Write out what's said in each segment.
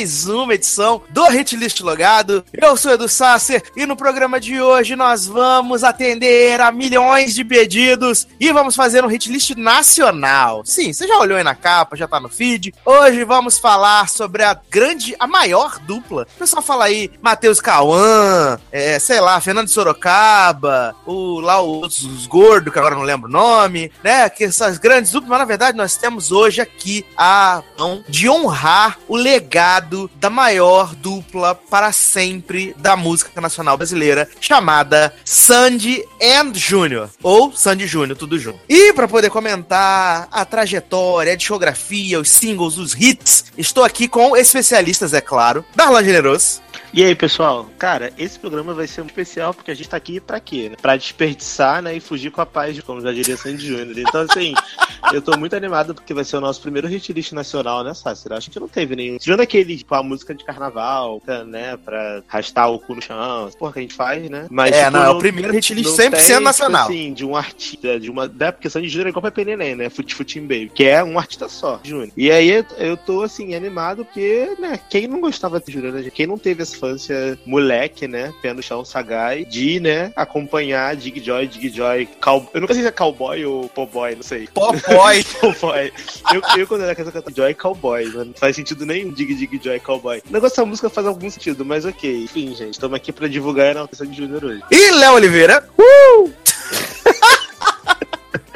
mais uma edição do Hitlist Logado. Eu sou Edu Sasser e no programa de hoje nós vamos atender a milhões de pedidos e vamos fazer um Hitlist nacional. Sim, você já olhou aí na capa, já tá no feed. Hoje vamos falar sobre a grande, a maior dupla. O pessoal fala aí Matheus Cauã, é, sei lá, Fernando Sorocaba, o, lá os, os gordos, que agora não lembro o nome, né? Que essas grandes duplas, mas na verdade nós temos hoje aqui a de honrar o legado da maior dupla para sempre da música nacional brasileira, chamada Sandy and Júnior, ou Sandy Júnior, tudo junto. E para poder comentar a trajetória, a discografia, os singles, os hits, estou aqui com especialistas, é claro, Darlan Generoso. E aí, pessoal? Cara, esse programa vai ser um especial porque a gente tá aqui pra quê? Né? Pra desperdiçar, né? E fugir com a paz, como já diria Sandy Júnior. Então, assim, eu tô muito animado porque vai ser o nosso primeiro hit list nacional, né, Sácer? Acho que não teve nenhum. Tirando aquele, tipo, a música de carnaval, né? Pra arrastar o cu no chão, porra que a gente faz, né? Mas, é, tipo, não, é o primeiro hit list 100% tem, tipo nacional. Tipo, assim, de um artista, de uma. Né, porque Sandy Júnior é igual Pepe Neném, né? Fute Futim Baby, que é um artista só, Júnior. E aí eu tô, assim, animado porque, né? Quem não gostava de Júnior, né? Quem não teve essa infância moleque, né? Pé no chão, Sagai, de, né, acompanhar Dig Joy, Dig Joy, cow... eu nunca sei se é cowboy ou poboy, não sei. Poboy! poboy. Eu, eu, quando era criança, cantava Joy Cowboy, mano. Não faz sentido nenhum Dig Dig Joy Cowboy. O negócio da música faz algum sentido, mas ok. Enfim, gente, estamos aqui pra divulgar a enalteção de Júnior hoje. E Léo Oliveira? Uh!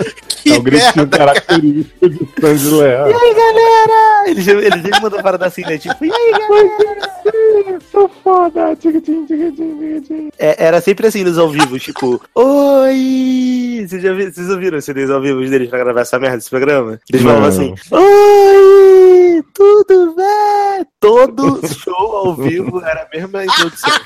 Que é o gritinho característico de Sandy Leal. E aí, galera? Ele, ele sempre mandou parada assim, né? Tipo, e aí, galera? Sou foda. É, era sempre assim nos ao vivo, tipo, oi! Vocês, já vi, vocês ouviram os CDs ao vivo deles pra gravar essa merda desse programa? Eles falavam assim, oi! Tudo bem? Todo show ao vivo era a mesma introdução.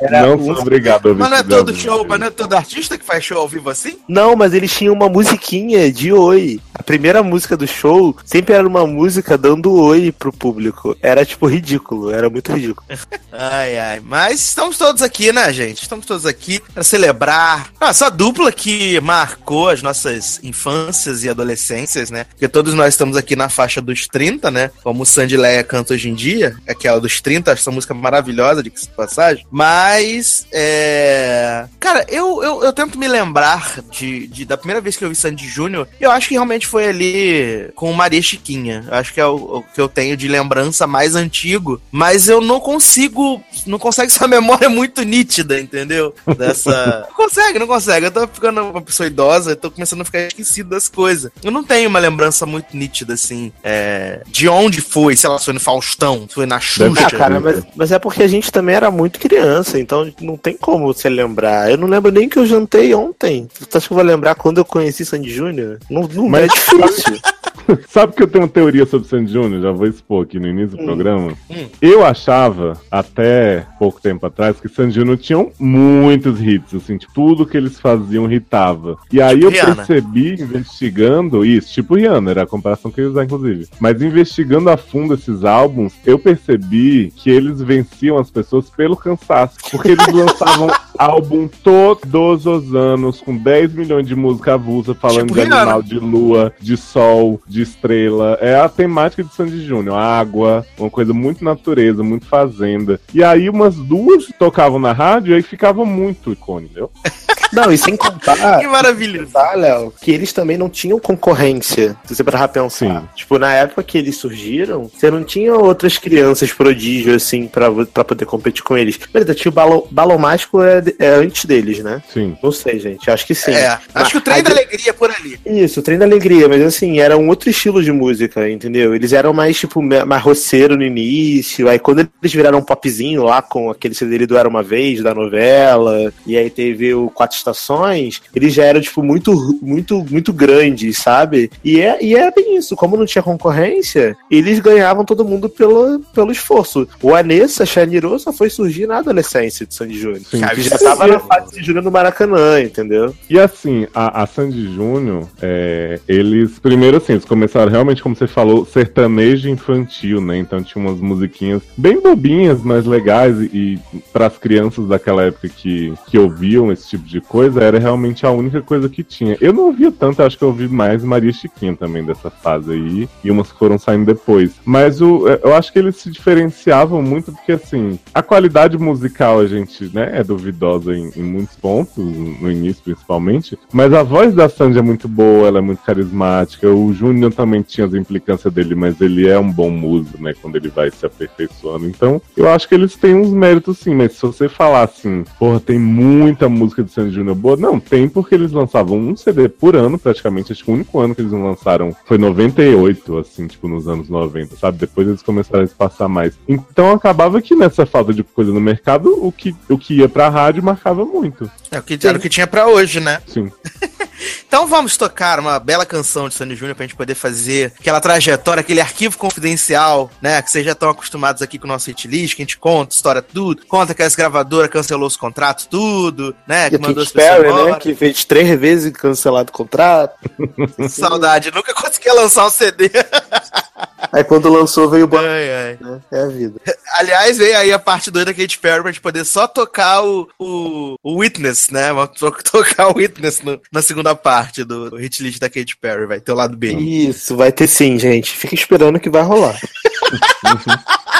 Era não sou obrigado a ouvir Mas não é todo show, mas não é todo artista que faz show ao vivo assim? Não, mas eles tinham uma musiquinha de oi. A primeira música do show sempre era uma música dando oi pro público. Era tipo ridículo, era muito ridículo. ai, ai. Mas estamos todos aqui, né, gente? Estamos todos aqui para celebrar essa dupla que marcou as nossas infâncias e adolescências, né? Porque todos nós estamos aqui na faixa dos 30, né? Como o Sandy Leia canta hoje em dia, aquela dos 30, essa música maravilhosa de passagem. Mas, é. Cara, eu, eu, eu tento me lembrar de, de, da primeira vez que eu vi Sandy Júnior, eu acho que realmente foi ali com Maria Chiquinha. Eu acho que é o, o, que eu tenho de lembrança mais antigo, mas eu não consigo, não consegue essa memória muito nítida, entendeu? Dessa. não consegue, não consegue. Eu tô ficando uma pessoa idosa, eu tô começando a ficar esquecido das coisas. Eu não tenho uma lembrança muito nítida, assim, é... de onde foi, sei lá, foi no Faustão, se foi na Xuxa. Ah, cara, mas, mas é porque a gente também era muito criança, então não tem como você lembrar. Eu não lembro nem que eu jantei ontem. Você acha que eu vou lembrar quando eu conheci Sandy Júnior? Não, não mas... é difícil. Sabe que eu tenho uma teoria sobre Sandy Júnior? Já vou expor aqui no início do hum. programa. Hum. Eu achava, até pouco tempo atrás, que Sandy Júnior tinham muitos hits, assim, tipo, tudo que eles faziam hitava. E aí tipo eu Rihanna. percebi, investigando isso, tipo Rihanna, era a comparação que eu ia usar, inclusive. Mas investigando a fundo esses álbuns, eu percebi que eles venciam as pessoas pelo cansaço. Porque eles lançavam álbum todos os anos, com 10 milhões de música avulsa, falando tipo de Rihanna. animal, de lua, de sol, de estrela. É a temática de Sandy Júnior. Água, uma coisa muito natureza, muito fazenda. E aí umas duas tocavam na rádio e aí ficava muito icônico, entendeu? Não, e sem contar. que maravilha. Tá, Léo, que eles também não tinham concorrência. Se você parar pensar. Sim. Tipo, na época que eles surgiram, você não tinha outras crianças prodígio, assim, pra, pra poder competir com eles. Beleza, tinha o Balão, Balão Mágico é, é antes deles, né? Sim. Não sei, gente. Acho que sim. É, acho que o trem da alegria por ali. Isso, o trem da alegria, mas assim, era um outro estilo de música, entendeu? Eles eram mais, tipo, mais roceiro no início. Aí quando eles viraram um popzinho lá com aquele CD do Era Uma Vez, da novela, e aí teve o Quatro estações, eles já eram, tipo, muito, muito, muito grandes, sabe? E é, e é bem isso. Como não tinha concorrência, eles ganhavam todo mundo pelo, pelo esforço. O Anessa Chanirô só foi surgir na adolescência de Sandy Júnior. Que já já tava na fase de Júnior no Maracanã, entendeu? E assim, a, a Sandy Júnior, é, eles, primeiro assim, eles começaram realmente, como você falou, sertanejo infantil, né? Então tinha umas musiquinhas bem bobinhas, mas legais, e, e para as crianças daquela época que, que ouviam esse tipo de coisa, era realmente a única coisa que tinha. Eu não ouvia tanto, acho que eu ouvi mais Maria Chiquinha também dessa fase aí, e umas foram saindo depois. Mas o, é, eu acho que eles se diferenciavam muito porque, assim, a qualidade musical a gente, né, é duvidosa em, em muitos pontos, no início principalmente, mas a voz da Sandy é muito boa, ela é muito carismática, o Júnior também tinha as implicâncias dele, mas ele é um bom músico, né, quando ele vai se aperfeiçoando. Então, eu acho que eles têm uns méritos sim, mas se você falar assim, porra, tem muita música de Sandy Júnior boa, não, tem porque eles lançavam um CD por ano, praticamente, acho que o único ano que eles não lançaram foi 98, assim, tipo, nos anos 90, sabe? Depois eles começaram a espaçar mais. Então acabava que nessa falta de coisa no mercado, o que, o que ia pra rádio marcava muito. É o que, era o que tinha pra hoje, né? Sim. Então vamos tocar uma bela canção de Sandy Júnior pra gente poder fazer aquela trajetória, aquele arquivo confidencial, né? Que vocês já estão acostumados aqui com o nosso hit list, que a gente conta história tudo, conta que essa gravadora cancelou os contratos, tudo, né? Que mandou as Perry, né? Que fez três vezes cancelado o contrato. Saudade, nunca conseguia lançar um CD. Aí quando lançou veio o banco. Né? É a vida. Aliás, veio aí a parte doida da Katy Perry pra gente poder só tocar o, o, o Witness, né? Vamos tocar o Witness no, na segunda parte do, do hit list da Katy Perry, vai ter o lado B. Isso, vai ter sim, gente. Fica esperando que vai rolar.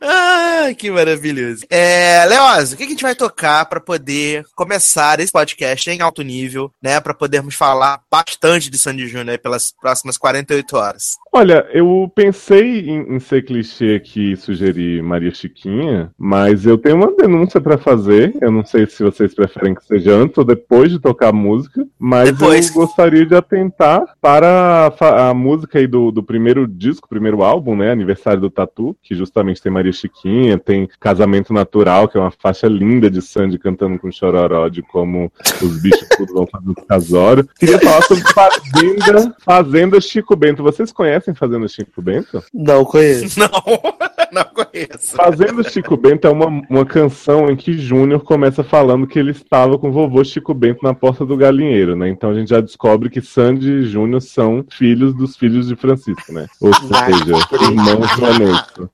Ah, que maravilhoso. É, Leoz, o que a gente vai tocar para poder começar esse podcast em alto nível, né? Para podermos falar bastante de Sandy Júnior pelas próximas 48 horas. Olha, eu pensei em, em, ser clichê aqui e sugerir Maria Chiquinha, mas eu tenho uma denúncia para fazer. Eu não sei se vocês preferem que seja antes ou depois de tocar a música, mas depois. eu gostaria de atentar para a, a música aí do, do primeiro disco, primeiro álbum, né? Aniversário do Tatu, que justamente tem Maria Chiquinha, tem Casamento Natural, que é uma faixa linda de Sandy cantando com chororó de como os bichos tudo vão fazer o casório. Queria falar sobre Fazenda, Fazenda Chico Bento. Vocês conhecem? Fazendo Chico Bento? Não conheço. Não, não conheço. Fazendo Chico Bento é uma, uma canção em que Júnior começa falando que ele estava com o vovô Chico Bento na porta do galinheiro, né? Então a gente já descobre que Sandy e Júnior são filhos dos filhos de Francisco, né? Ou seja, irmãos de Vanessa.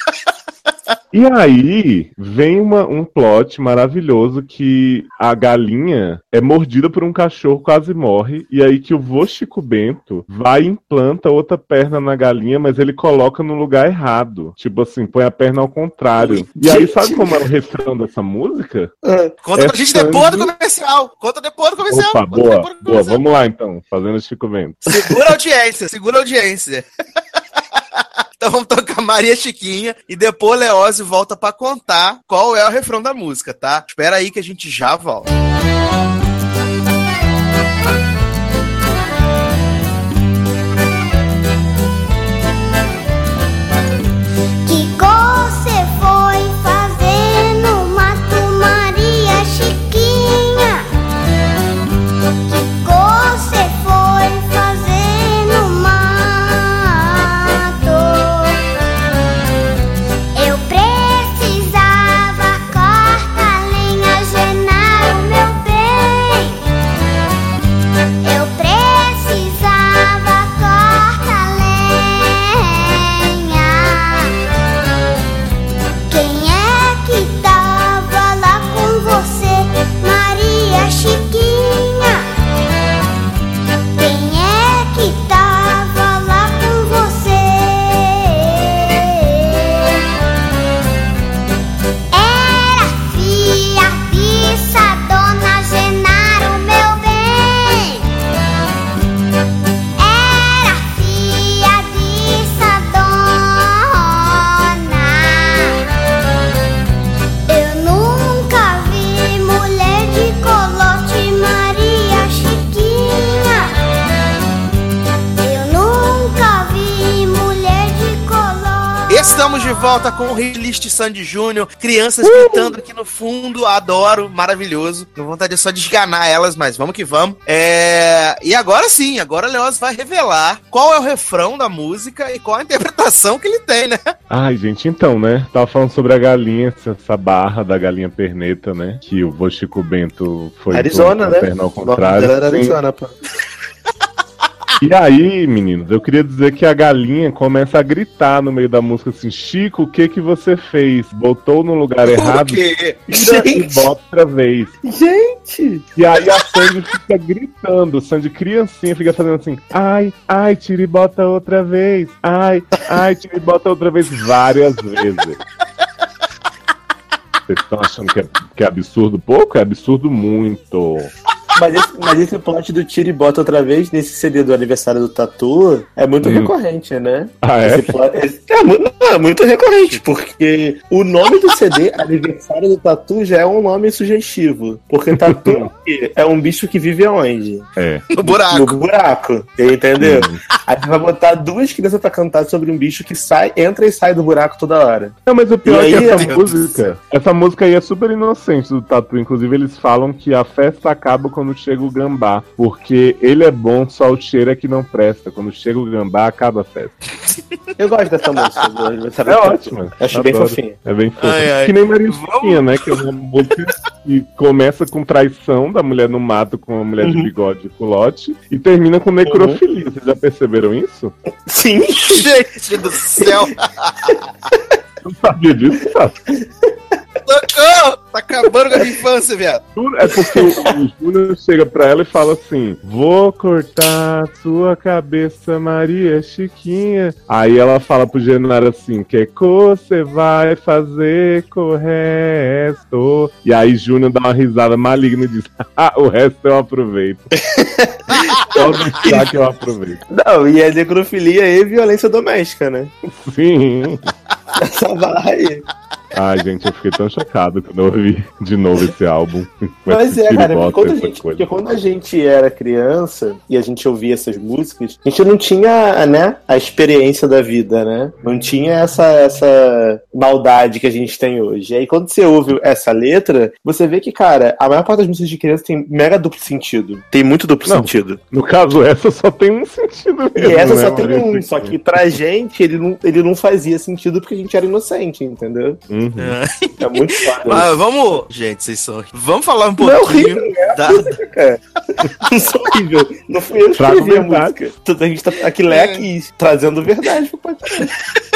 E aí vem uma, um plot maravilhoso que a galinha é mordida por um cachorro, quase morre, e aí que o vô Chico Bento vai e implanta outra perna na galinha, mas ele coloca no lugar errado. Tipo assim, põe a perna ao contrário. E aí, sabe como é o refrão dessa música? É. Conta é pra gente depois do comercial. Conta depois do comercial. Opa, boa, boa. Comercial. Vamos lá então, fazendo Chico Bento. Segura a audiência, segura a audiência. Então vamos tocar Maria Chiquinha e depois Leózio volta para contar qual é o refrão da música, tá? Espera aí que a gente já volta. meu Sandy Júnior. Crianças uh! gritando aqui no fundo. Adoro, maravilhoso. Não vontade de só desganar elas, mas vamos que vamos. É... E agora sim, agora o Leoz vai revelar qual é o refrão da música e qual a interpretação que ele tem, né? Ai, gente, então, né? Tava falando sobre a galinha, essa barra da galinha perneta, né? Que o vô Chico Bento foi Arizona, né? ao contrário. Arizona, pô. E aí, meninos, eu queria dizer que a galinha começa a gritar no meio da música assim: Chico, o que que você fez? Botou no lugar errado? Gente. E bota outra vez. Gente! E aí a Sandy fica gritando, Sandy criancinha fica fazendo assim: ai, ai, tira e bota outra vez. Ai, ai, tira e bota outra vez várias vezes. Vocês estão achando que é, que é absurdo pouco? É absurdo muito. Mas esse, mas esse plot do tira e bota outra vez nesse CD do aniversário do Tatu é muito hum. recorrente, né? Ah, é? Plot, é, é, muito, é, muito recorrente, porque o nome do CD, aniversário do Tatu, já é um nome sugestivo. Porque Tatu é um bicho que vive aonde? É. No buraco. No buraco, entendeu? Hum. Aí você vai botar duas crianças pra cantar sobre um bicho que sai, entra e sai do buraco toda hora. Não, mas o pior e é que essa música, essa música aí é super inocente do Tatu. Inclusive, eles falam que a festa acaba quando quando chega o gambá, porque ele é bom, só o cheiro é que não presta. Quando chega o gambá, acaba a festa. Eu gosto dessa música. É ótimo. Acho bem fofinho. É bem fofinho. Ai, ai. Que nem Maria né? Que é uma música que começa com traição da mulher no mato com a mulher uhum. de bigode e culote e termina com necrofilia. Uhum. Vocês já perceberam isso? Sim. Gente do céu. Não sabia disso, tá? Socorro! Tá acabando com a minha infância, viado. É porque o, Júnior chega pra ela e fala assim: Vou cortar sua cabeça, Maria Chiquinha. Aí ela fala pro Genaro assim: Que você vai fazer com o resto? E aí Júnior dá uma risada maligna e diz: Ah, o resto eu aproveito. Deixar que eu aproveito. Não, e é necrofilia e violência doméstica, né? Sim. Essa vai. Ai, gente, eu fiquei tão chocado quando eu ouvi de novo esse álbum. Mas é, cara, porque quando, a gente, porque quando a gente era criança e a gente ouvia essas músicas, a gente não tinha, né, a experiência da vida, né? Não tinha essa, essa maldade que a gente tem hoje. E aí, quando você ouve essa letra, você vê que, cara, a maior parte das músicas de criança tem mega duplo sentido. Tem muito duplo não, sentido. No caso, essa só tem um sentido mesmo. E essa né, só tem um, só que pra gente ele não, ele não fazia sentido porque a gente era inocente, entendeu? Hum. Uhum. É. é muito. Mas vamos, gente, vocês são. Vamos falar um pouquinho. Não, horrível, né? da... cara. Não sou horrível. Não fui eu que escrevi a música. A gente tá aqui é. trazendo verdade pro podcast.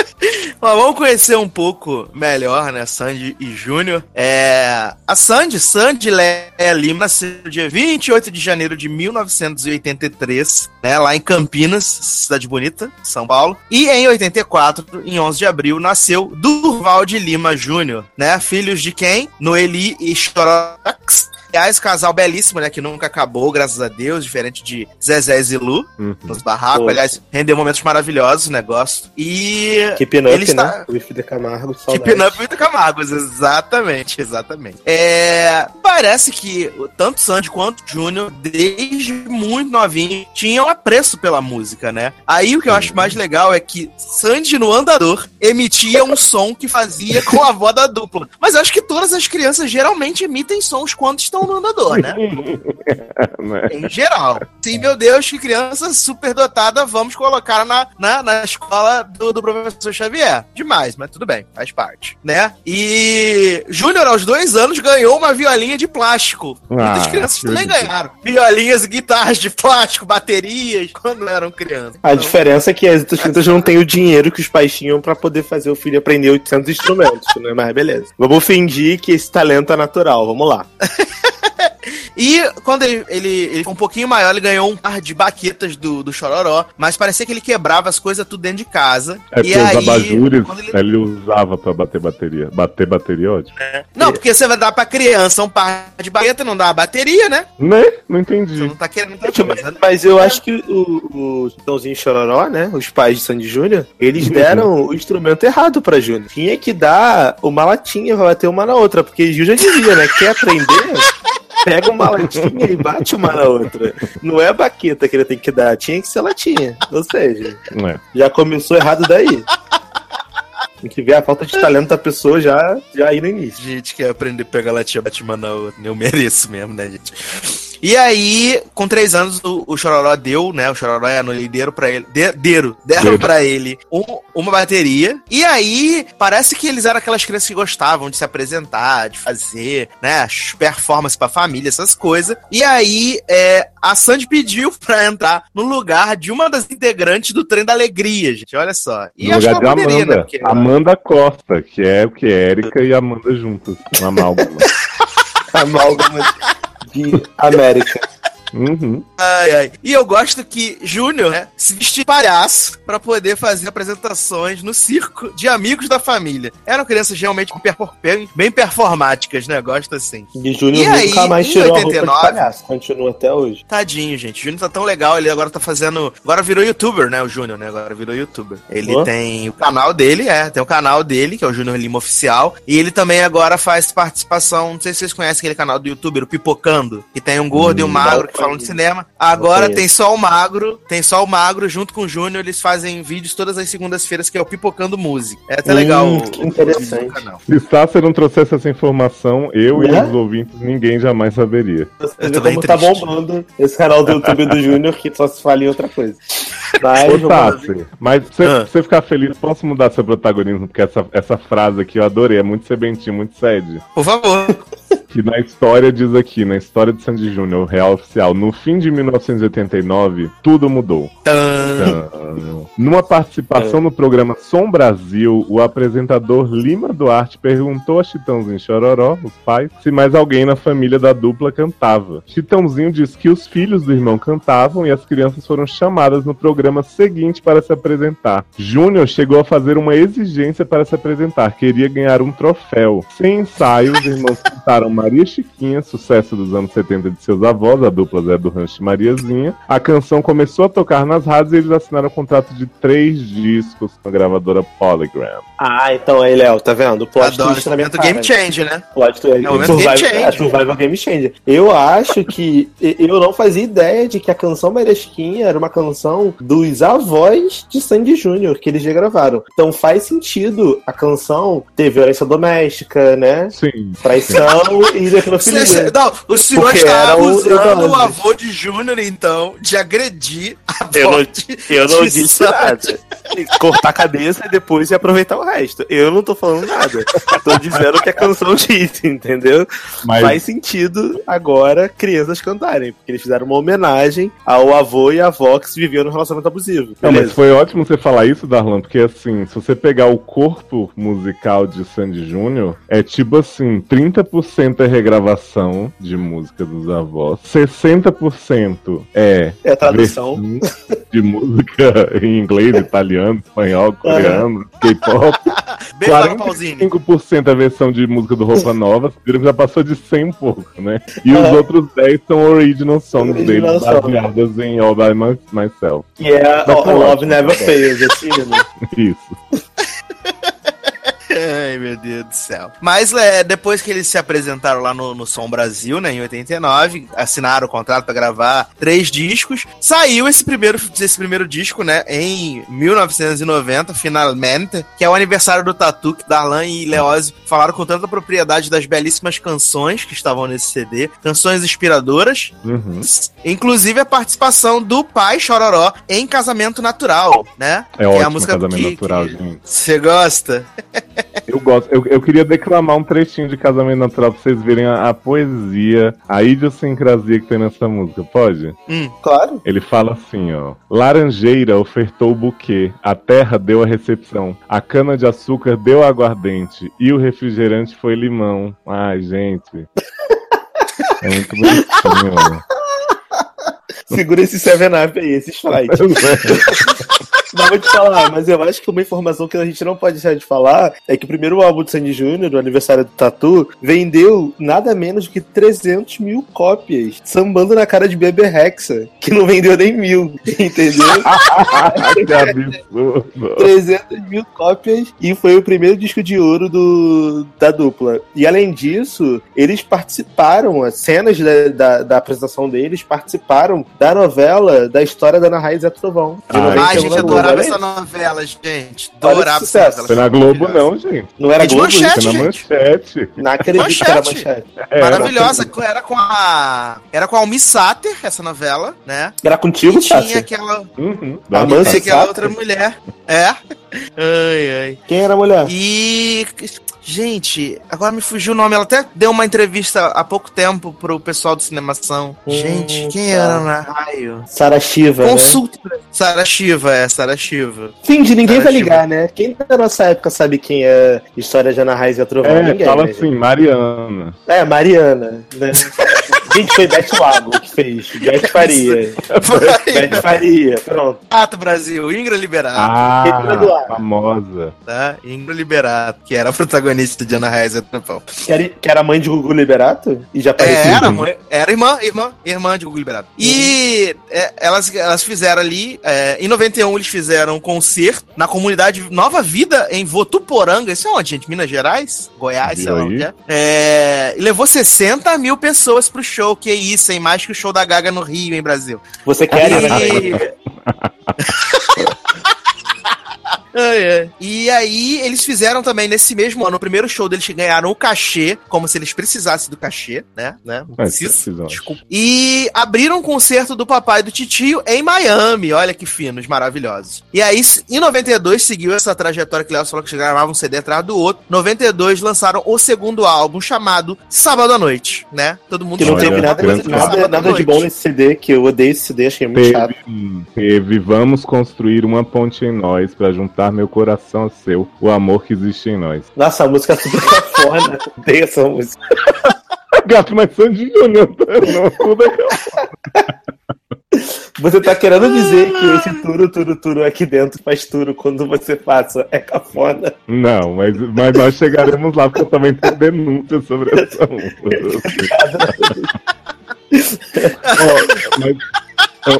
Mas vamos conhecer um pouco melhor, né, Sandy e Júnior. É... A Sandy, Sandy Léa Lima, nasceu no dia 28 de janeiro de 1983, né, lá em Campinas, cidade bonita, São Paulo. E em 84, em 11 de abril, nasceu Durval de Lima Júnior, né, filhos de quem? Noeli e Chorox Aliás, casal belíssimo, né? Que nunca acabou, graças a Deus, diferente de Zezé e Zilu uhum. nos barracos. Pô. Aliás, rendeu momentos maravilhosos o negócio. E. Keep Up, ele está... né? With the Camargo. Keep Up with the Camargo, exatamente, exatamente. É... Parece que tanto Sandy quanto Júnior, desde muito novinho, tinham apreço pela música, né? Aí o que eu acho mais legal é que Sandy no andador emitia um som que fazia com a voz da dupla. Mas eu acho que todas as crianças geralmente emitem sons quando estão no andador, né? em geral. Sim, meu Deus, que criança superdotada, vamos colocar na, na, na escola do, do professor Xavier. Demais, mas tudo bem, faz parte, né? E Júnior, aos dois anos, ganhou uma violinha de plástico. Ah, Muitas crianças também ganharam. Violinhas, guitarras de plástico, baterias, quando eram crianças. A então... diferença é que as outras crianças não têm o dinheiro que os pais tinham pra poder fazer o filho aprender 800 instrumentos, né? Mas beleza. Vamos fingir que esse talento é natural, vamos lá. E quando ele, ele, ele ficou um pouquinho maior, ele ganhou um par de baquetas do, do Chororó, mas parecia que ele quebrava as coisas tudo dentro de casa. É e aí, os abajures ele... ele... usava pra bater bateria. Bater bateria, ótimo. É. Não, porque você vai dar pra criança um par de baqueta, não dá a bateria, né? Né? Não entendi. Você não tá querendo tá mas, mas eu acho que o, o Tãozinho Chororó, né? Os pais de Sandy Júnior, eles deram o instrumento errado pra Júnior. Tinha que dar uma latinha pra bater uma na outra, porque Gil já dizia, né? Quer aprender? Pega uma latinha e bate uma na outra. Não é a baqueta que ele tem que dar, tinha que ser latinha. Ou seja, é. já começou errado daí. Tem que ver a falta de talento da pessoa já, já aí no início. Gente quer aprender a pegar latinha Batman, não. Eu mereço mesmo, né, gente? E aí, com três anos, o, o Chororó deu, né? O Chororó é anoideiro pra ele. De, deram deram pra ele um, uma bateria. E aí, parece que eles eram aquelas crianças que gostavam de se apresentar, de fazer, né? Performance pra família, essas coisas. E aí, é, a Sandy pediu pra entrar no lugar de uma das integrantes do Trem da Alegria, gente. Olha só. E no lugar de poderia, Amanda. Né, porque, Amanda Costa, que é o que? Érica e Amanda juntas. Uma amálgama. amálgama de América. Uhum. Ai, ai. E eu gosto que Júnior né, se veste de palhaço para poder fazer apresentações no circo de amigos da família. Eram crianças realmente bem, bem performáticas, né? Gosto assim. E Júnior nunca aí, mais tirou 89, a roupa de palhaço. Continua até hoje. Tadinho, gente. Júnior tá tão legal. Ele agora tá fazendo... Agora virou youtuber, né? O Júnior, né? Agora virou youtuber. Ele oh. tem o canal dele, é. Tem o canal dele, que é o Júnior Lima Oficial. E ele também agora faz participação... Não sei se vocês conhecem aquele canal do youtuber, o Pipocando. Que tem um gordo hum, e um magro que falam de cinema. Agora tem só o Magro, tem só o Magro junto com o Júnior, eles fazem vídeos todas as segundas-feiras que é o Pipocando Música. É até hum, legal. Que o, interessante. O Se Sasser não trouxesse essa informação, eu e os ouvintes, ninguém jamais saberia. Eu tô como tá bombando esse canal do YouTube do Júnior que só se fala em outra coisa. Mas, Ô, Tassi, mas você ah. ficar feliz, posso mudar seu protagonismo? Porque essa, essa frase aqui eu adorei, é muito sebentinho, muito sede. Por favor. Que na história diz aqui, na história de Sandy Júnior, o real oficial, no fim de 1989, tudo mudou. Numa participação no programa Som Brasil, o apresentador Lima Duarte perguntou a Chitãozinho Chororó, os pais, se mais alguém na família da dupla cantava. Chitãozinho disse que os filhos do irmão cantavam e as crianças foram chamadas no programa seguinte para se apresentar. Júnior chegou a fazer uma exigência para se apresentar, queria ganhar um troféu. Sem ensaio, os irmãos cantaram Maria Chiquinha, sucesso dos anos 70 de seus avós, a dupla Zé do Rancho e Mariazinha. A canção começou a tocar nas rádios e eles assinaram um contrato de três discos com a gravadora Polygram. Ah, então aí, Léo, tá vendo? O plot Adoro twist na minha cara. Game Change, né? Plot twist. É o Survival, Game Change. É, Survival Game Change. Eu acho que eu não fazia ideia de que a canção Maria Chiquinha era uma canção dos avós de Sandy Júnior, que eles já gravaram. Então faz sentido a canção ter violência doméstica, né? Sim. Traição e necrofilia. Cê, não, o senhor Porque está usando o, o avô de Júnior, então, de agredir a Eu não, eu não disse nada. Cortar a cabeça e depois aproveitar o resto. Eu não tô falando nada. tô dizendo que a canção disse, entendeu? Mas... Faz sentido agora crianças cantarem, porque eles fizeram uma homenagem ao avô e avó que se viviam no relacionamento abusivo. Não, mas foi ótimo você falar isso, Darlan, porque assim, se você pegar o corpo musical de Sandy Júnior, é tipo assim, 30% é regravação de música dos avós, 60% é, é tradução de música em inglês, italiano, espanhol, coreano, K-pop. 45% é a versão de música do Roupa Nova, viram que já passou de 100 um pouco, né? E os outros 10 são original songs original deles, baseadas em All By Myself. Que é Love Never Fails, esse Isso. Ai, meu Deus do céu. Mas é, depois que eles se apresentaram lá no, no Som Brasil, né, em 89, assinaram o contrato para gravar três discos, saiu esse primeiro, esse primeiro disco, né, em 1990, finalmente, que é o aniversário do Tatu, que Darlan e Leose falaram com tanta propriedade das belíssimas canções que estavam nesse CD, canções inspiradoras, uhum. inclusive a participação do pai Chororó em Casamento Natural, né? É que ótimo, é a música Casamento que, Natural, gente. Você gosta? Eu gosto. Eu, eu queria declamar um trechinho de Casamento Natural pra vocês verem a, a poesia, a idiosincrasia que tem nessa música. Pode? Hum, claro. Ele fala assim, ó. Laranjeira ofertou o buquê, a terra deu a recepção, a cana de açúcar deu aguardente e o refrigerante foi limão. Ai, gente. É muito bonitinho, Segura esse 7-Up aí, esse Sprite. Não vou te falar, mas eu acho que uma informação que a gente não pode deixar de falar é que o primeiro álbum do Sandy Júnior, do aniversário do Tatu, vendeu nada menos do que 300 mil cópias, sambando na cara de Bebe Rexa, que não vendeu nem mil, entendeu? que absurdo. 300 mil cópias e foi o primeiro disco de ouro do, da dupla. E além disso, eles participaram, as cenas da, da, da apresentação deles participaram da novela da história da Ana Raiz e Trovão. Ah, a gente adora Adorava essa novela, gente. Adorava essa sucesso. novela. Foi na Globo, não, gente. Não era de Globo? manchete. Foi na gente. manchete. Não acredito que era Manchete. manchete. É, Maravilhosa. Era com a. Era com a Almi Sater, essa novela, né? Era contigo, E tinha aquela. Uhum. A Dá- Mansa Tinha aquela outra mulher. É. Ai, ai. Quem era a mulher? E. Gente, agora me fugiu o nome. Ela até deu uma entrevista há pouco tempo pro pessoal do Cinemação. Hum, Gente, quem tá. era na raio? Sara Shiva, né? Consulta. Sara Shiva, é, Sara Shiva. Finge, ninguém Sara vai ligar, né? Quem da nossa época sabe quem é História de Ana Raiz e a Trovão? É, ninguém, fala né, assim, Mariana. É, Mariana. Né? Gente, foi Beth Lago que fez. Beth Faria. Beth Faria. Pronto. Ato Brasil, Ingra Liberato, Ah, Eduardo. famosa. tá? Ingra Liberato, que era a protagonista de Ana Reis e Trovão. Que era, que era mãe de Gugu Liberato? E já É, apareceu. era, mãe- era irmã, irmã, irmã de Gugu Liberato. E é, elas, elas fizeram ali, é, em 91 eles fizeram um concerto na comunidade Nova Vida, em Votuporanga, isso é onde, gente? Minas Gerais? Goiás, sei Viu lá onde é. É, E levou 60 mil pessoas pro show, que isso, hein? Mais que o show da Gaga no Rio, hein, Brasil. Você quer, né? E... Ai, ai. E aí, eles fizeram também nesse mesmo ano, o primeiro show deles que ganharam o cachê, como se eles precisassem do cachê, né? né? Não É, precisa. Desculpa. E abriram um concerto do papai e do titio em Miami. Olha que finos, maravilhosos. E aí, em 92, seguiu essa trajetória que o Léo falou que eles gravavam um CD atrás do outro. 92 lançaram o segundo álbum chamado Sábado à Noite, né? Todo mundo Que não teve nada, nada, à nada de bom nesse CD, que eu odeio esse CD, achei muito chato. Teve, teve Vamos construir uma ponte em nós pra juntar meu coração ao seu, o amor que existe em nós. Nossa, a música é super cafona. Odeio essa música. Gato, mas Sandy Júnior, não, tudo é Você tá querendo dizer que esse turo, turo, turo aqui dentro faz turo quando você passa. É cafona. Não, mas, mas nós chegaremos lá porque eu também tenho denúncia sobre essa música. Ó, mas,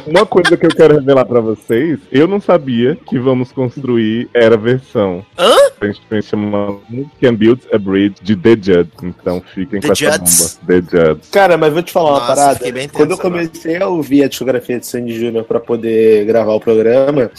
uma coisa que eu quero revelar pra vocês, eu não sabia que Vamos Construir era a versão. Hã? A gente tem chamar Can Build a Bridge de The Judds. Então fiquem The com essa bomba. The Judds. Cara, mas vou te falar uma Nossa, parada. fiquei bem tenso Quando eu comecei a ouvir a discografia de Sandy Júnior pra poder gravar o programa,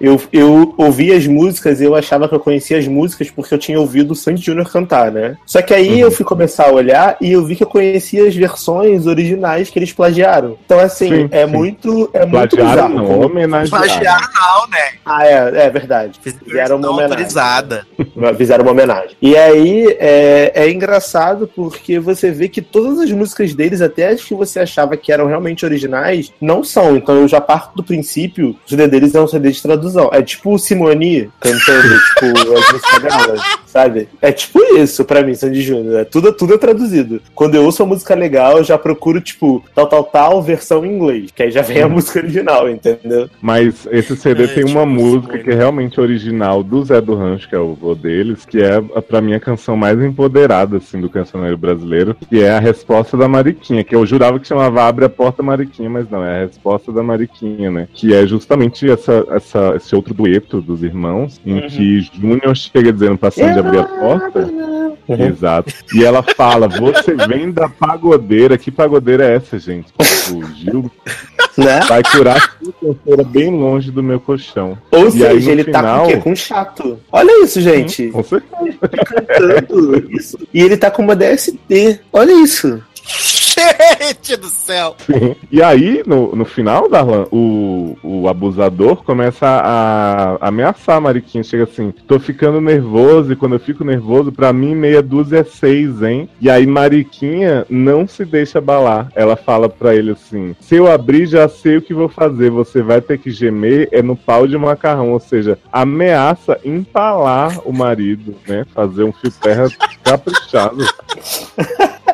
eu, eu ouvi as músicas e eu achava que eu conhecia as músicas porque eu tinha ouvido o Sandy Júnior cantar, né? Só que aí Uhum. eu fui começar a olhar e eu vi que eu conhecia as versões originais que eles plagiaram. Então, assim, Sim, é sim. muito. É muito Plagiaram, bizarro. não, homenagearam. Plagiaram não, né? Ah, é, é verdade. Fizeram uma homenagem. autorizada. Fizeram uma homenagem. E aí é, é engraçado porque você vê que todas as músicas deles, até as que você achava que eram realmente originais, não são. Então eu já parto do princípio que o CD deles é um CD de tradução. É tipo o Simone cantando, tipo, as músicas dela, sabe? É tipo isso pra mim, Sandy Júnior. É tudo, tudo é traduzido. Quando eu ouço uma música legal, eu já procuro, tipo, tal, tal, tal, versão em inglês. Que aí já vem a música original, entendeu? Mas esse CD É, tem tipo, uma música que é realmente original do Zé do Rancho, que é o vô deles, que é, pra mim, a canção mais empoderada, assim, do cancioneiro brasileiro, que é a resposta da Mariquinha, que eu jurava que chamava Abre a Porta Mariquinha, mas não, é a resposta da Mariquinha, né? Que é justamente essa, essa, esse outro dueto dos irmãos, em Uhum. que Júnior chega dizendo pra Sandy abrir a porta. Uhum. Exato. E ela fala: Você vem da pagodeira. Que pagodeira é essa, gente? Tipo, Gil Né? vai curar sua canseira bem longe do meu colchão. Ou E aí, seja, no ele tá final- com o quê? Com um chato. Olha isso, gente. Com certeza. Cantando isso. E ele tá com uma DST. Olha isso. Gente do céu. E aí, no, no final, Darlan, o, o abusador começa a, a ameaçar a Mariquinha. Chega assim: tô ficando nervoso, e quando eu fico nervoso, pra mim meia dúzia é seis, hein? E aí, Mariquinha não se deixa abalar. Ela fala pra ele assim: se eu abrir, já sei o que vou fazer. Você vai ter que gemer é no pau de macarrão. Ou seja, ameaça empalar o marido, né? Fazer um fio terra caprichado.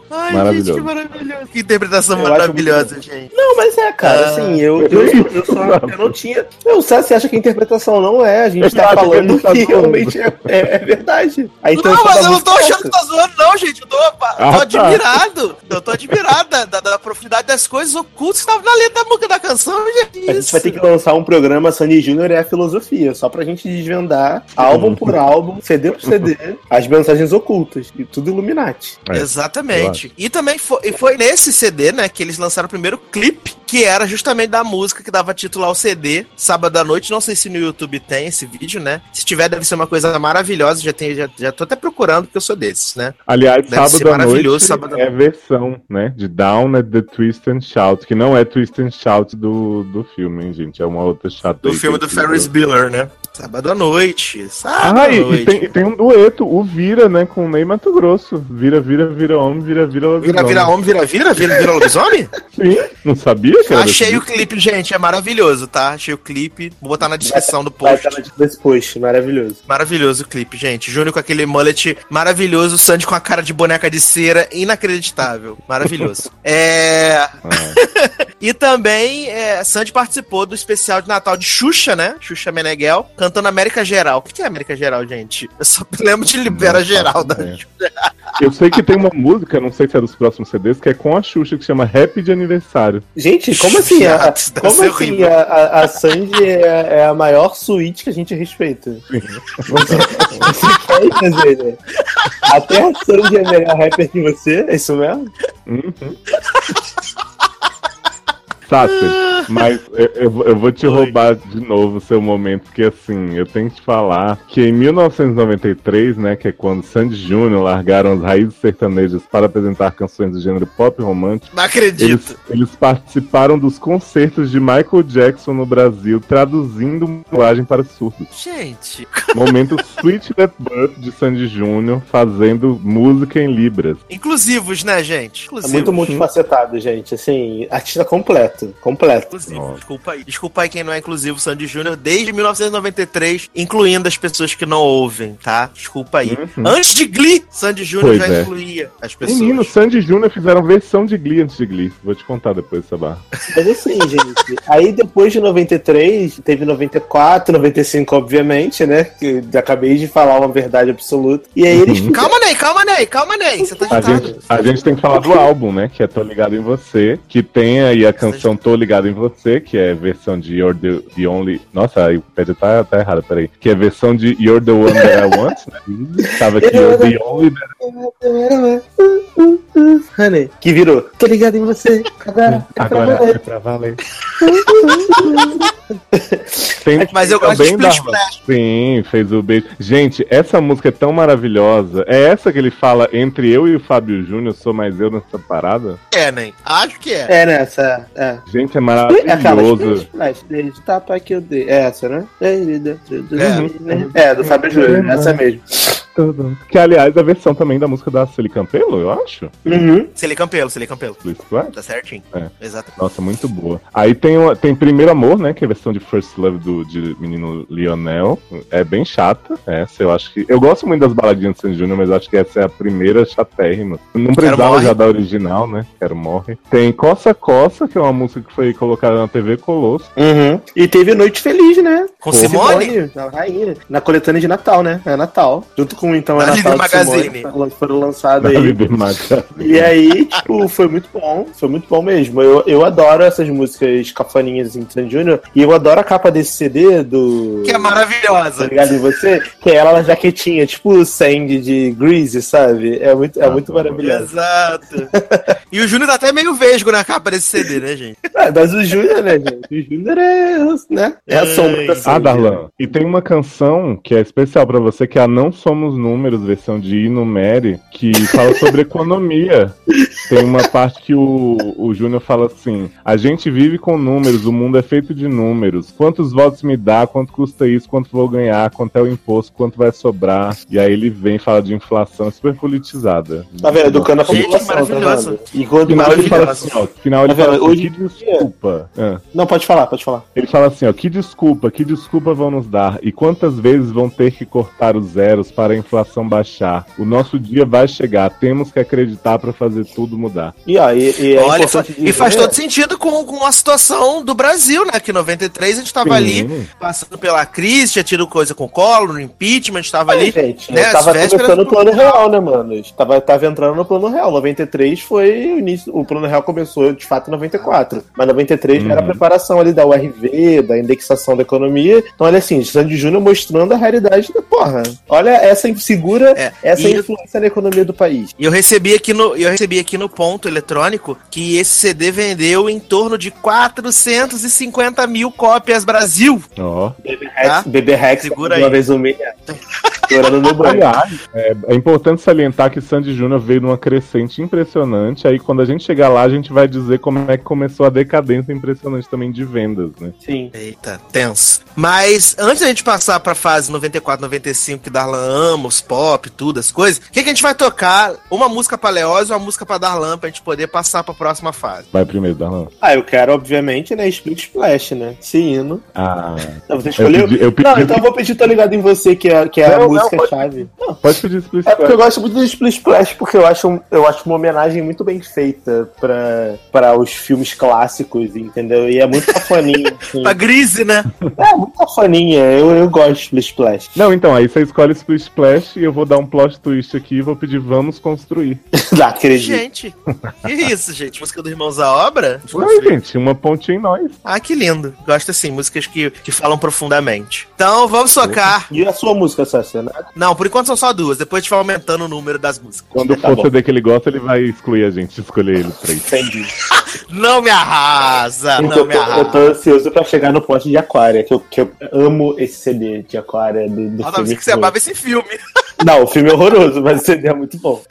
Ai, Maravilhoso. gente, que maravilhoso. Que interpretação Eu maravilhosa, gente. Não, mas é, cara, Ah. assim, eu, eu, eu, só, eu não tinha. Eu sei, você acha que a interpretação não é? A gente Eu tá acho que falando tá que zoando. realmente é, é, é verdade. Intenção Não, mas eu não tô achando que tá zoando, não, gente. Eu tô, eu tô Ah, tá. admirado. Eu tô admirado da, da, da profundidade das coisas ocultas que estavam na letra da música da canção, gente. A gente vai ter que lançar um programa Sandy Júnior é a filosofia, só pra gente desvendar álbum por álbum, CD por CD, as mensagens ocultas e tudo Illuminati. É, eu Exatamente. Exatamente. E também foi, foi nesse CD, né, que eles lançaram o primeiro clipe, que era justamente da música que dava título ao CD, sábado à noite. Não sei se no YouTube tem esse vídeo, né? Se tiver, deve ser uma coisa maravilhosa. Já, tem, já, já tô até procurando, porque eu sou desses, né? Aliás, deve sábado à noite sábado... é versão, né, de Down at the Twist and Shout, que não é Twist and Shout do, do filme, hein, gente? É uma outra chata. Do filme do Ferris Bueller, né? Sábado à noite. Sábado ah, à noite. E tem, tem, um dueto, o Vira, né, com o Ney Mato Grosso. Vira, vira, vira homem, vira, vira lobisomem. Vira, vira homem, vira, vira, vira, vira lobisomem? Sim, não sabia, cara? Achei o clipe, gente, é maravilhoso, tá? Achei o clipe, vou botar na descrição do post. Vai estar na descrição desse post, maravilhoso. Maravilhoso o clipe, gente. Júnior com aquele mullet maravilhoso, Sandy com a cara de boneca de cera, inacreditável. Maravilhoso. é... Ah. e também, é, Sandy participou do especial de Natal de Xuxa, né? Xuxa Meneghel, cantando América Geral. O que é América Geral, gente? Eu só lembro de Libera Geral da Xuxa. Eu sei que tem uma música, não sei se é dos próximos CDs, que é com a Xuxa, que se chama Rap de Aniversário. Gente, como assim? A, como assim a, a, a Sandy é, é, a maior suíte que a gente respeita? Você, você quer fazer, né? Até a Sandy é melhor rapper que você? É isso mesmo? Uhum. Sasser, mas eu, eu, vou te Oi. roubar de novo o seu momento, porque assim, eu tenho que te falar que em 1993, né, que é quando Sandy Júnior largaram as raízes sertanejas para apresentar canções do gênero pop romântico. Não acredito. Eles, eles participaram dos concertos de Michael Jackson no Brasil, traduzindo linguagem para surdos. Gente. Momento Sweet That Birth de Sandy Júnior fazendo música em Libras. Inclusivos, né, gente? Inclusivos. É muito multifacetado, gente. Assim, artista completo completo. Completo. Desculpa aí. Desculpa aí quem não é inclusivo, Sandy Júnior, desde 1993, incluindo as pessoas que não ouvem, tá? Desculpa aí. Uhum. Antes de Glee, Sandy Júnior já é. incluía as pessoas. Menino, Sandy Júnior fizeram versão de Glee antes de Glee. Vou te contar depois, Sabá. Mas assim, gente. Aí depois de 93, teve 94, 95, obviamente, né? Que acabei de falar uma verdade absoluta. E aí eles. Uhum. Calma, Ney, calma, Ney, calma, Ney. Você tá a gente, a gente tem que falar do álbum, né? Que é Tô Ligado em Você, que tem aí a canção versão Tô Ligado em Você, que é versão de You're the, the Only. Nossa, a Wikipedia tá, tá errada, peraí. Que é versão de You're the One That I Want, né? Tava aqui You're the Only That Honey, que virou. Tô ligado em você. Agora, é agora pra é pra valer. Tem, Mas eu gosto de da... Sim, fez o beijo. Gente, essa música é tão maravilhosa. É essa que ele fala entre eu e o Fábio Júnior, sou mais eu nessa parada? É, nem. Acho que é. É nessa. É. Gente, é maravilhoso. É tapa que eu dei. É essa, né? É, é do Fábio Júnior, essa mesmo. Que, aliás, é a versão também da música da Celi Campelo, eu acho. Uhum. Celi Campelo, Celi Campelo. Tá certinho. É. Exato. Nossa, muito boa. Aí tem, uma, tem Primeiro Amor, né? Que é a versão de First Love do de menino Lionel. É bem chata. Essa eu acho que. Eu gosto muito das baladinhas de Sandy Júnior, mas acho que essa é a primeira chatérrima. Não precisava já da original, né? Quero Morre. Tem Coça Coça, que é uma música que foi colocada na TV Colosso. Uhum. E teve Noite Feliz, né? Com Simone? Simone na rainha. Na coletânea de Natal, né? É Natal. Junto com então na Natal Magazine. Simone, foram lançados aí. E aí, tipo, foi muito bom. Foi muito bom mesmo. Eu, eu adoro essas músicas cafaninhas de Sandy Júnior. E eu adoro a capa desse CD do. Que é maravilhosa. Tá ligado em você? Que é ela na jaquetinha, tipo o Sandy de Greasy, sabe? É muito, é ah, muito maravilhoso. Exato. e o Júnior tá até meio vesgo na capa desse CD, né, gente? É, mas o Júnior, né, gente? O Júnior é, né? É a sombra da Ah, Darlan. E tem uma canção que é especial pra você, que é a Não Somos Números, versão de Inumere, que fala sobre economia. Tem uma parte que o, o Júnior fala assim: a gente vive com números, o mundo é feito de números. Quantos votos me dá? Quanto custa isso? Quanto vou ganhar? Quanto é o imposto? Quanto vai sobrar? E aí ele vem e fala de inflação é super politizada. Tá vendo? Educando a população. Tá e quando final ele fala assim, ó. Final ele tá fala assim, hoje... que desculpa. É. Não, pode falar, pode falar. Ele fala assim, ó, que desculpa, que desculpa vão nos dar? E quantas vezes vão ter que cortar os zeros para a inflação baixar? O nosso dia vai chegar, temos que acreditar para fazer tudo mudar. E, aí, e, é Olha, e faz todo sentido com, com a situação do Brasil, né? Que em 93 a gente tava Sim. ali passando pela crise, tinha tido coisa com o Collor, no impeachment, a gente tava ali. Gente, né, tava começando no plano real, né, mano? Tava, tava entrando no plano real. 93 foi o início, o plano real começou de fato em 94. Mas 93 uhum. era a preparação ali da URV, da indexação da economia. Então, olha assim, Sandy Júnior mostrando a realidade da porra. Olha essa segura é, essa e influência eu, na economia do país. E eu recebi aqui no, eu recebi aqui no ponto eletrônico que esse CD vendeu em torno de 450 mil cópias Brasil. Ó. Oh. Bebê Rex, tá? Bebê Rex segura aí. Uma vez no Aliás, é, é, importante salientar que Sandy Júnior veio numa crescente impressionante. Aí quando a gente chegar lá, a gente vai dizer como é que começou a decadência impressionante também de vendas, né? Sim. Eita, tenso. Mas antes da gente passar pra fase 94, 95, que Darlan ama, os pop, tudo, as coisas, o que, que a gente vai tocar? Uma música pra Leoz ou uma música pra Darlan pra gente poder passar pra próxima fase? Vai primeiro, Darlan. Ah, eu quero, obviamente, né, Split Splash, né? Esse hino. Ah. Então você escolheu? Eu pedi, eu pedi, não, então eu vou pedir Tô Ligado em Você, que é, que é não, a música-chave. Pode pedir Split Splash. É porque eu gosto muito do Split Splash, porque eu acho, eu acho uma homenagem muito bem feita pra, pra os filmes clássicos, entendeu? E é muito cafoninha. Assim. pra Grise, né? É, muito cafoninha. Eu, eu gosto de Split Splash. Não, então, aí você escolhe Split Splash e eu vou dar um plot twist aqui e vou pedir Vamos Construir. Não acredito. Gente, que isso, gente? Música do Irmãos à Obra? Oi, gente, uma pontinha em nós. Ah, que lindo. Gosto assim, músicas que, que falam profundamente. Então, vamos tocar. E a sua música, Sassi, né? Não, por enquanto são só duas. Depois a gente vai aumentando o número das músicas. Quando tá for bom. CD que ele gosta, ele vai excluir a gente, escolher ele três. Entendi. não me arrasa, então, não me arrasa. Eu tô ansioso pra chegar no pote de Aquária, que eu, que eu amo esse CD de Aquária do, do ah, filme. que você amava esse filme. Não, o filme é horroroso, mas o CD é muito bom.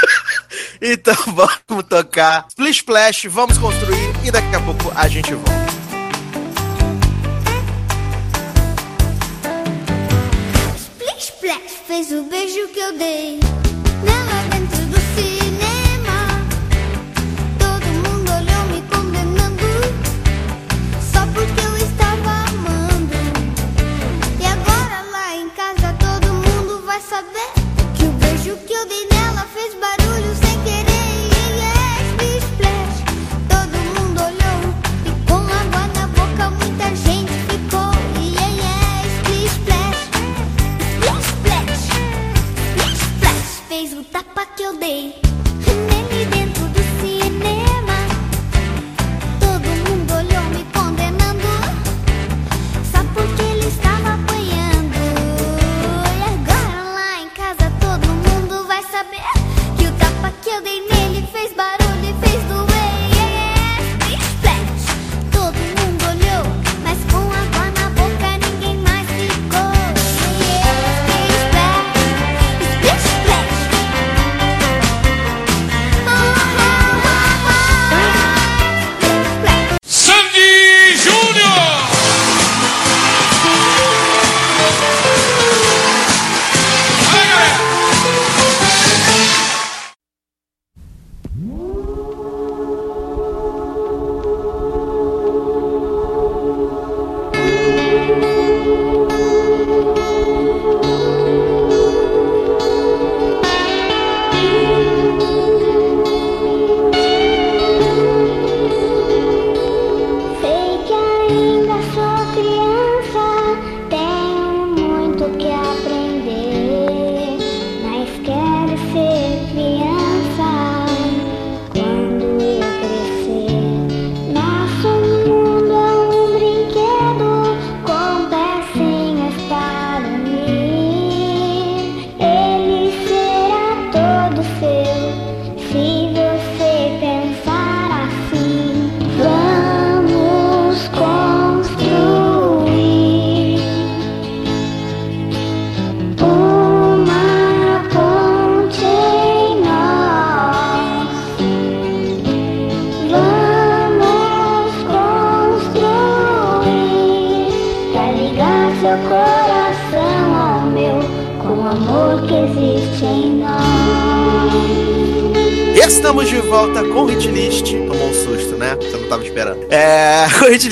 então vamos tocar Splish Splash, vamos construir e daqui a pouco a gente volta. Splish Splash fez o beijo que eu dei nela dei nela fez barulho sem querer. E é Splish Splash. Todo mundo olhou e com água na boca muita gente ficou. E é Splish Splash. Splash. Splish Splash fez o tapa que eu dei o tapa que eu dei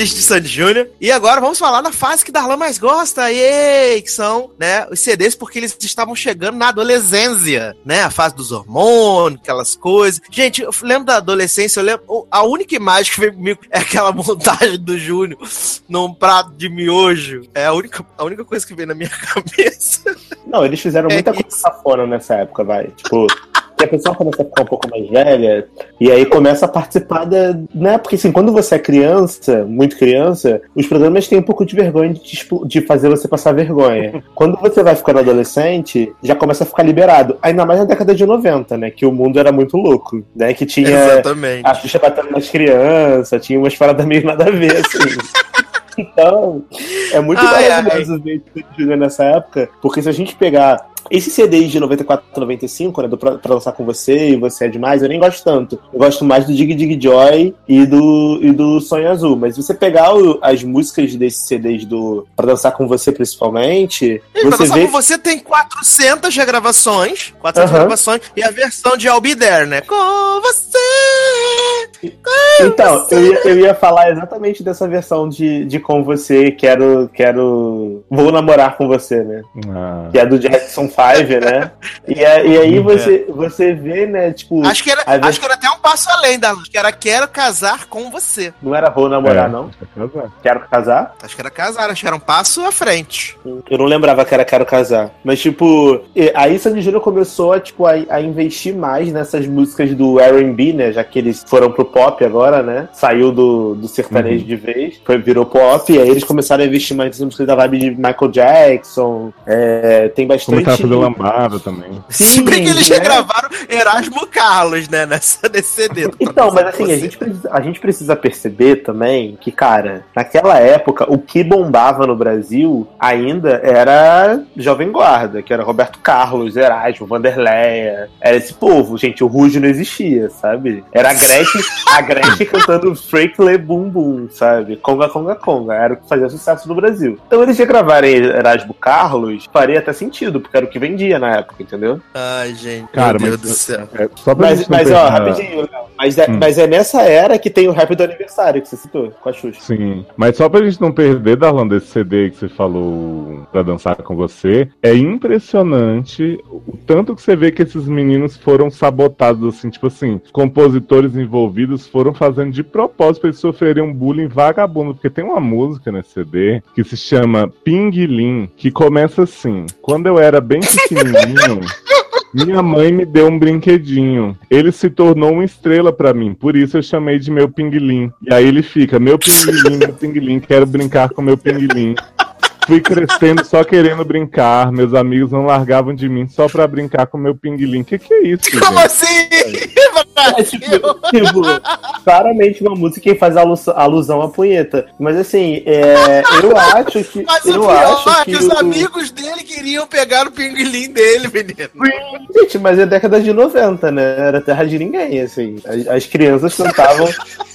De Sandy Júnior. E agora vamos falar da fase que Darlan mais gosta, ei, que são, né, os CDs, porque eles estavam chegando na adolescência, né? A fase dos hormônios, aquelas coisas. Gente, eu lembro da adolescência, eu lembro. A única imagem que veio comigo é aquela montagem do Júnior num prato de miojo. É a única, a única coisa que veio na minha cabeça. Não, eles fizeram É muita isso. coisa safona nessa época, vai. Tipo, que a pessoa começa a ficar um pouco mais velha e aí começa a participar da. Né? Porque assim, quando você é criança, muito criança, os programas têm um pouco de vergonha de, te de fazer você passar vergonha. Quando você vai ficando adolescente, já começa a ficar liberado. Ainda mais na década de 90, né? Que o mundo era muito louco, né? Que tinha Exatamente. a Xuxa batendo nas crianças, tinha umas paradas meio nada a ver, assim. Então, é muito Ai, maravilhoso ver isso Júnior nessa época, porque se a gente pegar esses CDs de 94 e 95, né, do pra, pra Dançar Com Você e Você É Demais, eu nem gosto tanto. Eu gosto mais do Dig Dig Joy e do, e do Sonho Azul. Mas se você pegar o- as músicas desses CDs do Pra Dançar Com Você, principalmente, E pra você dançar vê... com você tem 400 regravações, 400 Aham. regravações, e a versão de I'll Be There, né? Com você! Então, eu ia, eu ia falar exatamente dessa versão de, de Com Você, quero, quero... Vou namorar com você, né? Ah, que é do Jackson 5, né? E, a- e aí você, você vê, né, tipo, Acho que, era, Às vezes- acho que era até um passo além da que era Quero Casar com você. não era vou namorar, é, não? é. Quero casar? Acho que era casar, acho que era um passo à frente. Eu não lembrava que era quero casar. Mas, tipo, aí Sandy Júnior começou a, tipo, a, a investir mais nessas músicas do R&B, né? Já que eles foram pro pop agora, né? Saiu do, do sertanejo de vez, foi, virou pop, e aí eles começaram a investir mais nessas músicas da vibe de Michael Jackson. é, tem bastante... Fazer lambada também. Se bem que eles né? regravaram Erasmo Carlos, né? Nessa, nesse CD. do Então, mas assim, a gente, precisa, a gente precisa perceber também que, cara, naquela época, o que bombava no Brasil ainda era Jovem Guarda, que era Roberto Carlos, Erasmo, Vanderleia. Era esse povo, gente, o Ruge não existia, sabe? Era a Gretchen, a Gretchen cantando Freak Le Boom Boom, sabe? Conga Conga Conga, era o que fazia sucesso no Brasil. Então eles regravarem Erasmo Carlos faria até sentido, porque era o que vendia na época, entendeu? Ai, gente. Cara, meu Deus mas- do céu. É, só pra Mas, gente não mas ó, rapidinho, Léo, mas é, Hum. mas é nessa era que tem o rap do aniversário que você citou, com a Xuxa. Sim, mas só pra gente não perder, Darlan, desse CD que você falou pra dançar com você, é impressionante o tanto que você vê que esses meninos foram sabotados, assim, tipo assim, os compositores envolvidos foram fazendo de propósito pra eles sofrerem um bullying vagabundo, porque tem uma música nesse CD que se chama Pinguilim, que começa assim, quando eu era bem pequenininho... Minha mãe me deu um brinquedinho. Ele se tornou uma estrela pra mim, por isso eu chamei de meu pinguilim. E aí ele fica, meu pinguilim, meu pinguilim, quero brincar com meu pinguilim. Fui crescendo só querendo brincar, meus amigos não largavam de mim só pra brincar com meu pinguilim. Que que é isso? Como gente? assim? É tipo, tipo, claramente uma música que faz alu- alusão à punheta. Mas assim, é, eu acho que. Mas o eu pior acho é que que os o- amigos dele queriam pegar o pinguilim dele, menino. Gente, mas é década de 90, né? Era terra de ninguém, assim. As, as crianças cantavam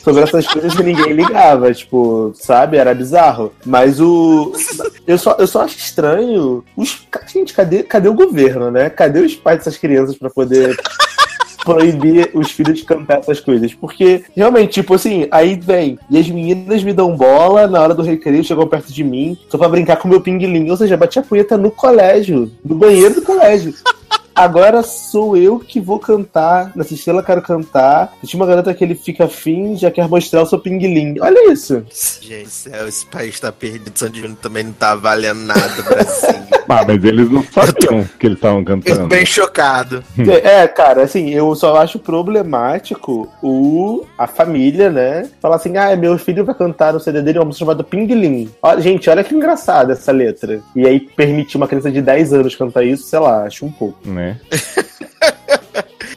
sobre essas coisas e ninguém ligava, tipo, sabe? Era bizarro. Mas o. Eu só, eu só acho estranho. Os, gente, cadê, cadê o governo, né? Cadê os pais dessas crianças pra poder. Proibir os filhos de cantar essas coisas. Porque, realmente, tipo assim, aí vem. E as meninas me dão bola na hora do recreio, chegam perto de mim, só pra brincar com o meu pinguilim. Ou seja, bati a punheta no colégio, no banheiro do colégio. Agora sou eu que vou cantar. Nessa estrela quero cantar. Tinha uma garota que ele fica afim, já quer mostrar o seu pinguilim. Olha isso. Gente esse país tá perdido. Sandy Júnior também não tá valendo nada, Brasil. Ah, mas eles não sabiam que eles estavam cantando. bem chocado. É, cara, assim, eu só acho problemático o a família, né? Falar assim, ah, meu filho vai cantar no CD dele uma música chamada Pinguilim. Olha, gente, olha que engraçada essa letra. E aí permitir uma criança de 10 anos cantar isso, sei lá, acho um pouco. Né?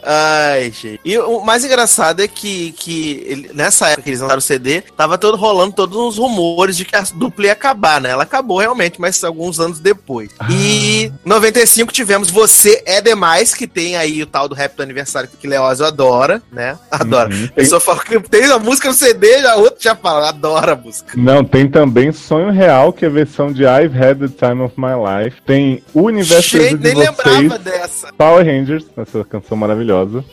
Ai, gente. E o mais engraçado é que, que ele- nessa época que eles lançaram o CD, tava todo rolando todos os rumores de que a dupla ia acabar, né? Ela acabou realmente, mas alguns anos depois. E em 95 tivemos Você é Demais, que tem aí o tal do rap do aniversário que Leózio adora, né? Adora. Uhum. A pessoa fala que tem a música no CD, já outro já fala, adora a música. Não, tem também Sonho Real, que é a versão de I've Had the Time of My Life. Tem o Universo Gente, de nem vocês, lembrava dessa. Power Rangers, essa canção maravilhosa. Heróis.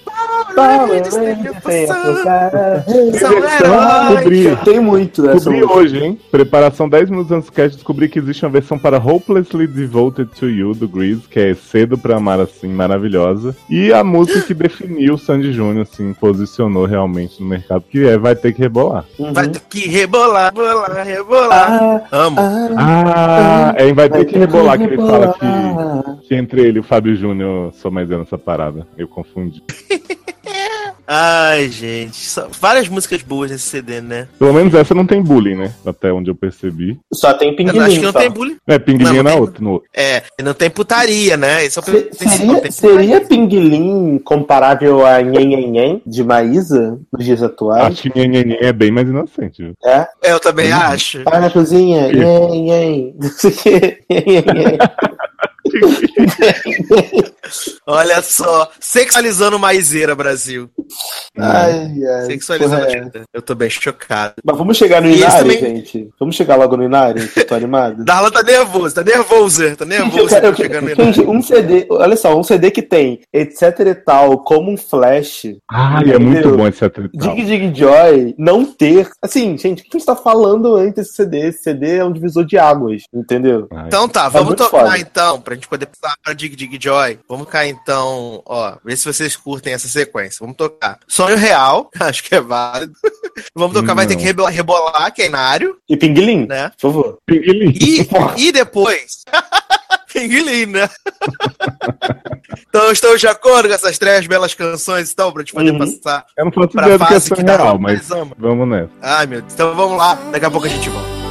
Descobri, Tem muito essa descobri hoje, hein? Preparação 10 minutos antes do cast, descobri que existe uma versão para Hopelessly Devoted to You, do Grease, que é Cedo pra Amar Assim, maravilhosa. E a música que definiu o Sandy Júnior, assim, posicionou realmente no mercado, que é Vai Ter Que Rebolar. Vai ter que rebolar, rebolar, rebolar. Ah, Amo. ah, Ah, é em Vai Ter Que Rebolar que ele fala que, que que entre ele e o Fábio Júnior sou mais eu nessa parada. Eu confundi. Ai, gente. só- várias músicas boas nesse CD, né? Pelo menos essa não tem bullying, né? Até onde eu percebi. Só tem pinguim. acho que não só. tem bullying. É, pinguim na tem- outra, no outro. É, não tem putaria, né? Esse é o Se-. Seria, Tem seria Pinguim comparável a Nhen Nhen Nhen de Maísa nos dias atuais? Acho que Nhenhenhen é bem mais inocente, viu? É? Eu também Hum. acho. Vai na cozinha, Nhen Nhen. Não sei o quê. Olha só, sexualizando maizeira, Brasil. Ai, ai. Sexualizando é. gente. Eu tô bem chocado. Mas vamos chegar no E Inari, também- gente. Vamos chegar logo no Inari, que eu tô animado. Darlan tá nervoso, tá nervoso, tá Gente, nervoso. eu quero, eu quero- gente, um CD, olha só, um CD que tem etc e tal, como um flash, Ai, é muito bom esse atrital. Dig Dig Joy, não ter. Assim, gente, o que a gente tá falando antes desse CD? Esse CD é um divisor de águas, entendeu? Então tá, vamos muito tocar foda. então, pra gente poder passar pra Dig Dig Joy. Vamos cá então, ó, ver se vocês curtem essa sequência. Vamos tocar. Sonho Real, acho que é válido. Vamos tocar, vai ter Não. que rebolar, rebolar, que é Inário, E Pinguim, né? por favor. Pinguim. E, e depois. Pinguim, né? então estamos de acordo com essas três belas canções, então, pra gente poder Uhum. passar Eu não faço pra ideia do que é real, mas vamos nessa. Ai, meu Deus. Então vamos lá, daqui a pouco a gente volta.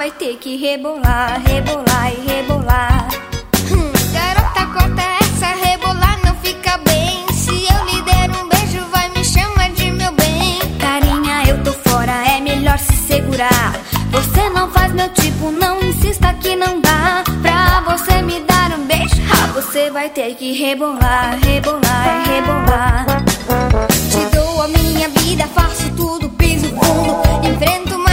Vai ter que rebolar, rebolar e rebolar. Hum, garota, corta essa, rebolar não fica bem. Se eu lhe der um beijo, vai me chamar de meu bem. Carinha, eu tô fora, é melhor se segurar. Você não faz meu tipo, não insista que não dá. Pra você me dar um beijo, ah, você vai ter que rebolar, rebolar e rebolar. Te dou a minha vida, faço tudo, piso fundo. Enfrento Mike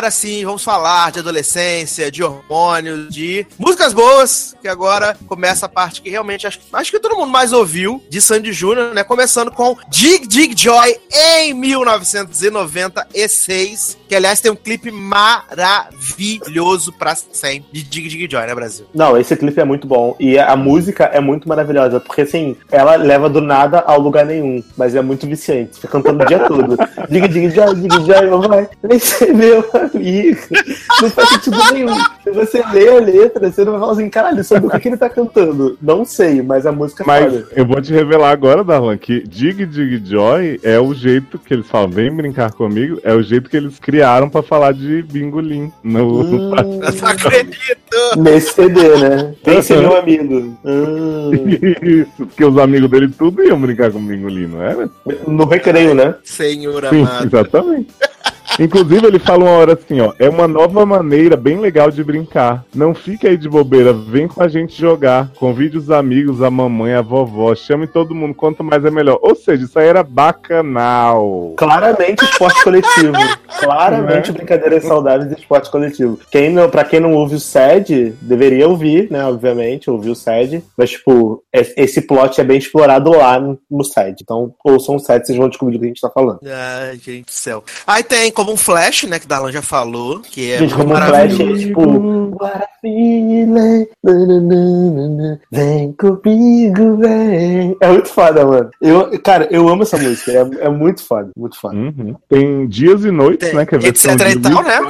agora sim, vamos falar de adolescência, de hormônios, de músicas boas. Que agora começa a parte que realmente acho, acho que todo mundo mais ouviu de Sandy Júnior, né? Começando com Dig Dig Joy em 1996. Que aliás tem um clipe maravilhoso pra sempre de Dig Dig Joy, né, Brasil? Não, esse clipe é muito bom. E a música é muito maravilhosa, porque assim, ela leva do nada ao lugar nenhum, mas é muito viciante. Fica cantando o dia todo. Diga, diga, já, diga, já, vai. Esse é meu amigo. Não faz sentido nenhum. Se você lê a letra, você não vai falar assim, caralho, sobre o que, ele tá cantando. Não sei, mas a música é Mas eu vou te revelar agora, Darlan, que Dig Dig Joy é o jeito que eles falam, vem brincar comigo, é o jeito que eles criaram pra falar de bingolim. No, Hum, Eu não acredito! nesse CD, né? Pense meu amigo. Hum, Isso, porque os amigos dele tudo iam brincar com bingolim, não era? no recreio, né? Senhor Sim, amado. exatamente. Inclusive, ele fala uma hora assim, ó. É uma nova maneira bem legal de brincar. Não fique aí de bobeira, vem com a gente jogar. Convide os amigos, a mamãe, a vovó. Chame todo mundo, quanto mais é melhor. Ou seja, isso aí era bacanal. Claramente esporte coletivo. Claramente brincadeiras saudáveis e esporte coletivo. Quem não, pra quem não ouve o SED, deveria ouvir, né? Obviamente, ouvir o SED. Mas, tipo, es- esse plot é bem explorado lá no, no SED. Então, ouçam o SED, vocês vão descobrir do que a gente tá falando. Ai, gente do céu. Aí tem como um flash, né, que Dalan já falou, que é gente, como um flash, é tipo. Vem comigo, vem. É muito foda, mano. Eu, cara, eu amo essa música. É, é muito foda, muito foda. Uhum. Tem dias e noites, Tem né? Que é etc e tal, né?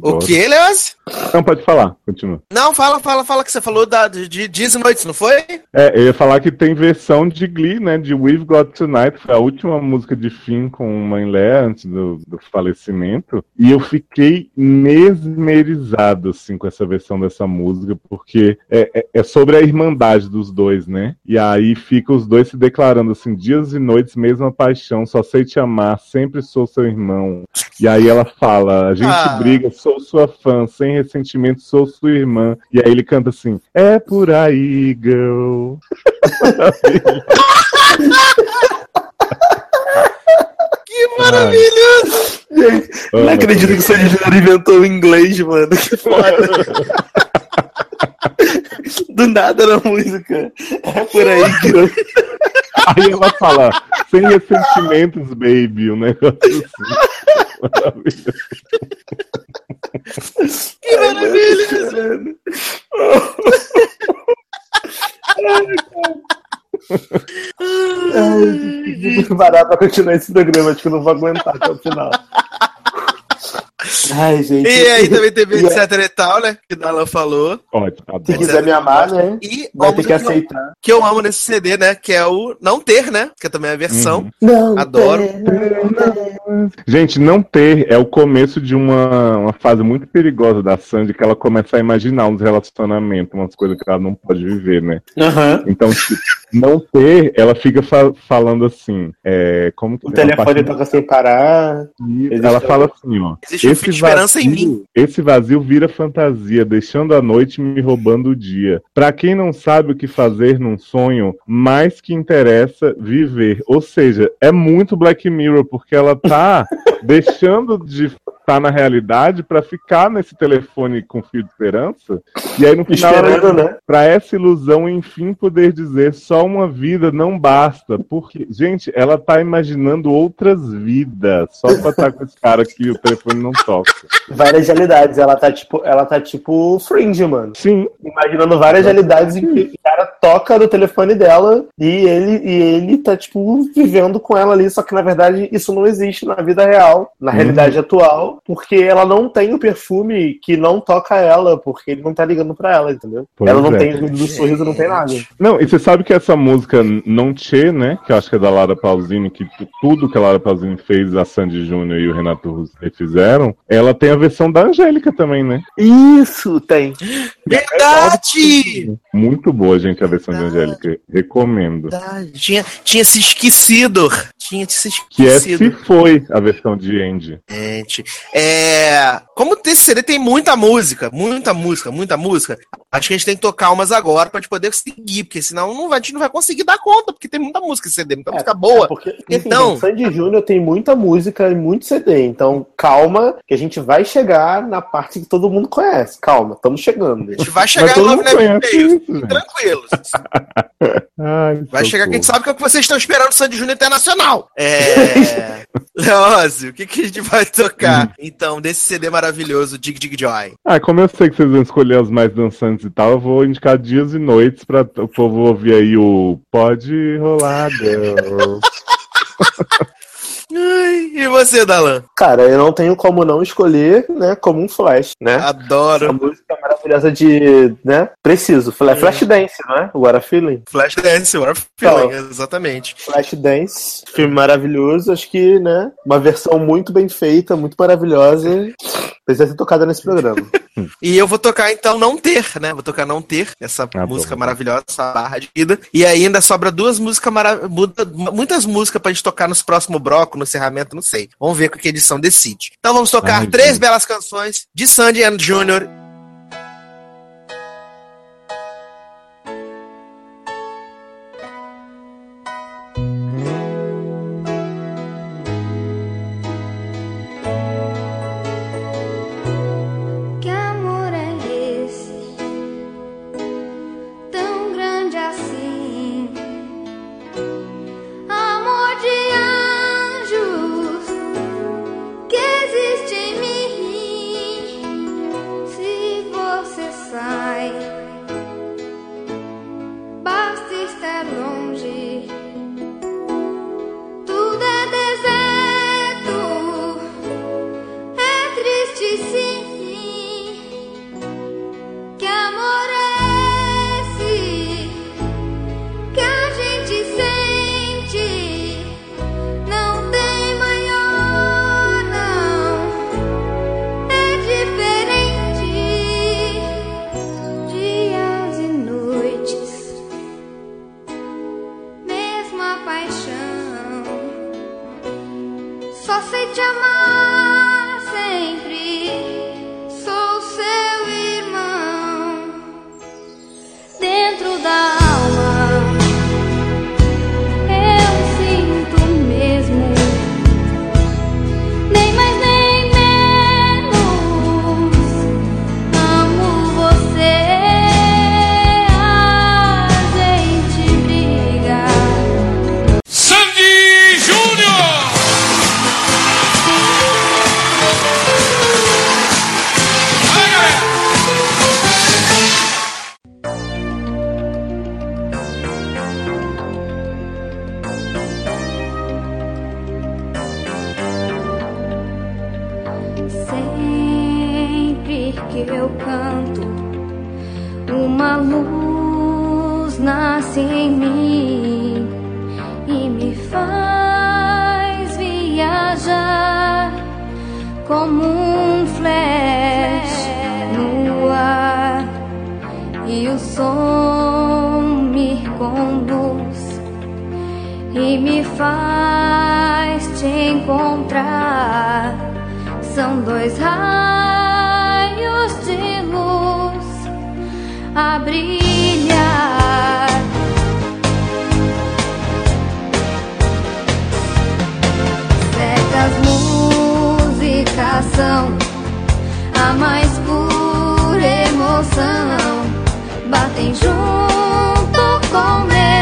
O que, Leoz? Não, pode falar, continua. Não, fala, fala, fala que você falou da, de, de Dias e Noites, não foi? É, eu ia falar que tem versão de Glee, né? De We've Got Tonight, foi a última música de Finn com Mãe Lé antes do, do falecimento. E eu fiquei mesmerizado, assim, com essa versão dessa música, porque é, é- é sobre a irmandade dos dois, né? E aí fica os dois se declarando assim: dias e noites, mesma paixão, só sei te amar, sempre sou seu irmão. E aí ela fala: a gente Ah. briga, sou sua fã, sem ressentimento, sou sua irmã. E aí ele canta assim: é por aí, girl. Maravilhoso! Não acredito que o Sandy Júnior inventou o inglês, mano. Que foda. Do nada na música. É por aí que eu... Aí ela fala, sem ressentimentos, baby, um negócio assim. Maravilhoso. Que maravilhoso! Ai, vou parar pra continuar esse programa, acho que eu não vou aguentar até o final. Ai, gente. E aí também teve etc e tal, né? Que o Dalan falou. Ótimo, Se adoro. quiser me amar, né? E Vai ter que aceitar. que eu amo nesse CD, né? Que é o Não Ter, né? Que é também a versão. Uhum. Não Adoro. Gente, não ter é o começo de uma, uma fase muito perigosa da Sandy, que ela começa a imaginar uns relacionamentos, umas coisas que ela não pode viver, né? Aham. Então, tipo, não ter, ela fica fa- falando assim, é, como que O é? telefone toca sem parar. E ela fala assim, ó. Existe de esperança em mim. Esse vazio vira fantasia, deixando a noite me roubando o dia. Pra quem não sabe o que fazer num sonho, mais que interessa viver. Ou seja, é muito Black Mirror, porque ela tá deixando de estar na realidade pra ficar nesse telefone com fio de esperança. E aí no final Esperando, né? Pra essa ilusão, enfim, poder dizer só uma vida não basta. Porque, gente, ela tá imaginando outras vidas só pra estar com esse cara que o telefone não toca. Várias realidades. Ela tá tipo, ela tá tipo fringe, mano. Sim, Imaginando várias realidades em que o cara toca no telefone dela e ele, e ele tá, tipo, vivendo com ela ali, só que na verdade isso não existe na vida real, na Uhum. realidade atual, porque ela não tem o perfume que não toca ela, porque ele não tá ligando pra ela, entendeu? Pois ela não é. tem o sorriso, não tem nada. Não, e você sabe que essa música Não Che, né? Que eu acho que é da Lara Pausini, que tu- tudo que a Lara Pausini fez, a Sandy Júnior e o Renato Russo fizeram, ela tem a versão da Angélica também, né? Isso, tem. Verdade! Muito boa, gente, a versão de Angélica. Recomendo. Verdade. Tinha, tinha se esquecido. Tinha se Que é esquecido. Se Foi a versão de Andy. Gente, é... como esse CD tem muita música, muita música, muita música, Acho que a gente tem que tocar umas agora pra gente poder seguir, porque senão não vai, a gente não vai conseguir dar conta, porque tem muita música em CD, muita música boa. É, porque, porque Então- assim, Sandy Júnior tem muita música e muito CD. Então, calma, que a gente vai chegar na parte que todo mundo conhece. Calma, estamos chegando. A gente vai chegar em Love Never Fails. gente. Tranquilos. Ai, Vai chegar quem socorro. sabe que é o que vocês estão esperando do Sandy Júnior Internacional. É. Leózio, o que, que a gente vai tocar? Então, desse CD maravilhoso, Dig Dig Joy. Ah, como eu sei que vocês vão escolher as mais dançantes e tal, eu vou indicar dias e noites pra o povo ouvir aí o Pode Rolar Girl. E você, Dalan? Cara, eu não tenho como não escolher, né, como um flash, né? A Adoro. música maravilhosa de, né? Preciso. Fla- Flash Dance, né? What a Feeling. Flashdance, What a Feeling, exatamente. Flash Dance, filme maravilhoso, acho que, né? Uma versão muito bem feita, muito maravilhosa. Precisa ser tocada nesse programa. E eu vou tocar então Não Ter, né? Vou tocar Não Ter, essa Ah, música bom. maravilhosa, essa barra de vida. E ainda sobra duas músicas maravilhosas, muitas músicas pra gente tocar nos próximos blocos, no encerramento, não sei. Vamos ver o que a edição decide. Então vamos tocar Ai, três gente. belas canções de Sandy and Jr. nasce em mim e me faz viajar como um flash no ar. E o som me conduz e me faz te encontrar. São dois raios de luz a brilhar. São a mais pura emoção. Batem junto com meu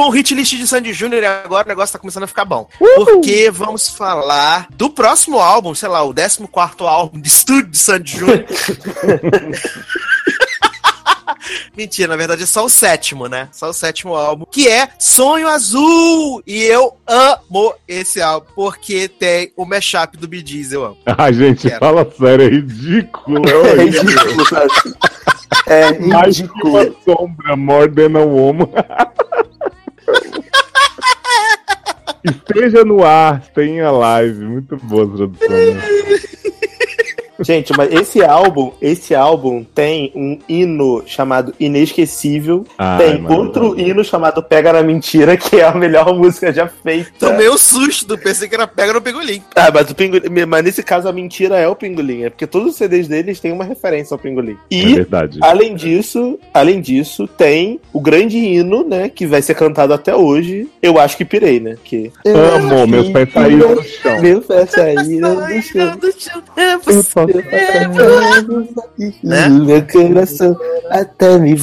com o hit list de Sandy Júnior e agora o negócio tá começando a ficar bom. Porque vamos falar do próximo álbum, sei lá, o 14 álbum de estúdio de Sandy Júnior. Mentira, na verdade é só o sétimo, né? Só o sétimo álbum, que é Sonho Azul! E eu amo esse álbum, porque tem o mashup do Bee Gees, eu amo. Ai, gente, Quero. fala sério, é ridículo. É ridículo, sabe? É Mais que ridículo. uma sombra, more than a woman. Esteja no ar, tenha live. Muito boa a tradução. né? Gente, mas esse álbum, esse álbum tem um hino chamado Inesquecível. Ai, tem mano. outro hino chamado Pega na Mentira, que é a melhor música já feita. Tomei um susto, pensei que era pega no Pingolim. Ah, mas, o pingolim, mas nesse caso a mentira é o Pingolim, é porque todos os CDs deles têm uma referência ao Pingolim. É E verdade. Além disso, além disso, tem o grande hino, né, que vai ser cantado até hoje. Eu acho que pirei, né? Que Amo, meus pés saíram do chão. Meu pé saíram do chão. É Eu você. Né? Meu coração até me. É,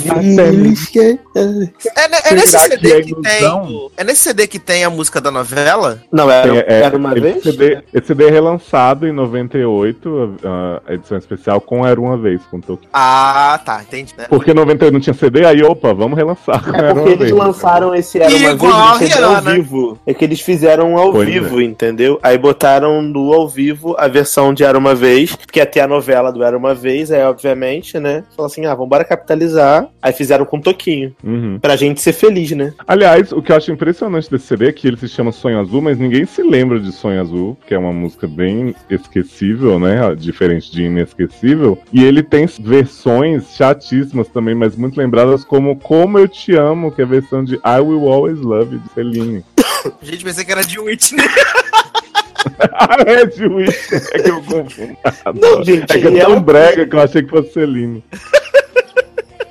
ne- é nesse CD que é que tem. É nesse CD que tem a música da novela? Não, era, É, é, era uma vez? CD, esse CD é relançado em 98, a, a edição especial com Era Uma Vez, com Tolkien. Ah, tá, entendi. né? Porque em 98 não tinha CD, aí opa, vamos relançar com É porque eles Vez. lançaram esse Era Uma Igual Vez ao Rihanna. vivo. É que eles fizeram ao Pois vivo, entendeu? Aí botaram no ao vivo a versão de Era Uma Vez, porque até a novela do Era Uma Vez, aí obviamente, né? Falaram assim, ah, vambora capitalizar. Aí fizeram com Toquinho. Uhum. Pra gente ser feliz, né? Aliás, o que eu acho impressionante desse CD é que ele se chama Sonho Azul, mas ninguém se lembra de Sonho Azul, que é uma música bem esquecível, né? Diferente de Inesquecível. E ele tem versões chatíssimas também, mas muito lembradas como Como Eu Te Amo, que é a versão de I Will Always Love You, de Celine. Gente, pensei que era de Whitney. ah, é é que eu confundo. Não, gente, é que é tão ela- brega que eu achei que fosse Celine.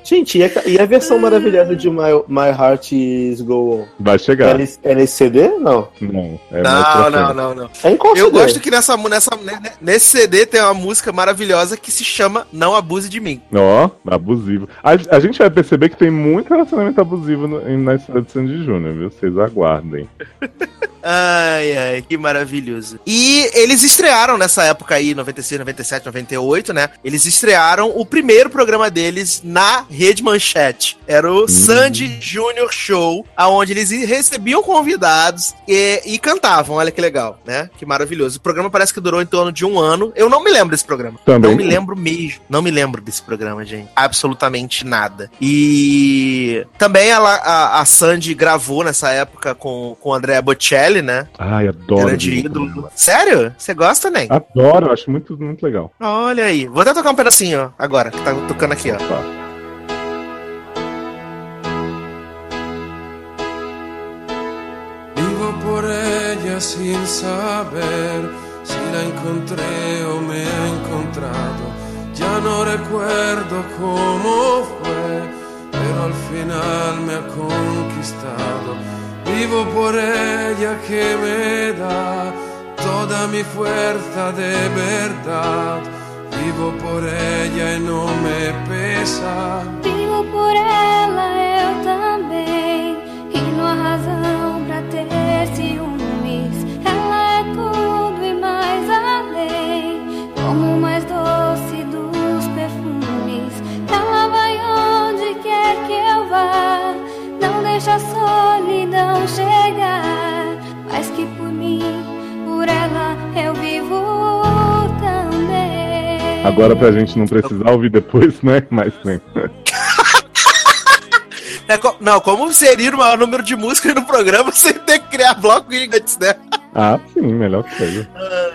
Gente, e a, e a versão maravilhosa de My, My Heart Is Go On? Vai É chegar. é nesse CD? Não. Não, é Não, não, não, não. É em qual Eu CD? gosto que nessa, nessa, ne- nesse CD tem uma música maravilhosa que se chama Não Abuse de Mim. Ó, abusivo. A, a gente vai perceber que tem muito relacionamento abusivo no- em- na história de Sandy Júnior, viu? Vocês aguardem. Ai, ai, que maravilhoso. E eles estrearam nessa época aí, 96, 97, 98, né? Eles estrearam o primeiro programa deles na Rede Manchete. Era o Sandy Junior Show, aonde eles recebiam convidados e, e cantavam. Olha que legal, né? Que maravilhoso. O programa parece que durou em torno de um ano. Eu não me lembro desse programa. Também. Não me lembro mesmo. Não me lembro desse programa, gente. Absolutamente nada. E também ela, a, a Sandy gravou nessa época com, com o Andrea Bocelli, né? Ai, adoro. Grande ídolo. Sério? Você gosta, Nen? Adoro, acho muito, muito legal. Olha aí. Vou até tocar um pedacinho, ó, agora, que tá tocando aqui, ó. Tá. Vivo por ella sin saber si la encontré o me ha encontrado. Ya no recuerdo cómo fue, pero al final me ha conquistado. Vivo por ella que me da toda mi fuerza de verdad. Vivo por ella e não me pesa. Vivo por ela eu também. E não há razão pra ter ciúmes. Ela é tudo e mais além. Como uma a solidão chegar, mas que por mim, por ela eu vivo também. Agora pra gente não precisar ouvir depois, né? Mas sim. É co- não, como seria o maior número de músicas no programa sem ter que criar bloco gigantes, né? Ah, sim, melhor que seja.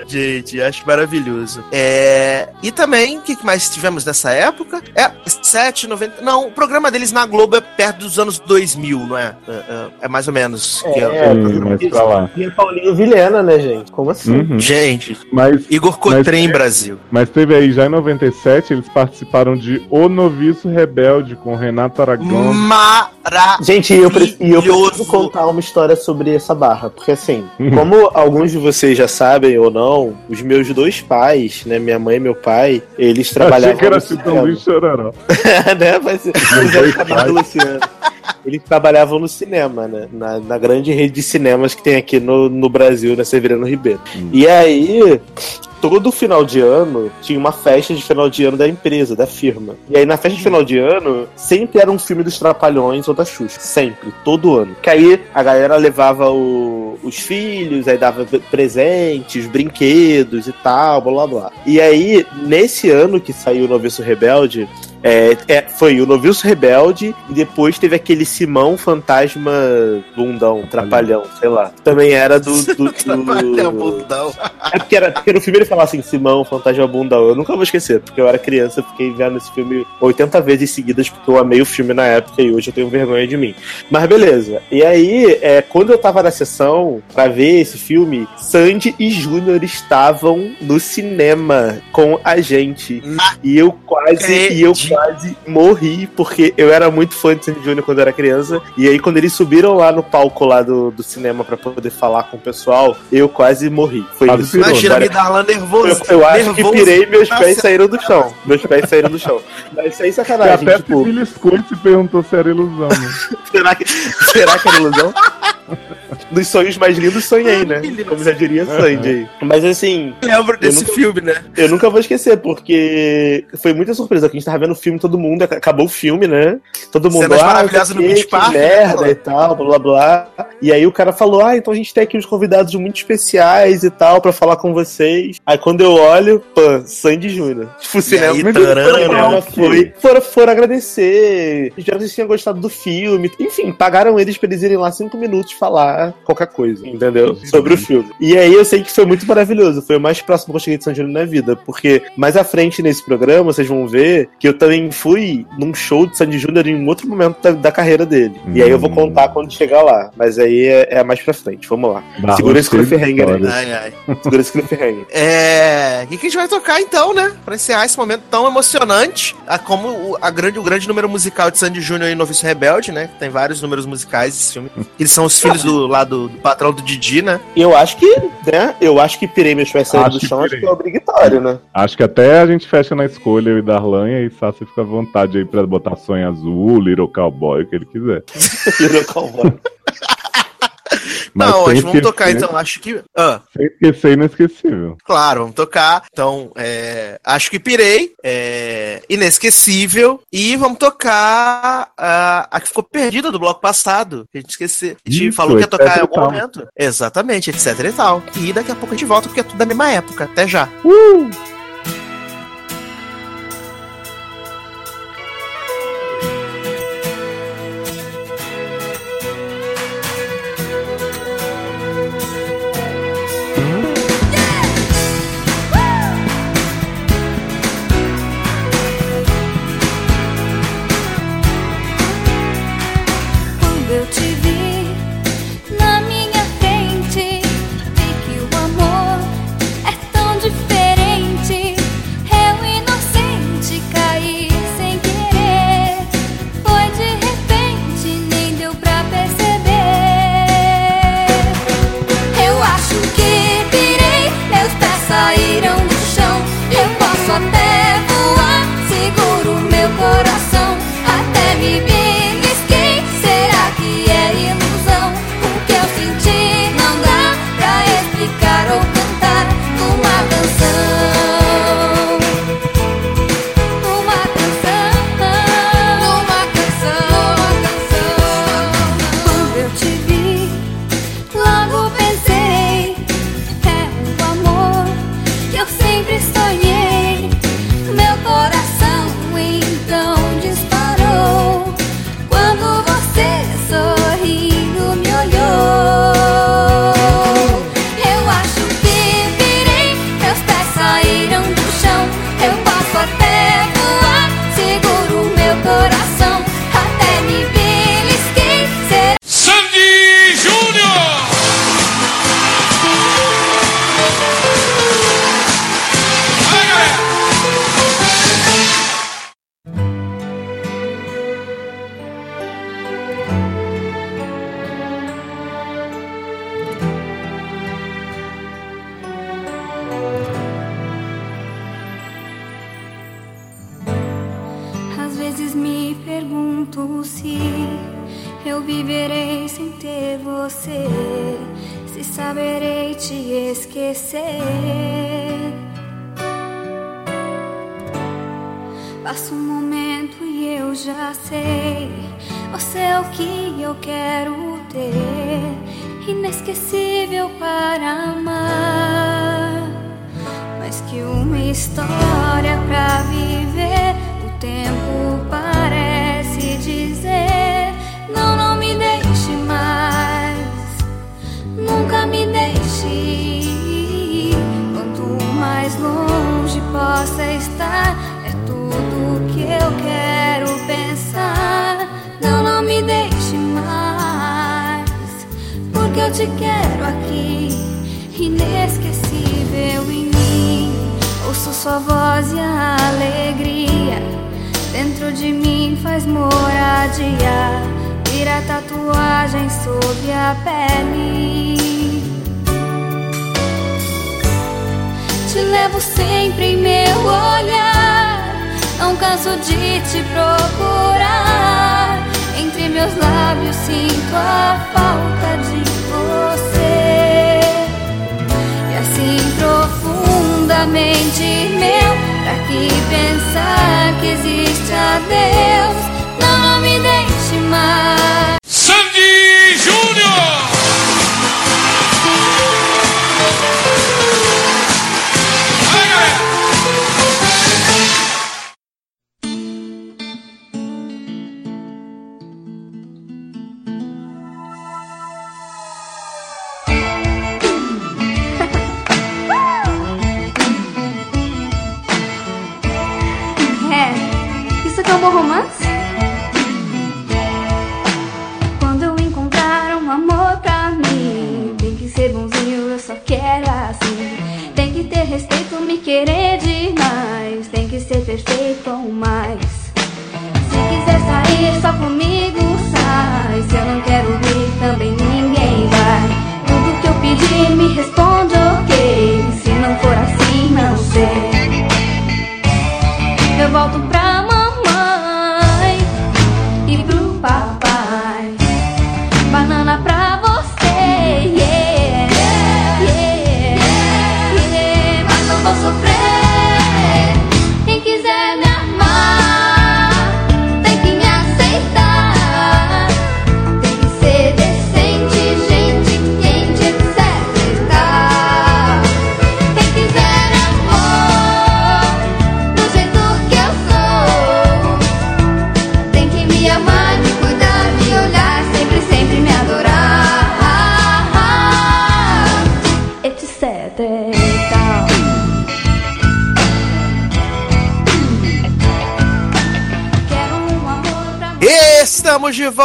Gente, acho maravilhoso. É... E também, o que mais tivemos nessa época? É 7, 90. Não, o programa deles na Globo é perto dos anos 2000, não é? É, é- é mais ou menos. que é- Sim, mas pra lá. Tinha Paulinho Vilhena, né, gente? Como assim? Uhum. Gente, Mas, Igor Cotrem Brasil. mas teve aí já em 97, eles participaram de O Noviço Rebelde com Renato Aragão. Maravilhoso. Gente, eu, pre- e eu preciso contar uma história sobre essa barra, porque assim, como alguns de vocês já sabem ou não, os meus dois pais, né, minha mãe e meu pai, eles Achei trabalhavam que era no Chitãozinho cinema. Chororó. né? Mas pais. Luciano. Eles trabalhavam no cinema, né? Na, na grande rede de cinemas que tem aqui no, no Brasil, na Severino Ribeiro. E aí, todo final de ano tinha uma festa de final de ano da empresa, da firma. E aí na festa de final de ano, sempre era um filme dos Trapalhões ou da Xuxa. Sempre, todo ano. Que aí a galera levava o- os filhos, aí dava presentes, brinquedos e tal, blá blá blá. E aí, nesse ano que saiu o Noviço Rebelde, é, é, foi o Noviço Rebelde e depois teve aquele Simão Fantasma Bundão, Trapalhão, sei lá. Também era do. do, Trapalhão, do... bundão. É porque, era, porque no filme ele falava assim, Simão, Fantasma Bundão. Eu nunca vou esquecer, porque eu era criança, eu fiquei vendo esse filme 80 vezes seguidas, porque eu amei o filme na época e hoje eu tenho vergonha de mim. Mas beleza. E aí, é, quando eu tava na sessão pra ver esse filme, Sandy e Júnior estavam no cinema com a gente. E eu quase, e eu. Quase morri, porque eu era muito fã de Sandy Júnior quando eu era criança. E aí, quando eles subiram lá no palco lá do, do cinema pra poder falar com o pessoal, eu quase morri. Foi Quase isso. Imagina me Darlan nervoso. eu, eu acho que nervoso. pirei e meus pés saíram do chão. Meus pés saíram do chão. Mas sem E sacanagem, até se tipo, beliscou e se perguntou se era ilusão. Né? será que, será que era ilusão? Nos sonhos mais lindos sonhei, né? Como já diria Sandy. Mas assim, Lembro desse nunca- filme, né? eu nunca vou esquecer, porque foi muita surpresa. Que a gente tava vendo o filme, todo mundo, acabou o filme, né? Todo mundo, Cenas ah, maravilhosas isso no Beach que Park, né, merda cara? e tal, blá blá blá. E aí o cara falou, ah, então a gente tem aqui uns convidados muito especiais e tal, pra falar com vocês. Aí quando eu olho, pã, Sandy Júnior. Tipo, o cinema, aí, o tarana, cinema foi, foram, foram agradecer, já eles tinham gostado do filme. Enfim, pagaram eles pra eles irem lá cinco minutos falar qualquer coisa, entendeu? Sobre o filme. E aí eu sei que foi muito maravilhoso. Foi o mais próximo que eu cheguei de São Júnior na vida. Porque mais à frente nesse programa, vocês vão ver que eu também fui num show de Sandy Júnior em um outro momento da, da carreira dele. E aí eu vou Hum. contar quando chegar lá. Mas aí é, é mais pra frente. Vamos lá. Darlan Segura esse cliffhanger aí. Ai, ai. Segura esse cliffhanger. É. O que, que a gente vai tocar então, né? Pra encerrar esse momento tão emocionante. a- Como o, a grande, o grande número musical de Sandy Júnior e Noviço Rebelde, né? Tem vários números musicais desse filme. Eles são os filhos do, lá do, patrão do Didi, né? E eu acho que, né? Eu acho que meus pés saindo Acho do chão, acho que é obrigatório, né? Acho que até a gente fecha na escolha, eu e Darlan, e aí Sassi fica à vontade aí pra botar Sonho Azul, Little Cowboy, o que ele quiser. Virou cowboy. Mas Não, que vamos tocar esquecer- então. Acho que. Ah, Sem esquecer inesquecível. claro, vamos tocar. Então, é, acho que pirei. É, inesquecível. E vamos tocar a, a que ficou perdida do bloco passado. Que a gente esqueceu. A gente Isso, falou que ia tocar em algum momento. Exatamente, etc e tal. E daqui a pouco a gente volta, porque é tudo da mesma época. Até já. Quando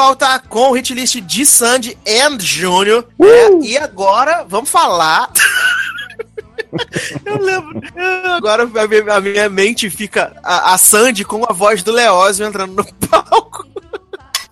volta com o hitlist de Sandy and Júnior. né? E agora vamos falar. Eu lembro. Agora a minha, a minha mente fica a, a Sandy com a voz do Leózio entrando no palco.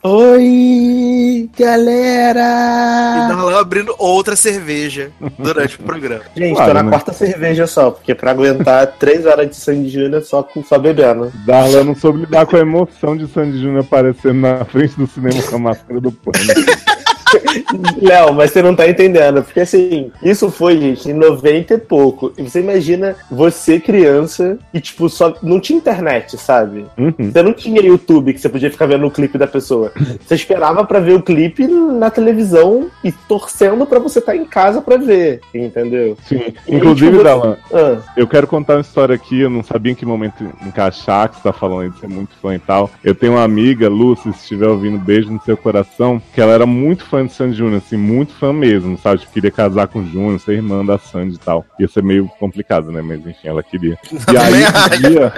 Oi, E galera! Darlan abrindo outra cerveja durante o programa. Gente, Claro, tô na né? quarta cerveja só, porque pra aguentar três horas de Sandy Júnior só, com, só bebendo. Darlan não soube lidar com a emoção de Sandy Júnior aparecendo na frente do cinema com a máscara do pânico. Léo, mas você não tá entendendo, porque assim, isso foi, gente, em 90 e pouco. E você imagina você criança e, tipo, só não tinha internet, sabe? Uhum. Você não tinha YouTube que você podia ficar vendo o clipe da pessoa. Você esperava pra ver o clipe na televisão e torcendo pra você estar em casa pra ver, entendeu? Sim. E aí, Inclusive, tipo, Darlan, Ah, eu quero contar uma história aqui, eu não sabia em que momento encaixar, que você tá falando de ser muito fã e tal. Eu tenho uma amiga, Lucy, se estiver ouvindo, beijo no seu coração, que ela era muito fã de Sandy Júnior, assim, muito fã mesmo, sabe? Tipo, queria casar com o Júnior, ser irmã da Sandy e tal. Ia ser meio complicado, né? Mas enfim, ela queria. E aí, um dia...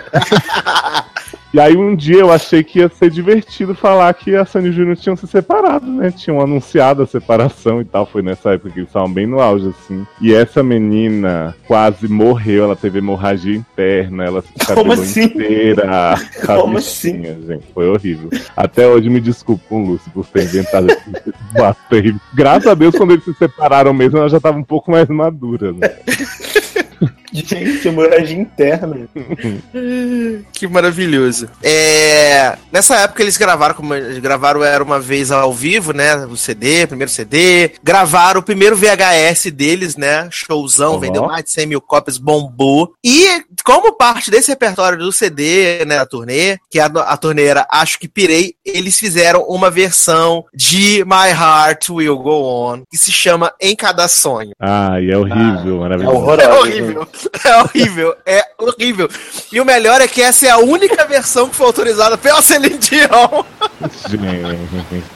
E aí um dia eu achei que ia ser divertido falar que a Sandy e o Júnior tinham se separado, né? Tinham anunciado a separação e tal. Foi nessa época que eles estavam bem no auge, assim. E essa menina quase morreu, ela teve hemorragia interna, ela se Como assim? inteira. Como bichinha, gente. Foi horrível. Até hoje me desculpo com o Lúcio por ter inventado esse boato terrível. Graças a Deus, quando eles se separaram mesmo, ela já tava um pouco mais madura, né? Gente, hemorragia interna. Que maravilhoso. É, nessa época eles gravaram, como eles gravaram Era Uma Vez ao vivo, né? O CD, primeiro CD. Gravaram o primeiro VHS deles, né? Showzão, Uhum. vendeu mais de 100 mil cópias, bombou. E como parte desse repertório do CD, né? A turnê, que a, a turnê era Acho Que Pirei, eles fizeram uma versão de My Heart Will Go On, que se chama Em Cada Sonho. Ah, e é horrível, É maravilhoso. É horroroso. horrível. É horrível. É horrível. E o melhor é que essa é a única versão que foi autorizada pela Celine Dion. Gente.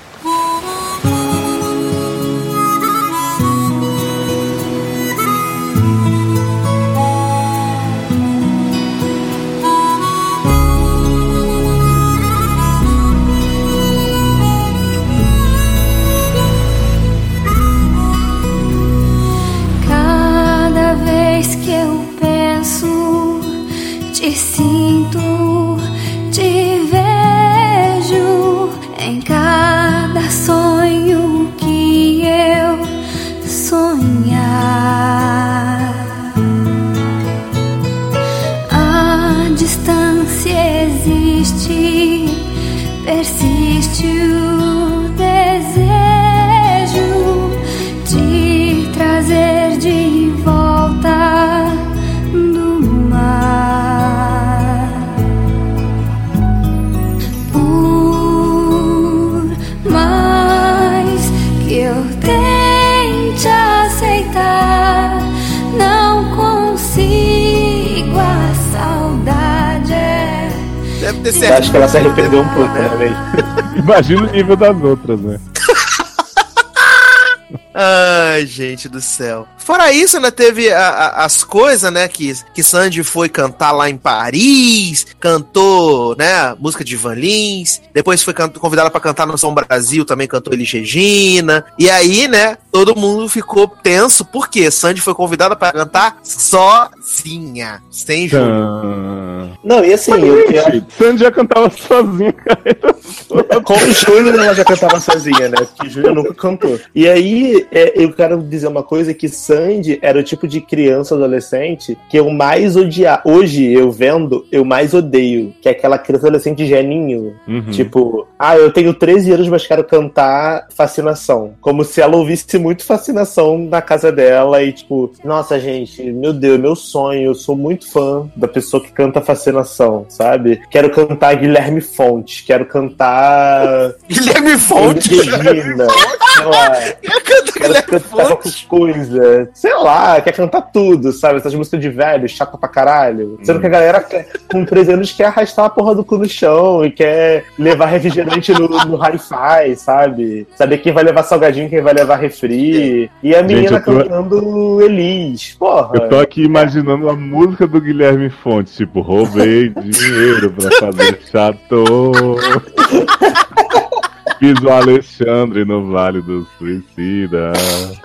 Persiste o Certo. acho que ela se arrependeu um pouco, né, velho? Imagina o nível das outras, né? Ai, gente do céu. Fora isso, né, teve a- a- as coisas, né, que, que Sandy foi cantar lá em Paris, cantou, né, música de Van Lins, depois foi convidada pra cantar no São Brasil, também cantou Elis Regina, e aí, né, todo mundo ficou tenso, porque Sandy foi convidada pra cantar sozinha, sem Júnior. Não, e assim, eu, eu, Gente, Sandy já cantava sozinha, cara. com o Júnior ela já cantava sozinha, né? Porque o Júnior nunca cantou. E aí, é, eu quero dizer uma coisa, que Sandy era o tipo de criança, adolescente, que eu mais odiar. Hoje, eu vendo, eu mais odeio. Que é aquela criança adolescente geninho. Uhum. Tipo, ah, eu tenho 13 anos, mas quero cantar Fascinação. Como se ela ouvisse muito Fascinação na casa dela e, tipo, nossa, gente, meu Deus, meu sonho, eu sou muito fã da pessoa que canta Fascinação, sabe? Quero cantar Guilherme Fontes, quero cantar. Guilherme Fontes. Regina, sei lá. Eu canto Guilherme cantar qualquer Sei lá, quer cantar tudo, sabe? Essas músicas de velho, chata pra caralho. Sendo que a galera quer- com 13 anos quer arrastar a porra do cu no chão e quer levar refrigerante no, no hi-fi, sabe? Saber quem vai levar salgadinho, quem vai levar refri. E a menina eu tô- cantando Elis. Porra. Eu tô aqui imaginando a música do Guilherme Fontes, tipo, roubei dinheiro pra fazer chateau. Fiz o Alexandre no Vale dos Suicidas.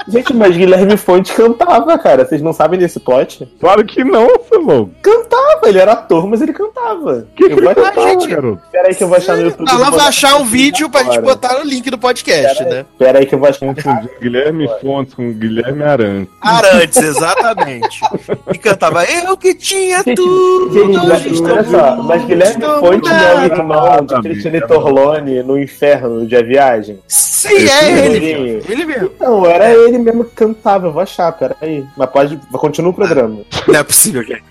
Gente, mas Guilherme Fonte cantava, cara. Vocês não sabem desse plot? Claro que não, seu louco. Cantava, ele era ator, mas ele cantava. Que que eu ele vou achar, cantava, gente? garoto? Pera aí que eu vou achar no YouTube. Ela vai achar um vídeo pra gente botar no link do podcast, Pera aí. né? Pera aí que eu vou achar. Confundi Guilherme Fontes com Guilherme Arantes. Arantes, exatamente. E cantava Eu que tinha Gente, tudo. Gente, mas, olha só, mas Guilherme Fonte não é o irmão de Cristiane Torlone no inferno de A Viagem? Sim, é ele. Ele mesmo. Não, era ele mesmo que cantava, eu vou achar, peraí. Mas pode, continua o programa. Não é possível, gente.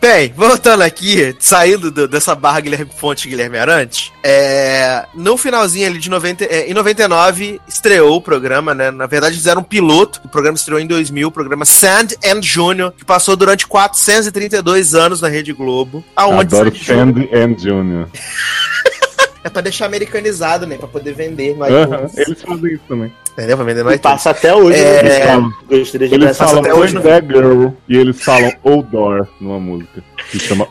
Bem, voltando aqui, saindo do- dessa barra Guilherme Fonte e Guilherme Arantes, é, no finalzinho ali de 90, é, em 99 estreou o programa, né? Na verdade fizeram um piloto, o programa estreou em 2000, o programa Sand and Junior, que passou durante 432 anos na Rede Globo. Aonde Adoro Sandy Júnior- Sandy and Junior. É pra deixar americanizado, né? Pra poder vender no Aham, iTunes. Eles fazem isso também. Entendeu? Pra vender no E passa até hoje, É, né? falam- Gostaria de Eles falam até hoje, That Girl e eles falam Odor numa música que chama.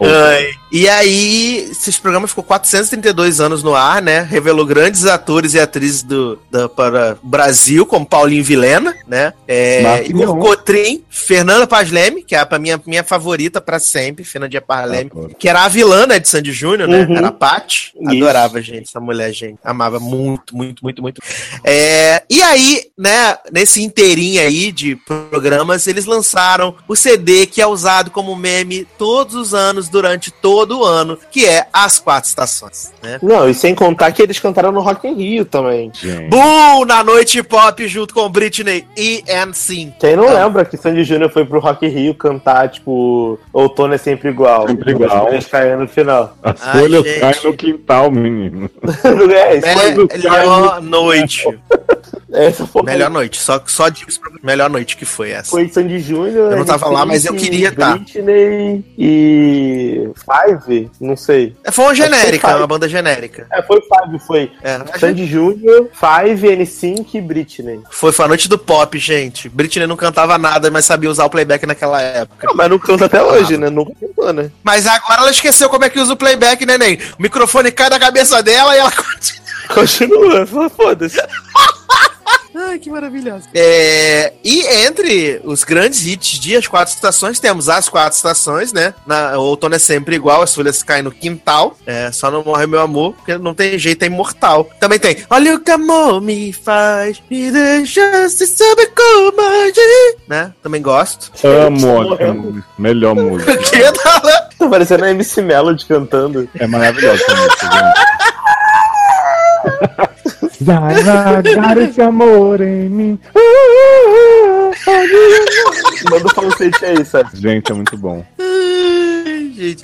E aí, esse programa ficou 432 anos no ar, né? Revelou grandes atores e atrizes do, da- para o Brasil, como Paulinho Vilena, né? É, Marcos Igor. Cotrim, Fernanda Paz Leme, que é a minha, minha favorita pra sempre, Fernandinha Paz Leme, Adoro. que era a vilã, né, de Sandy Júnior, né? Uhum. Era a Paty. Adorava, gente, essa mulher, gente. Amava muito, muito, muito, muito. É, e aí, né, nesse inteirinho aí de programas, eles lançaram o CD que é usado como meme todos os anos, durante todo o ano, que é As Quatro Estações, né? Não, e sem contar que eles cantaram no Rock in Rio também. Gente. Boom! Na noite pop junto com Britney e NSYNC. Quem não lembra que Sandy Júnior foi pro Rock in Rio cantar, tipo, outono é sempre igual. Sempre Quando as igual. folhas caem no final. As folhas caem no quintal, menino. é, foi, Melhor noite. Essa foi, Melhor noite. Só, só digo pra melhor noite que foi essa. foi Sandy Júnior. Eu não tava lá, mas eu queria tá. Britney e Five, não sei. Foi uma genérica, foi uma banda genérica. É, foi Five, foi. É, a gente- Sandy Júnior, Five, N5 e Britney. foi, foi a noite do pop, gente. Britney não cantava nada, mas sabia usar o playback naquela época. Não, mas não canta até hoje, né? Nunca cantou, né? Mas agora ela esqueceu como é que usa o playback, neném. O microfone cai da cabeça dela e ela continua. Continua, foda-se. Ai, que maravilhoso. É, e entre os grandes hits de As Quatro Estações, temos As Quatro Estações, né? Na, o outono é sempre igual, as folhas caem no quintal. É, só não morre meu amor, porque não tem jeito, é imortal. Também tem Olha o que amor me faz, me deixa se saber como agir. Né? Também gosto. Amo música. Melhor música. Que tá Tá parecendo a MC Melody cantando. É maravilhosa essa música, gente. Vai largar esse amor em mim. Manda o falsete aí, sabe? Gente, é muito bom.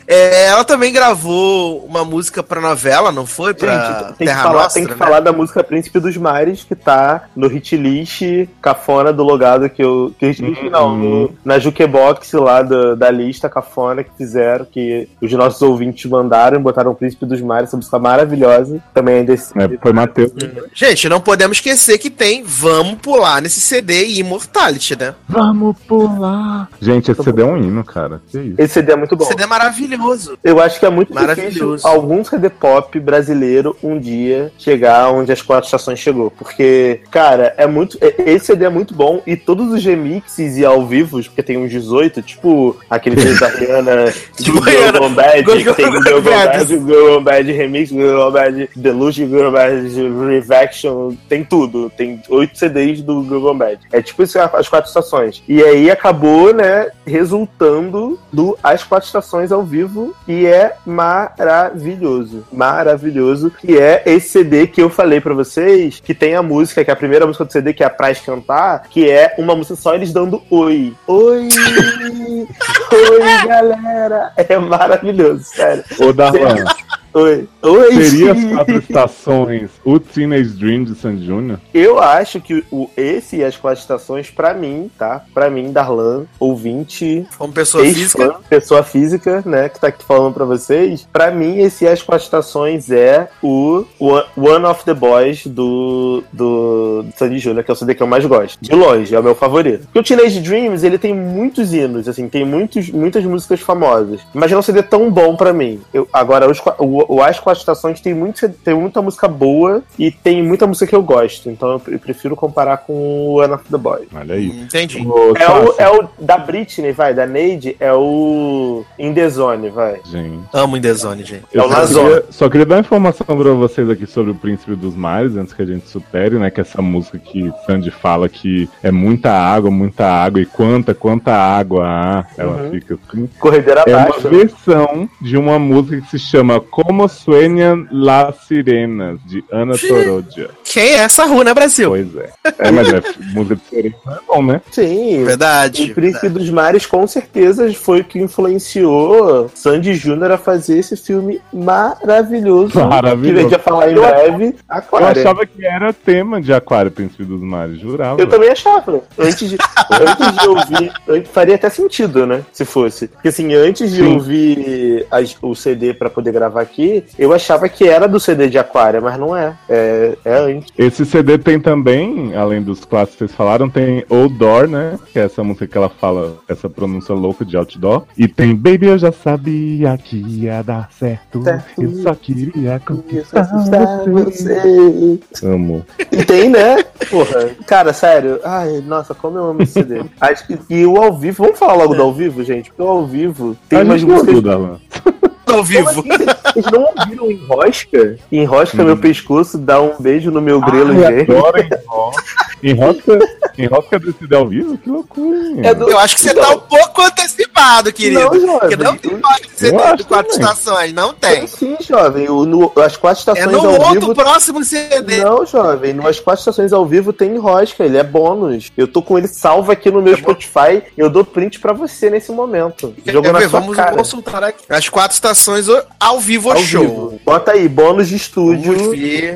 É, ela também gravou uma música pra novela, não foi? Pra Gente, tem que, Terra falar, Nostra, tem que né? falar da música Príncipe dos Mares, que tá no hit list cafona do logado que eu. Que hit list, não, Uhum. no- na jukebox lá da, da lista cafona que fizeram, que os nossos ouvintes mandaram, botaram o Príncipe dos Mares, essa música maravilhosa. Também é desse. É, foi Matheus. Gente, não podemos esquecer que tem Vamos Pular nesse CD e Immortality, né? Vamos pular. Gente, esse CD é um hino, cara. Que isso. Esse CD é muito bom. CD maravilhoso. Eu acho que é muito Maravilhoso. difícil algum CD pop brasileiro um dia chegar onde as quatro estações chegou. Porque, cara, é muito. Esse CD é muito bom e todos os remixes e ao vivo, porque tem uns 18, tipo aquele vídeo da Rihanna de Tipo, Girl Bad, Girl que tem Girl Bad. Girl Bad Remix, Girl Bad Deluxe, Girl Bad Revaction, tem tudo. Tem oito CDs do Girl Bad. É tipo isso, as quatro estações. E aí acabou, né, resultando do As Quatro Estações ao vivo e é maravilhoso. Maravilhoso. Que é esse CD que eu falei pra vocês, que tem a música, que é a primeira música do CD, que é a Praz Cantar, que é uma música só eles dando oi. Oi! oi, galera! É maravilhoso, sério. Ô, Darlan, Oi. Oi! seria as quatro estações o Teenage Dream de Sandy Júnior? Eu acho que o, esse e as quatro estações, pra mim, tá? Pra mim, Darlan, ouvinte, Como pessoa física. pessoa física, né, que tá aqui falando pra vocês, pra mim, esse e as quatro estações é o One- of the Boys do, do, Sandy que é o CD que eu mais gosto. De longe, é o meu favorito. Porque o Teenage Dreams, ele tem muitos hinos, assim, tem muitos, muitas músicas famosas. Mas não é um CD tão bom pra mim. Eu, agora, os, qua- o, o As Quatro Estações tem, muito, tem muita música boa e tem muita música que eu gosto. Então eu pre- prefiro comparar com o One of the Boys. Olha aí. Entendi. Ô, É o, é o da Britney, vai, da Neide, é o In The Zone, vai. Gente. Amo In The Zone, gente. É o Eu só queria, só queria dar uma informação pra vocês aqui sobre o Príncipe dos Mares, antes que a gente supere, né? Que essa música que Sandy fala que é muita água, muita água, e quanta, quanta água há, ela Uhum. fica assim. Corredeira É uma abaixo. versão de uma música que se chama Como Sueñan las Sirenas, de Ana Torodia. Quem é essa rua, né, Brasil? Pois é. É, mas é música de sirena, é bom, né? Sim. Verdade. E Príncipe dos Mares, com certeza, foi o que influenciou Sandy Júnior a fazer esse filme maravilhoso. Maravilhoso. Que a gente vai falar em Eu- breve. Eu Aquário. achava que era tema de Aquário, Príncipe dos Mares, jurava. Eu também achava. Antes de, antes de ouvir. antes- faria até sentido, né? Se fosse. Porque assim, antes de Sim. ouvir as- o CD pra poder gravar aqui, eu achava que era do CD de Aquária, mas não é. É, é antes. Esse CD tem também, além dos clássicos que vocês falaram, tem Old Door, né? Que é essa música que ela fala, essa pronúncia louca de outdoor. E tem Baby, eu já sabia que ia dar certo. Certo. Eu só queria Isso conquistar assustar você. você. Amo. E tem, né? Porra. Cara, sério. Ai, nossa, como eu amo esse CD. Acho que- E o ao vivo, vamos falar logo do ao vivo, gente? Porque o ao vivo tem a umas músicas. Darlan. Ao vivo. Assim? Vocês não ouviram Enrosca? Enrosca Hum. meu pescoço, dá um beijo no meu grelo, Ai, gente. adoro Enrosca. Em Rosca, em Rosca do CD ao vivo? Que loucura. hein? É do- Eu acho que você tá um pouco antecipado, querido. Não, jovem. Porque não tem mais de CD de quatro também. estações, não tem. Sim, jovem. O, no- as quatro É estações no ao outro vivo. próximo CD. Não, jovem, nas quatro estações ao vivo tem rosca, ele é bônus. Eu tô com ele salvo aqui no meu É. Spotify, eu dou print pra você nesse momento. Jogou Quer na ver? sua Vamos cara. consultar aqui. As quatro estações ao vivo Ao show. vivo. Bota aí, bônus de estúdio.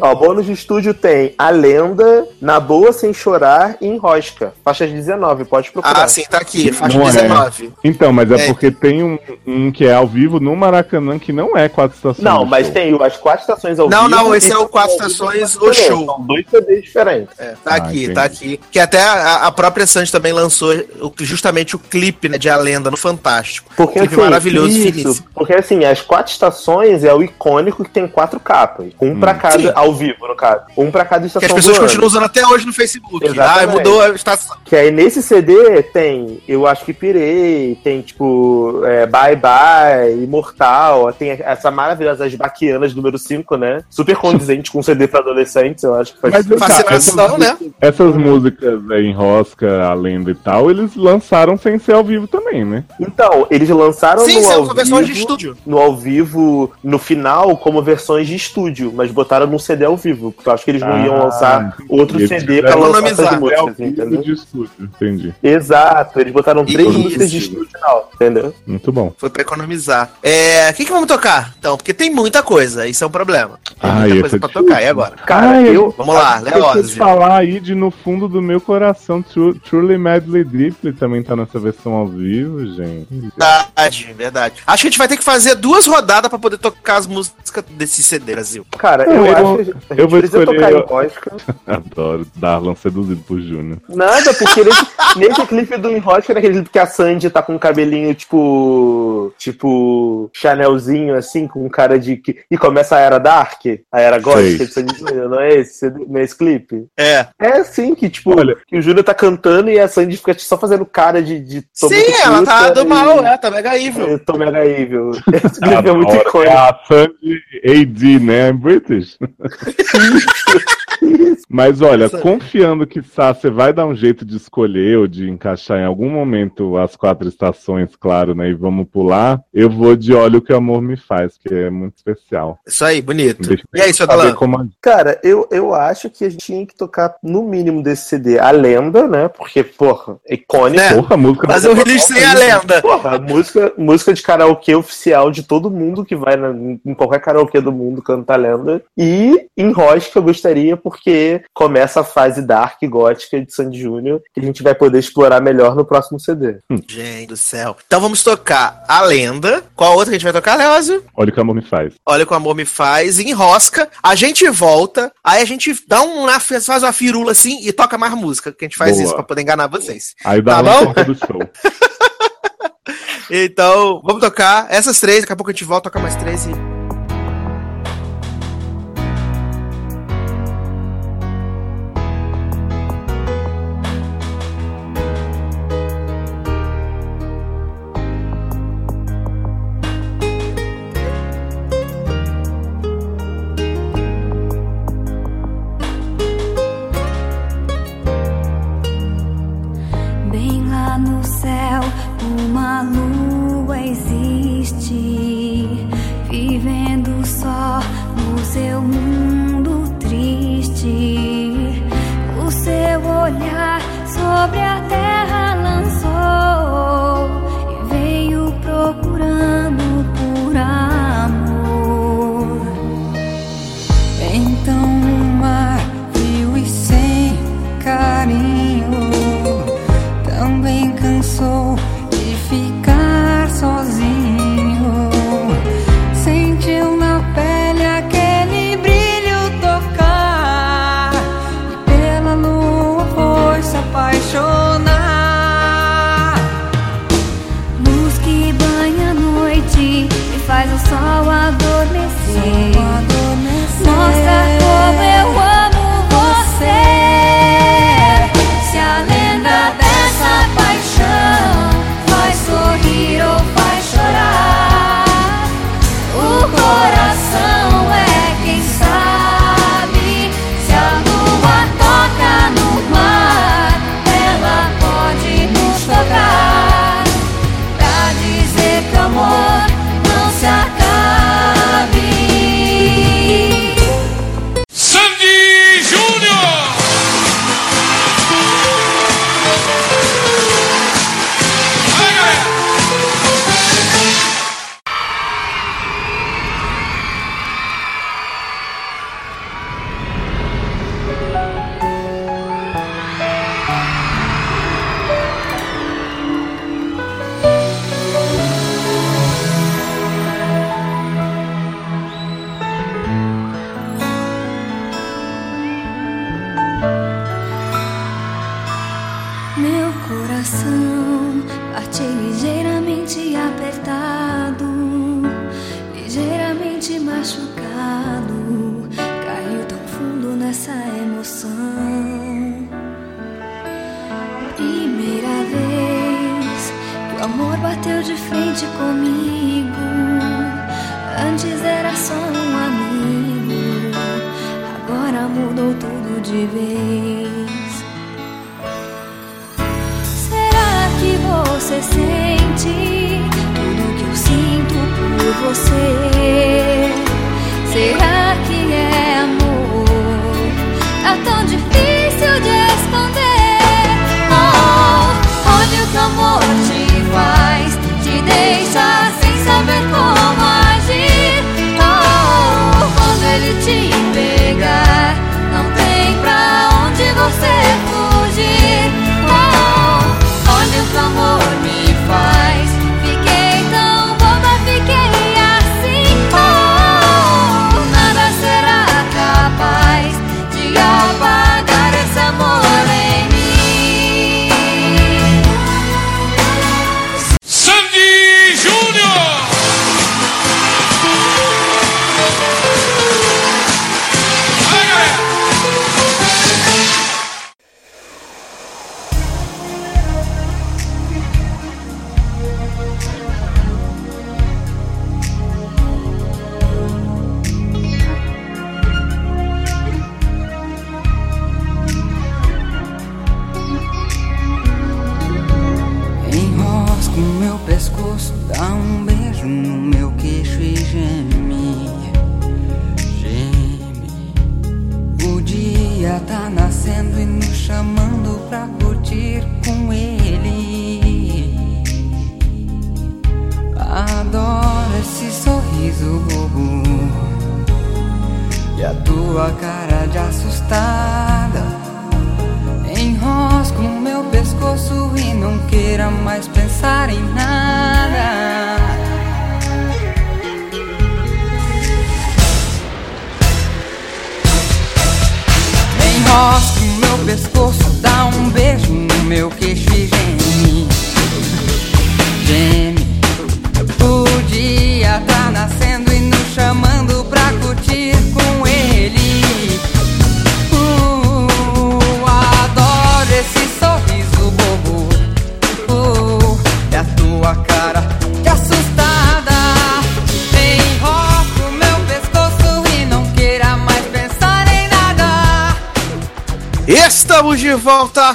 Ó, bônus de estúdio tem A Lenda, Na Boa Sem Chorar e Enrosca. Faixa 19, pode procurar. Ah, sim, tá aqui. Faixa Não é. 19. Então, mas é, É. porque tem um, um que é ao vivo no Maracanã que não é quatro estações. Não, mas show. tem as quatro estações ao Não, vivo. não, esse e é o quatro estações, o show. São dois CDs diferentes. É, tá Ah, aqui, entendi. tá aqui. Que até a, a própria Sandy também lançou o- justamente o clipe né, de A Lenda no Fantástico. Porque clipe assim, maravilhoso, isso, finíssimo. porque assim, as quatro estações é o icônico que tem quatro capas. Um pra cada, Sim. ao vivo, no caso. Um pra cada Que estação as pessoas do ano. continuam usando até hoje no Facebook. Exatamente. Ah, mudou a estação. Que aí nesse CD tem Eu Acho Que Pirei, tem tipo é, Bye Bye, Imortal, tem essa maravilhosa As Baquianas número 5, né? Super condizente com um CD pra adolescentes, eu acho que faz Mas Fascinação, essas, né? Essas músicas aí, em Rosca, a lenda e tal, eles lançaram sem ser ao vivo também, né? Então, eles lançaram Sim, no ao versões de vivo, estúdio. no ao vivo, no final, como versões de estúdio, mas botaram num CD ao vivo, porque eu acho que eles não Ah, iam lançar outro CD pra lançar economizar. É entendeu? de estúdio, entendi. Exato, eles botaram três Isso. músicas de estúdio no final, entendeu? Muito bom. Foi pra economizar. É, o que, que vamos tocar? Então, porque tem muita coisa, isso é um problema. Tem Ai, muita coisa pra difícil. tocar, e agora? Cara, Ai, eu. Vamos lá, Eu Leózio. falar aí de No Fundo do Meu Coração, Tru- Truly Madly Deeply também tá nessa versão ao vivo, gente. Verdade, verdade. Acho que a gente vai ter que fazer duas rodadas pra poder tocar as músicas desse CD, Brasil. Cara, Eu- eu, eu- acho que a gente eu vou precisa escolher- tocar em Rosca. Adoro Darlan seduzido por Júnior. Nada, porque nesse, nesse clipe do Enrosca, naquele clipe que a Sandy tá com um cabelinho tipo. Tipo. Chanelzinho, assim, com um cara de. E começa a era Dark, a era gótica de Sandy Júnior, não é esse? Não é esse clipe? É. É assim, que tipo, Olha. que o Júnior tá cantando e a Sandy fica só fazendo cara de. de tô Sim, muito ela tá do e- mal, é, tá mega evil. Eu tô mega evil. Esse clipe é muito icônico. É a Sandy AD, né? British. Mas olha, confiando que Sá, você vai dar um jeito de escolher ou de encaixar em algum momento as quatro estações, claro, né? E vamos pular, eu vou de Olha o que o Amor Me Faz, que é muito especial. Isso aí, bonito. Deixa E aí, seu saber Dalan? como a- Cara, eu, eu acho que a gente tinha que tocar no mínimo desse CD a lenda, né? Porque, porra, é icônico. Né? Porra, a música Fazer o release sem a lenda. Porra, música, música de karaokê oficial de todo mundo que vai na- em qualquer karaokê do mundo canta a lenda. E em Rosca eu gostaria, porque começa a fase dark gótica de Sandy Júnior, que a gente vai poder explorar melhor no próximo CD. Gente do céu. Então vamos tocar A Lenda. Qual outra que a gente vai tocar, Leózio? Olha o que o Amor Me Faz. Olha o que o amor me faz, enrosca, a gente volta, aí a gente dá um, faz uma firula assim e toca mais música, que a gente faz Boa. isso pra poder enganar vocês. Aí dá Tá bom? do show. Então, vamos tocar essas três, daqui a pouco a gente volta, toca mais três e.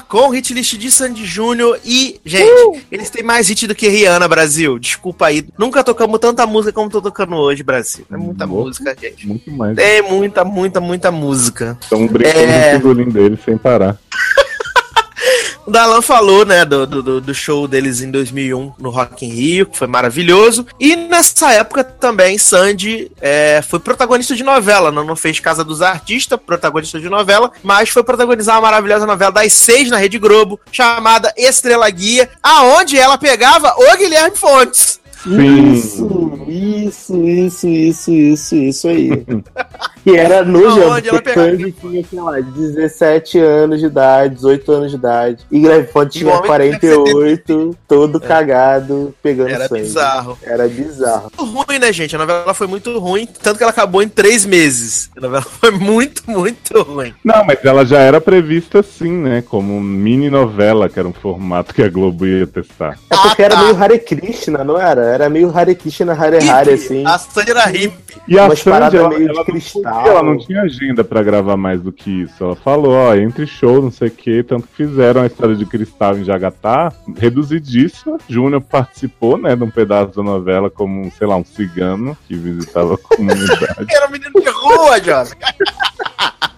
com o hit list de Sandy Júnior e, gente, eles têm mais hit do que Rihanna, Brasil. Desculpa aí. Nunca tocamos tanta música como tô tocando hoje, Brasil. É muita Nossa. música, gente. Muito mais. Tem muita, muita, muita música. Estão brincando É. no pingolim dele sem parar. O Dalan falou, né, do, do, do show deles em 2001 no Rock in Rio, que foi maravilhoso. E nessa época também, Sandy é, foi protagonista de novela. Não, não fez Casa dos Artistas, protagonista de novela, mas foi protagonizar uma maravilhosa novela das seis na Rede Globo, chamada Estrela Guia, aonde ela pegava o Guilherme Fontes. Sim. Isso, isso, isso, isso, isso, isso aí. que era nojento, Aonde ela porque? Sandy tinha, sei lá, 17 anos de idade, 18 anos de idade. E Guilherme Fonte E tinha o homem 48, todo cagado, pegando Era sangue. bizarro. Era bizarro. Muito ruim, né, gente? A novela foi muito ruim, tanto que ela acabou em três meses. A novela foi muito, muito ruim. Não, mas ela já era prevista assim, né? Como mini novela, que era um formato que a Globo ia testar. É porque Ah, era tá. meio Hare Krishna, não era? Era meio Hare Krishna, Hare Hare, assim. A Sandy era hippie. E a Sandy, ela, meio de ela não cristal. podia, ela não tinha agenda pra gravar mais do que isso. Ela falou, ó, entre show, não sei o que, tanto que fizeram a história de cristal em Jagatá, reduzidíssima. Júnior participou, né, de um pedaço da novela como, sei lá, um cigano que visitava a comunidade. Era um menino de rua, Jovem.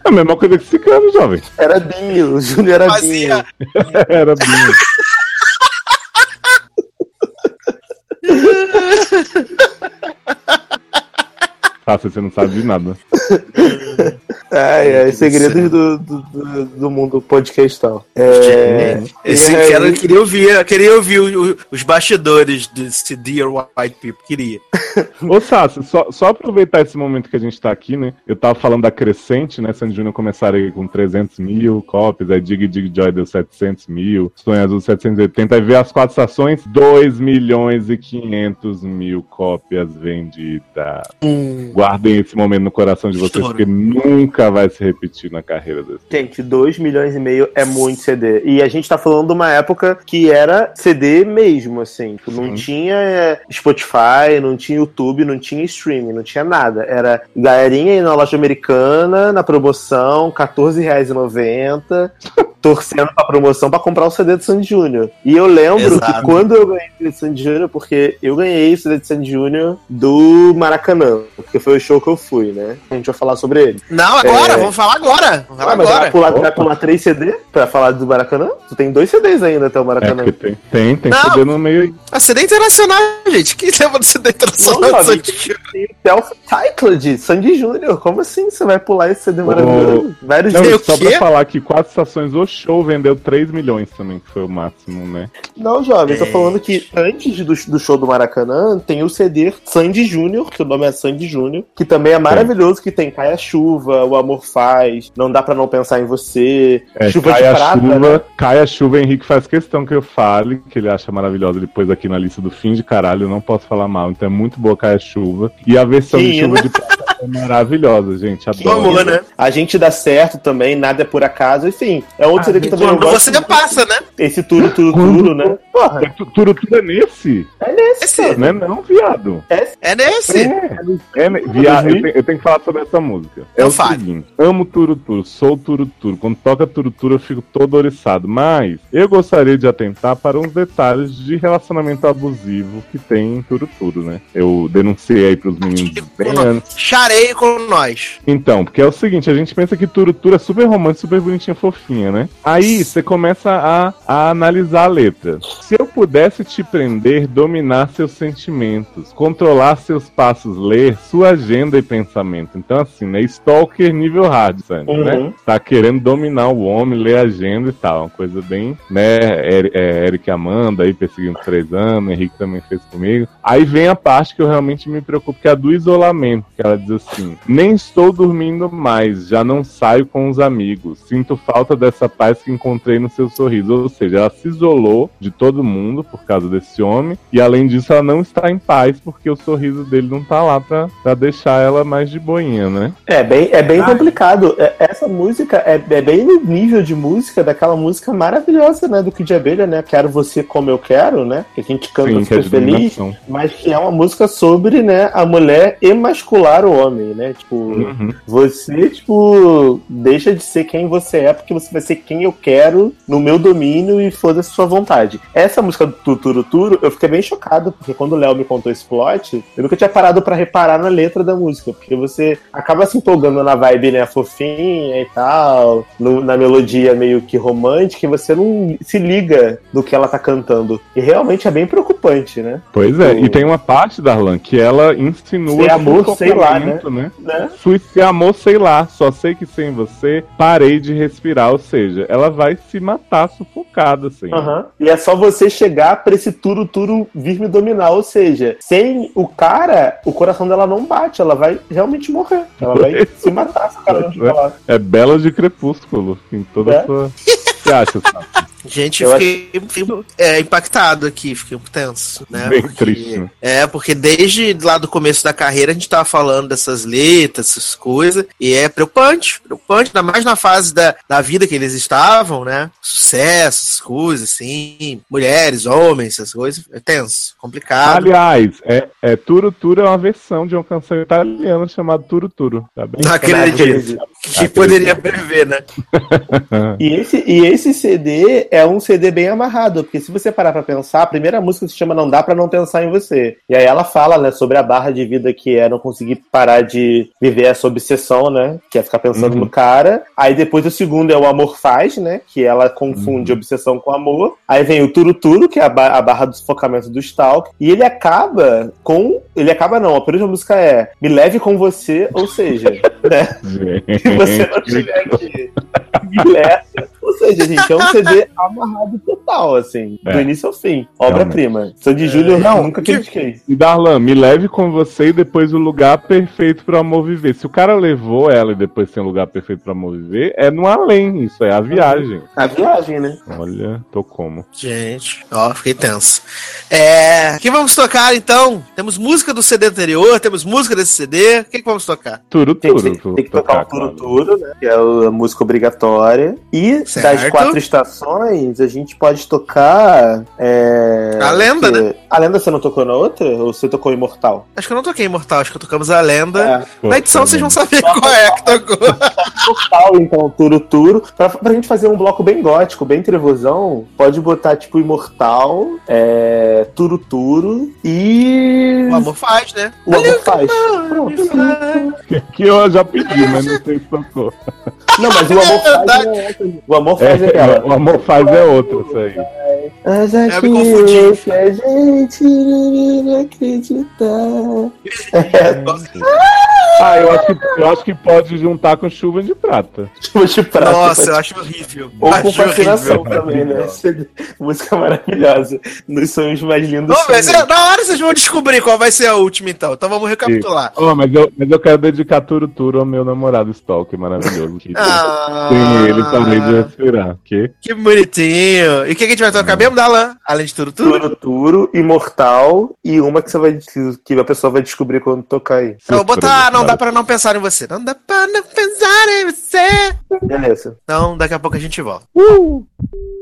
a mesma coisa que cigano, jovem. Era Binho, o Júnior era Fazia. Binho. Era bem. Tá, você não sabe de nada. É, é, segredos do, do, do, do mundo podcastal. É, Esse e aí- cara eu queria ouvir, eu queria ouvir o- o- os bastidores desse Dear White People. Queria. Ô, Sassi, só, só aproveitar esse momento que a gente tá aqui, né? Eu tava falando da Crescente, né? Sandy Júnior começaram aí com 300 mil cópias, aí Dig Dig Joy deu 700 mil, Sonho Azul 780, aí veio as quatro estações, 2 milhões e 500 mil cópias vendidas. Guardem esse momento no coração de vocês, Estouro. porque nunca vai se repetir na carreira desse. Gente, 2 milhões e meio é muito CD. E a gente tá falando de uma época que era CD mesmo, assim. Tipo, não Sim. tinha é, Spotify, não tinha YouTube, não tinha streaming, não tinha nada. Era galerinha aí na loja americana, na promoção, R$14,90, torcendo pra promoção pra comprar o CD do Sandy Júnior. E eu lembro Exato. que quando eu ganhei o CD do Sandy Júnior, porque eu ganhei o CD do Sandy Júnior do Maracanã, porque foi o show que eu fui, né? A gente vai falar sobre ele. Não, agora, É. vamos falar agora. Vamos falar Ah, mas vai agora. pular, vai pular três CD pra falar do Maracanã? Tu tem dois CDs ainda até o É, Maracanã. porque tem, tem, tem Não. CD no meio aí. A CD internacional, gente. Quem lembra do CD internacional? Não, do jovem. Sandy Júnior? Tem o Self-Titled, Sandy Júnior. Como assim você vai pular esse CD maravilhoso? Vários Não, dias. só pra falar que quatro estações o show vendeu 3 milhões também, que foi o máximo, né? Não, jovem, eu tô É. falando que antes do, do show do Maracanã tem o CD Sandy Júnior, que o nome é Sandy Júnior, que também é maravilhoso, que tem Caia Chuva, O Amor Faz, Não Dá Pra Não Pensar em Você, É, Chuva cai de a Prata, chuva, né? cai a chuva, Henrique faz questão que eu fale, que ele acha maravilhosa, ele pôs aqui na lista do fim de caralho, eu não posso falar mal, então é muito boa cai a chuva. E a versão de Que chuva de prata é maravilhosa, gente, adoro. amor, né? A gente dá certo também, nada é por acaso, enfim. É outro CD que também eu Quando gosto. você passa, né? Esse Turo, Turo, Quando- Turo, né? Porra, É tu- Tudo, tudo é nesse, é nesse, Esse. cara. né? Não, viado. É nesse. É, é, ne- viado, eu, tenho, eu tenho que falar sobre essa música. É Então o fale. seguinte, amo Turuturo, sou Turuturo. Quando toca Turuturo eu fico todo oriçado. Mas eu gostaria de atentar para uns detalhes de relacionamento abusivo que tem em Turuturo, né? Eu denunciei aí pros meninos bem antes. Charei com nós. Então, porque é o seguinte, a gente pensa que Turuturo é super romântico, super bonitinha, fofinha, né? Aí você começa a, a analisar a letra. Se eu pudesse te prender, dominar seus sentimentos, controlar seus passos, ler sua agenda e pensamento. Então, assim, né? Stalker nível hard, sabe? Uhum. Né? Tá querendo dominar o homem, ler a agenda e tal. Uma coisa bem, né? É, Eric Amanda aí perseguindo três anos, Henrique também fez comigo. Aí vem a parte que eu realmente me preocupo, que é a do isolamento, que ela diz assim: Nem estou dormindo mais, já não saio com os amigos. Sinto falta dessa paz que encontrei no seu sorriso. Ou seja, ela se isolou de todo mundo por causa desse homem, e além disso, ela não está em paz porque o sorriso dele não tá lá pra, pra deixar ela mais de boinha, né? É bem, é bem complicado. É- Essa música é, é bem no nível de música daquela música maravilhosa, né? Do Kid Abelha, né? Quero você como eu quero, né? Que a gente canta Sim, é super de feliz. Mas que é uma música sobre, né, a mulher emascular o homem, né? Tipo, Uhum. você, tipo, deixa de ser quem você é, porque você vai ser quem eu quero no meu domínio e foda-se sua vontade. Essa música do Tuturo Turo, eu fiquei bem chocado, porque quando o Léo me contou esse plot, eu nunca tinha parado pra reparar na letra da música, porque você acaba se empolgando na vibe, né, fofinha e tal, no- na melodia meio que romântica, e você não se liga do que ela tá cantando. E realmente é bem preocupante, né? Pois é, O- e tem uma parte, Darlan, que ela insinua Ser amor, sei lá, sufocamento, né? né? Sui- Se amor, sei lá, só sei que sem você parei de respirar, ou seja, ela vai se matar sufocada, assim. Aham. E é só você chegar pra esse turo turo vir me dominar. Ou seja, sem o cara, o coração dela não bate, ela vai realmente morrer. Ela vai se matar se o cara não. É bela de crepúsculo, em toda É. a sua. Que você acha, Sato? Gente, Eu fiquei, fiquei, é, impactado aqui, fiquei um pouco tenso, né? Bem Porque- triste, né? É, porque desde lá do começo da carreira a gente tava falando dessas letras, essas coisas, e é preocupante, preocupante, ainda mais na fase da, da vida que eles estavam, né? Sucesso, essas coisas, assim, mulheres, homens, essas coisas, é tenso, complicado. Aliás, é, é Turo Turo é uma versão de uma canção italiana chamada Turo Turo, tá bem? Não acredito. Que Acredito. poderia prever, né? E esse, e esse CD é um CD bem amarrado, porque se você parar pra pensar, a primeira música se chama Não Dá Pra Não Pensar em Você. E aí ela fala, né, sobre a barra de vida que é não conseguir parar de viver essa obsessão, né, que é ficar pensando Uhum. no cara. Aí depois o segundo é o Amor Faz, né, que ela confunde obsessão com amor. Aí vem o Turo Turo, que é a, ba- a barra do sufocamento do Stalk. E ele acaba com... Ele acaba não, a primeira música é Me Leve Com Você, ou seja, né, se você não tiver aqui, leve. Ou seja, gente, é um CD amarrado total, assim, do É. início ao fim. Obra-prima. Sandy Júnior Não, nunca que- critiquei. E Darlan, me leve com você e depois o lugar perfeito pro amor viver. Se o cara levou ela e depois tem um lugar perfeito pro amor viver, é no além, isso é a viagem. A viagem, né? Olha, tô como. Gente, ó, fiquei tenso. É. que vamos tocar então? Temos música do CD anterior, temos música desse CD. O que, que vamos tocar? Turo, Tem tem que tocar o Turo Turo, né? Que é a música obrigatória. E Certo. das quatro estações, a gente pode tocar. é, A lenda, que- né? A lenda você não tocou na outra? Ou você tocou Imortal? Acho que eu não toquei Imortal, acho que tocamos a lenda. É. Na edição vocês vão saber qual é que tocou. Imortal, então, Turo Turo. Pra, pra gente fazer um bloco bem gótico, bem trevosão, pode botar tipo Imortal, é, Turo Turo e. O amor faz, né? O amor faz. Pronto. Que eu já pedi, mas não sei se tocou. Não, mas o amor faz é outra. O amor faz é, É, aquela. o amor faz é outro, isso aí. Mas É, me confundi. que a gente não acreditar. Ah, eu acho, que, eu acho que pode juntar com chuva de prata. Chuva de prata. Nossa, eu pode- acho horrível. Ou com acho fascinação horrível. também, né? Música maravilhosa. Nos sonhos mais lindos. São cê- na hora vocês vão descobrir qual vai ser a última, então. Então vamos recapitular. Oh, mas, eu, mas eu quero dedicar Turo Turo ao meu namorado Stalk, maravilhoso. Que Ah, Sem ele, parei de respirar. Que? Que bonitinho. E o que, que a gente vai tocar mesmo, Dalan? Além de tudo, tudo? Turo Turo, Imortal e uma que você vai que a pessoa vai descobrir quando tocar aí. Eu vou botar Não Dá. Pra Não Pensar em Você. Não dá pra não pensar em você. Beleza. Então, daqui a pouco a gente volta. Esse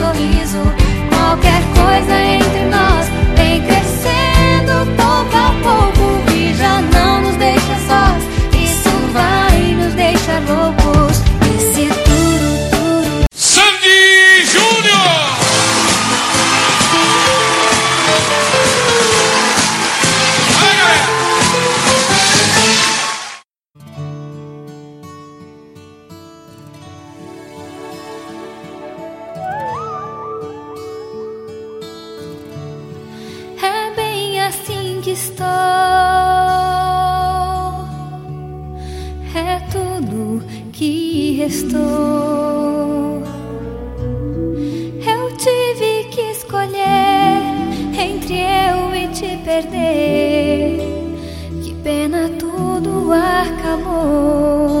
sorriso. Qualquer coisa entre restou. Eu tive que escolher entre eu e te perder. Que pena tudo acabou.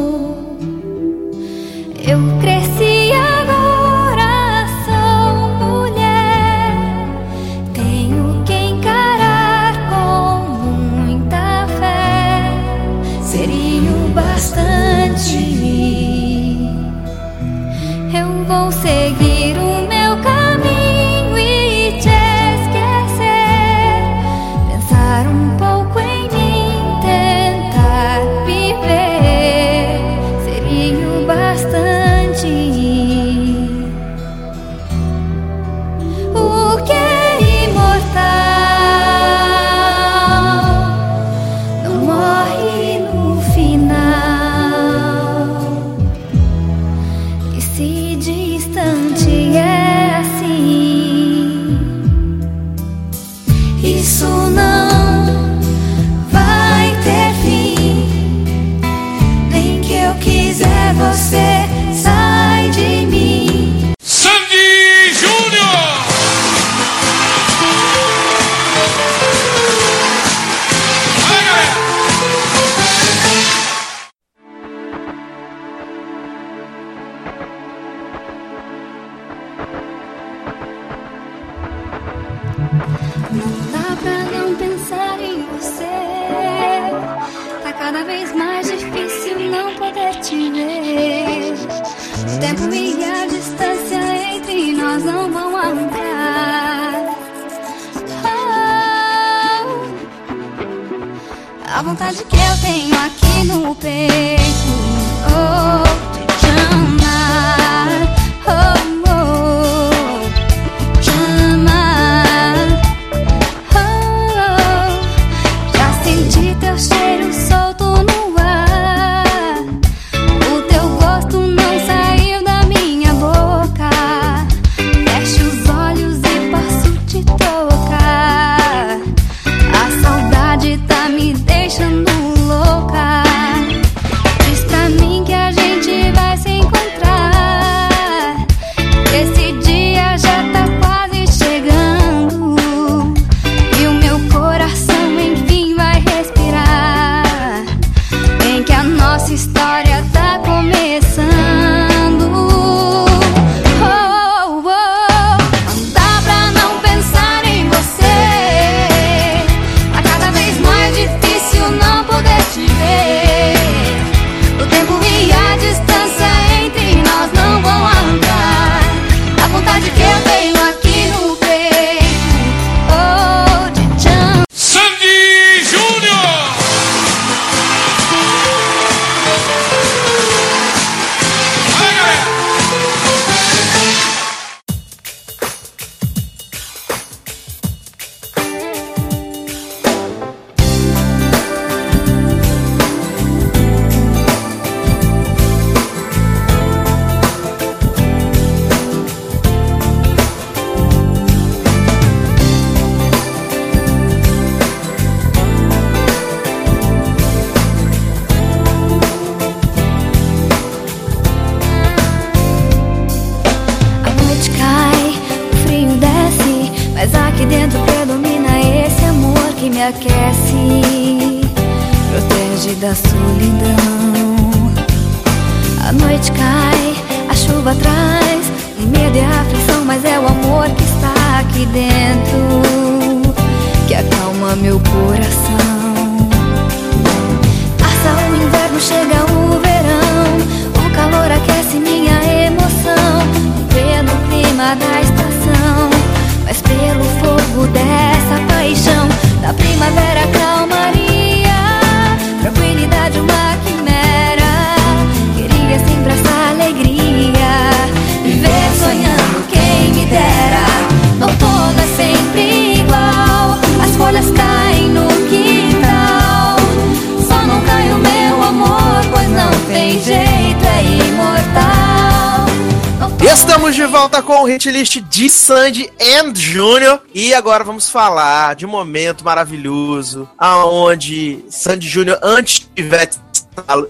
List de Sandy and Júnior. E agora vamos falar de um momento maravilhoso aonde Sandy Júnior, antes de Ivete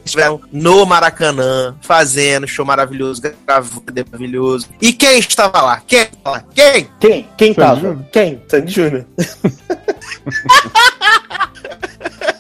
estiveram no Maracanã fazendo show maravilhoso, gravando maravilhoso. E quem estava lá? Quem? estava? Quem? Quem? Quem Sandy tava? Júnior. Quem? Sandy Júnior.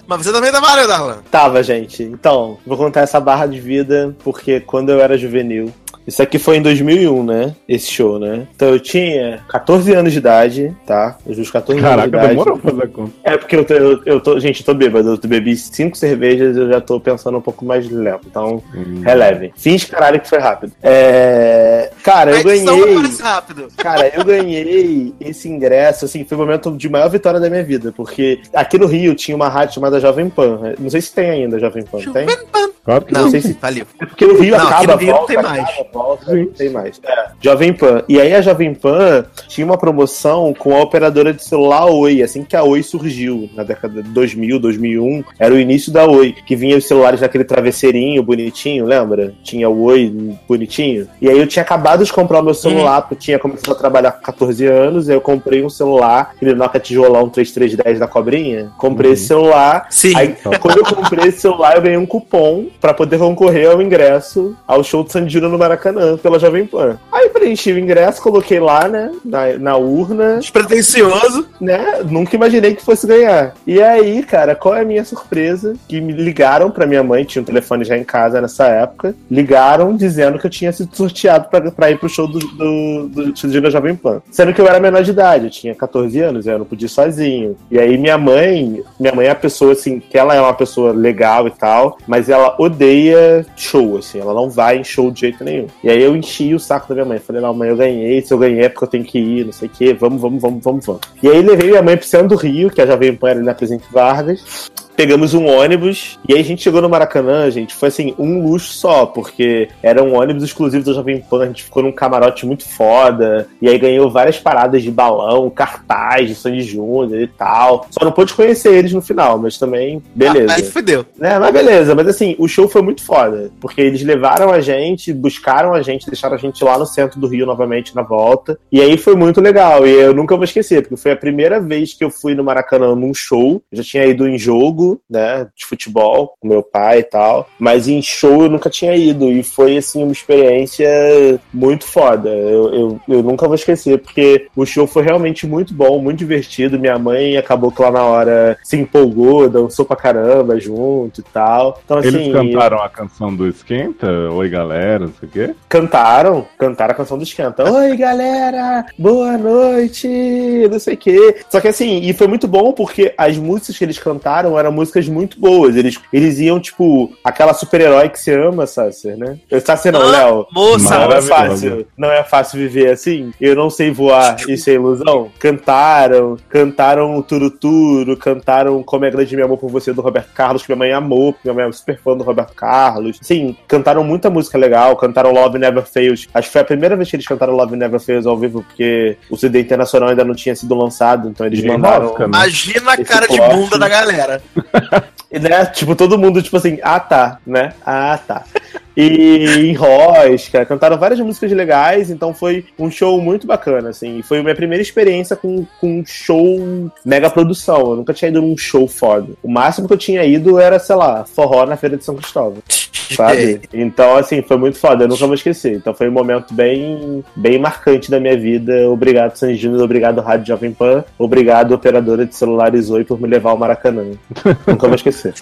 Mas você também tava lá, Darlan. Tava, gente. Então, vou contar essa barra de vida, porque quando eu era juvenil. Isso aqui foi em 2001, né? Esse show, né? Então eu tinha 14 anos de idade, tá? Os meus 14 anos Caraca, de idade. demorou pra fazer conta. É porque eu tô, eu, eu tô. Gente, eu tô bêbado. Eu bebi cinco cervejas eu já tô pensando um pouco mais lento. Então, Hum. releve. Finge caralho que foi rápido. É. Cara, eu ganhei. parece rápido. Cara, eu ganhei esse ingresso, assim, foi o momento de maior vitória da minha vida, porque aqui no Rio tinha uma rádio chamada Jovem Pan. Não sei se tem ainda Jovem Pan, tem? Jovem Pan. Claro que Não, não. sei se- faliu. É porque o Rio Não, aqui acaba, no Rio não volta, tem mais. acaba, volta, não tem mais. É, Jovem Pan. E aí a Jovem Pan tinha uma promoção com a operadora de celular Oi, assim que a Oi surgiu, na década de 2000, 2001, era o início da Oi, que vinha os celulares naquele travesseirinho bonitinho, lembra? Tinha o Oi bonitinho. E aí eu tinha acabado de comprar o meu celular, porque eu tinha começado a trabalhar com 14 anos, aí eu comprei um celular, aquele Nokia tijolão 3310 da cobrinha, comprei Uhum. esse celular, Sim. Aí, quando eu comprei esse celular, eu ganhei um cupom pra poder concorrer ao ingresso ao show de Sandy Júnior no Maracanã, pela Jovem Pan. Aí preenchi o ingresso, coloquei lá, né, na, na urna, Despretensioso. né, nunca imaginei que fosse ganhar. E aí, cara, qual é a minha surpresa? Que me ligaram pra minha mãe, tinha um telefone já em casa nessa época, ligaram dizendo que eu tinha sido sorteado pra, pra ir pro show do, do, do Sandy Júnior Jovem Pan. Sendo que eu era menor de idade, eu tinha 14 anos, eu não podia ir sozinho. E aí minha mãe, minha mãe é a pessoa assim, que ela é uma pessoa legal e tal, mas ela odeia show, assim, ela não vai em show de jeito nenhum. E aí eu enchi o saco da minha mãe, falei, não, mãe, eu ganhei, se eu ganhei é porque eu tenho que ir, não sei o quê, vamos, vamos, vamos, vamos, vamos. E aí levei minha mãe pro centro do Rio, que a Jovem Pan era ali na Presidente Vargas, pegamos um ônibus e aí a gente chegou no Maracanã, gente, foi assim, um luxo só, porque era um ônibus exclusivo da Jovem Pan, a gente ficou num camarote muito foda, e aí ganhou várias paradas de balão, cartaz de Sandy Júnior e tal. Só não pôde conhecer eles no final, mas também, beleza. Ah, Aí fudeu. Né, mas beleza, mas assim, o show foi muito foda, porque eles levaram a gente, buscaram a gente, deixaram a gente lá no centro do Rio novamente na volta, e aí foi muito legal, e eu nunca vou esquecer, porque foi a primeira vez que eu fui no Maracanã num show, eu já tinha ido em jogo, né, de futebol, com meu pai e tal, mas em show eu nunca tinha ido, e foi assim, uma experiência muito foda, eu, eu, eu nunca vou esquecer, porque o show foi realmente muito bom, muito divertido, minha mãe acabou que lá na hora se empolgou, dançou pra caramba junto e tal. Então, assim, Eles cantaram a canção do Esquenta? Oi, galera, não sei o quê. cantaram, cantaram a canção do Esquenta. Oi, galera, boa noite, não sei o quê. Só que assim, e foi muito bom porque as músicas que eles cantaram eram músicas muito boas. Eles, eles iam, tipo, aquela super-herói que você ama, Sasser, né? Eu, Sasser não, Ah, Léo. Moça, Não é fácil, não é fácil viver assim. Eu não sei voar, isso é ilusão. Cantaram, cantaram o Turuturo, cantaram Como é Grande Meu Amor por Você do Roberto Carlos, que minha mãe amou, porque minha mãe é super fã do Roberto Carlos. Sim, cantaram muita música legal, cantaram Love Never Fails. Acho que foi a primeira vez que eles cantaram Love Never Fails ao vivo, porque o CD internacional ainda não tinha sido lançado, então eles E mandaram. Imagina a cara de bunda da galera. E, né, tipo, todo mundo, tipo assim, ah tá, né? Ah tá. E em Rosca, cantaram várias músicas legais, então foi um show muito bacana, assim. Foi a minha primeira experiência com, com um show mega produção. Eu nunca tinha ido num show foda. O máximo que eu tinha ido era, sei lá, forró na Feira de São Cristóvão. Sabe? Então, assim, foi muito foda, eu nunca vou esquecer. Então foi um momento bem, bem marcante da minha vida. Obrigado, San Júnior, obrigado, Rádio Jovem Pan, obrigado, operadora de celulares Oi, por me levar ao Maracanã. nunca vou esquecer.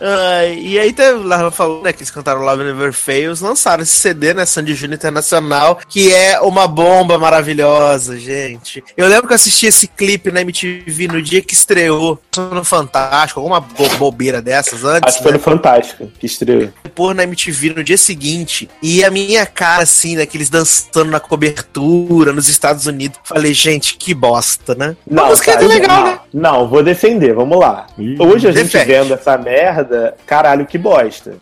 Ai, e aí teve, lá falou, né, que eles cantaram Love Never Fails, lançaram esse CD, né, Sandy Júnior Internacional, que é uma bomba maravilhosa, gente. Eu lembro que eu assisti esse clipe na MTV no dia que estreou no Fantástico, alguma bo- bobeira dessas antes, Acho que foi né? no Fantástico que estreou. pôr na MTV no dia seguinte e a minha cara, assim, daqueles dançando na cobertura nos Estados Unidos. Falei, gente, que bosta, né? a música é cara, até legal, não, né? Não, vou defender, vamos lá. Hoje a gente defende. vendo essa merda, caralho, que bosta.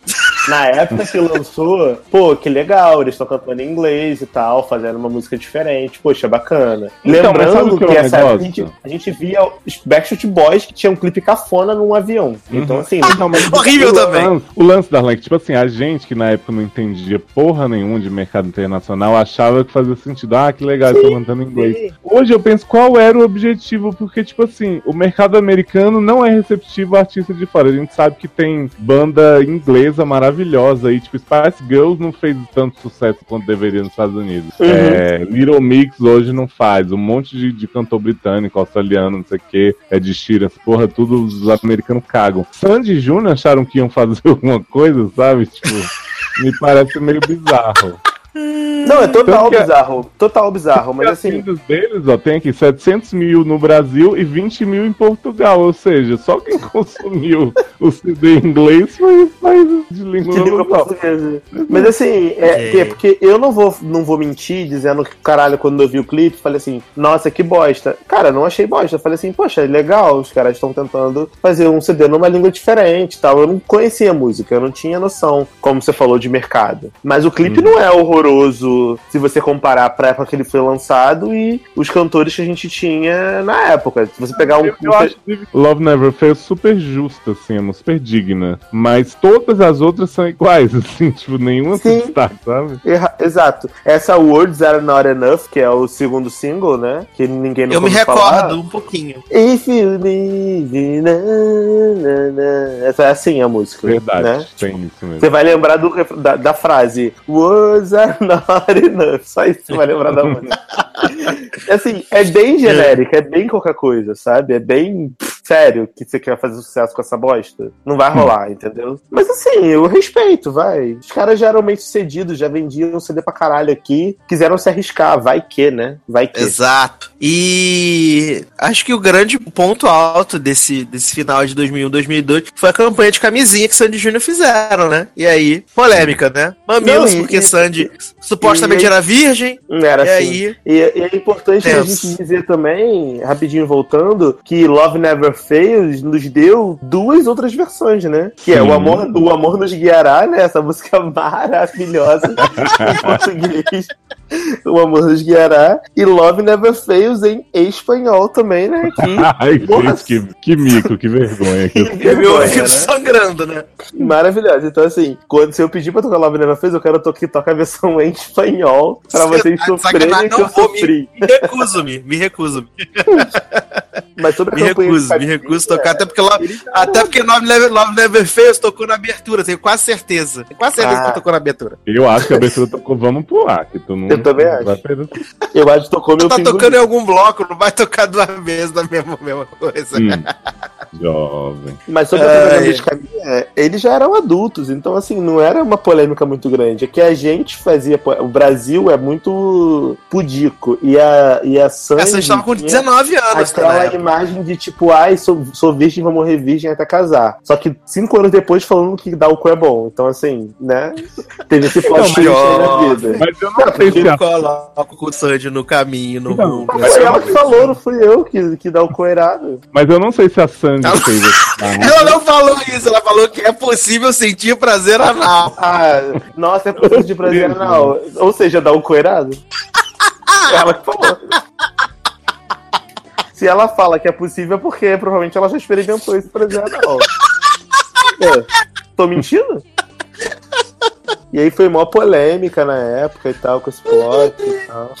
Na época que lançou, pô, que legal, eles estão cantando em inglês e tal, fazendo uma música diferente, poxa, bacana. Então, mas sabe Lembrando que que, é o essa época a gente, a gente via os Backstreet Boys que tinha um clipe cafona num avião. Então, assim, Não, mas Horrível o também. Lance, o lance da Arlan, que, tipo assim, a gente que na época não entendia porra nenhuma de mercado internacional achava que fazia sentido. Ah, que legal, estão cantando em inglês. sim. Hoje eu penso qual era o objetivo, porque, tipo assim, o mercado americano não é receptivo a artista de fora. A gente sabe que tem banda inglesa maravilhosa aí, tipo, Spice Girls não fez tanto sucesso quanto deveria nos Estados Unidos. Uhum. É, Little Mix hoje não faz. Um monte de, de cantor britânico, australiano, não sei o que, é de Sheeran, porra, tudo os americanos cagam. Sandy Júnior acharam que iam fazer alguma coisa, sabe? Tipo, me parece meio bizarro. Não, é total Tanto bizarro. Total bizarro, mas assim. deles, ó, tem aqui 700 mil no Brasil e 20 mil em Portugal. Ou seja, só quem consumiu o CD em inglês, mas faz de língua de língua portuguesa. Mas assim, é, que- porque eu não vou, não vou mentir dizendo que, caralho, quando eu vi o clipe, falei assim, nossa, que bosta. Cara, não achei bosta. Eu falei assim, poxa, é legal, os caras estão tentando fazer um CD numa língua diferente e tal. Eu não conhecia a música, eu não tinha noção, como você falou, de mercado. Mas o clipe não é horroroso se você comparar pra época que ele foi lançado e os cantores que a gente tinha na época. Se você pegar um. Eu, eu acho que Love Never Fails super justa, assim, é uma super digna. Mas todas as outras são iguais, assim, tipo, nenhuma se Sim. destaca, sabe? Erra- Exato. Essa Words Are Not Enough, que é o segundo single, né? Que ninguém nunca Eu me recordo falar. um pouquinho. If you leave, na, na, na. Essa é assim a música. Verdade, Né? tem isso mesmo. Você vai lembrar do da, da frase Words are not enough. Só isso você vai lembrar da música. assim, é bem genérica, é bem qualquer coisa, sabe? É bem sério que você quer fazer sucesso com essa bosta. Não vai rolar, entendeu? Mas assim, eu respeito, vai. Os caras já eram bem sucedidos, já vendiam CD pra caralho aqui. Quiseram se arriscar, vai que, né? Vai que. Exato. E acho que o grande ponto alto desse, desse final de 2001, 2002 foi a campanha de camisinha que Sandy Júnior fizeram, né? E aí, polêmica, né? Mamilos, Não, e- porque Sandy supostamente e- era virgem. Era e assim. aí, E, e é importante a Tenso. gente dizer também, rapidinho voltando, que Love Never Fails nos deu duas outras versões, né? Que é o amor, o amor nos guiará, né? Essa música maravilhosa em português. O amor nos guiará. E Love Never Fails em espanhol também, né? Que Ai, que, que mico, que vergonha. Que eu- Que meu vergonha, ouvido né? sangrando, né? Maravilhosa. Então, assim, quando se eu pedir pra tocar Love Never Fails, eu quero to- que toque a versão em espanhol pra Você vocês tá sofrerem que eu não vou, sofri. Me recuso-me, me recuso-me. Mas sobre Me recuso, me recuso família, tocar, até porque, Love, até porque Love Never, Love Never Fails tocou na abertura, tenho quase certeza. Tenho quase certeza Ah. que tocou na abertura. Eu acho que a abertura tocou Vamos pular, que tu não. Eu também acho. Eu acho que tocou meu Tá tocando em algum bloco, não vai tocar duas vezes da mesma, mesma coisa. Hum, jovem. Mas sobre a Ai. propaganda de caminha, eles já eram adultos, então assim, não era uma polêmica muito grande. É que a gente fazia. O Brasil é muito pudico. E a, e a Sandy. Essa estava com tinha 19 anos, Aquela imagem de tipo, ai, sou, sou virgem, vou morrer virgem até casar. Só que cinco anos depois falando que dar o cu é bom. Então, assim, né? Teve esse plot Não, twist aí na mas- vida. Mas eu não sei se a Coloca o Sandy no caminho, no Não, rumo. Mas foi ela que falou, não fui eu que, que dá o cu errado. Mas eu não sei se a Sandy Ela- esse Ela não falou isso, ela falou que é possível sentir prazer anal. Ah, nossa, é possível de prazer não. Ou seja, dá o cu errado. ela que falou. Se ela fala que é possível, é porque provavelmente ela já experimentou esse prazer anal. É, Tô mentindo? E aí foi mó polêmica na época e tal, com esse plot e tal.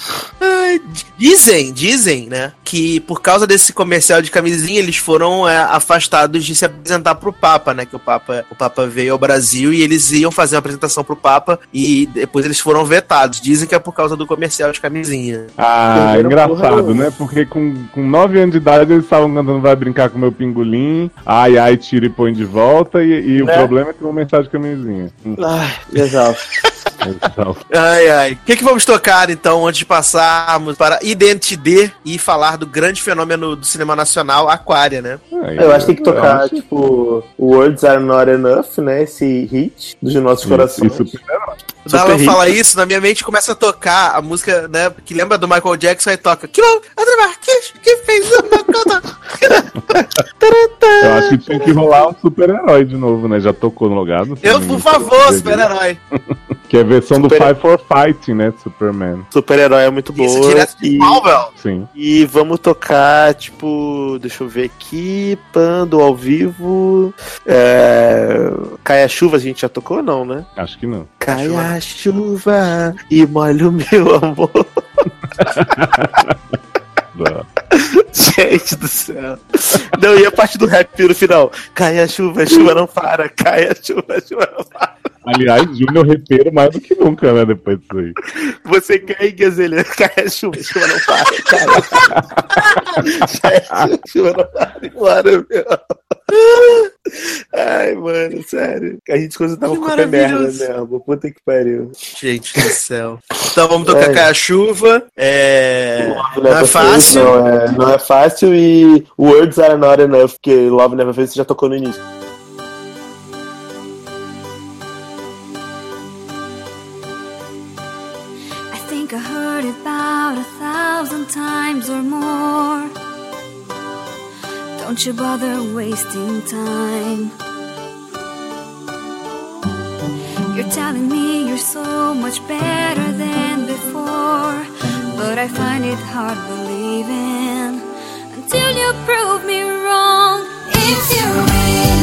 Dizem, dizem, né, que por causa desse comercial de camisinha, eles foram é, afastados de se apresentar pro Papa, né, que o Papa, o Papa veio ao Brasil e eles iam fazer uma apresentação pro Papa e depois eles foram vetados. Dizem que é por causa do comercial de camisinha. Ah, porra engraçado, nenhuma. né? Porque com, com 9 anos de idade eles estavam cantando Vai Brincar com Meu Pingolim, ai, ai, tira e põe de volta, e, e o Né? problema é que uma mensagem de camisinha. Ai, exato. então, Ai, ai. O que, que vamos tocar, então, antes de passarmos para Identidade e falar do grande fenômeno do cinema nacional, Aquária, né? Eu acho que tem que tocar, acho- tipo, Words Are Not Enough, né? Esse hit dos nossos corações. Isso, isso Quando ela fala isso, na minha mente começa a tocar a música, né, que lembra do Michael Jackson e toca Que André Marques, que fez uma conta. Eu acho que tinha que rolar um super-herói de novo, né? Já tocou no lugar do Eu, por no favor, super-herói. Que é a versão do Super- Five for Fighting, né? Superman. Super-herói é muito Isso, boa. direto de e, Marvel. Sim. e vamos tocar, tipo, deixa eu ver aqui, Pando ao vivo. É... Cai a chuva, a gente já tocou ou não, né? Acho que não. Cai a chuva e molha o meu amor. Gente do céu. Não, e a parte do rap no final? Cai a chuva, a chuva não para. Cai a chuva, a chuva não para. Aliás, Júnior repeiro mais do que nunca, né? Depois disso aí. Você quer ir, Gazelha? Cai a chuva, chuva não para. Cai a chuva, não para. Bora, meu. Ai, mano, sério. A gente quando tava Que com qualquer merda maravilhoso. mesmo. Puta que pariu. Gente do céu. Então vamos tocar É. A Chuva. É... Love Não é fácil. Não é, não é fácil e Words Are Not Enough, porque Love Never Face já tocou no início. thousand times or more. Don't you bother wasting time. You're telling me you're so much better than before, but I find it hard believing until you prove me wrong. It's you.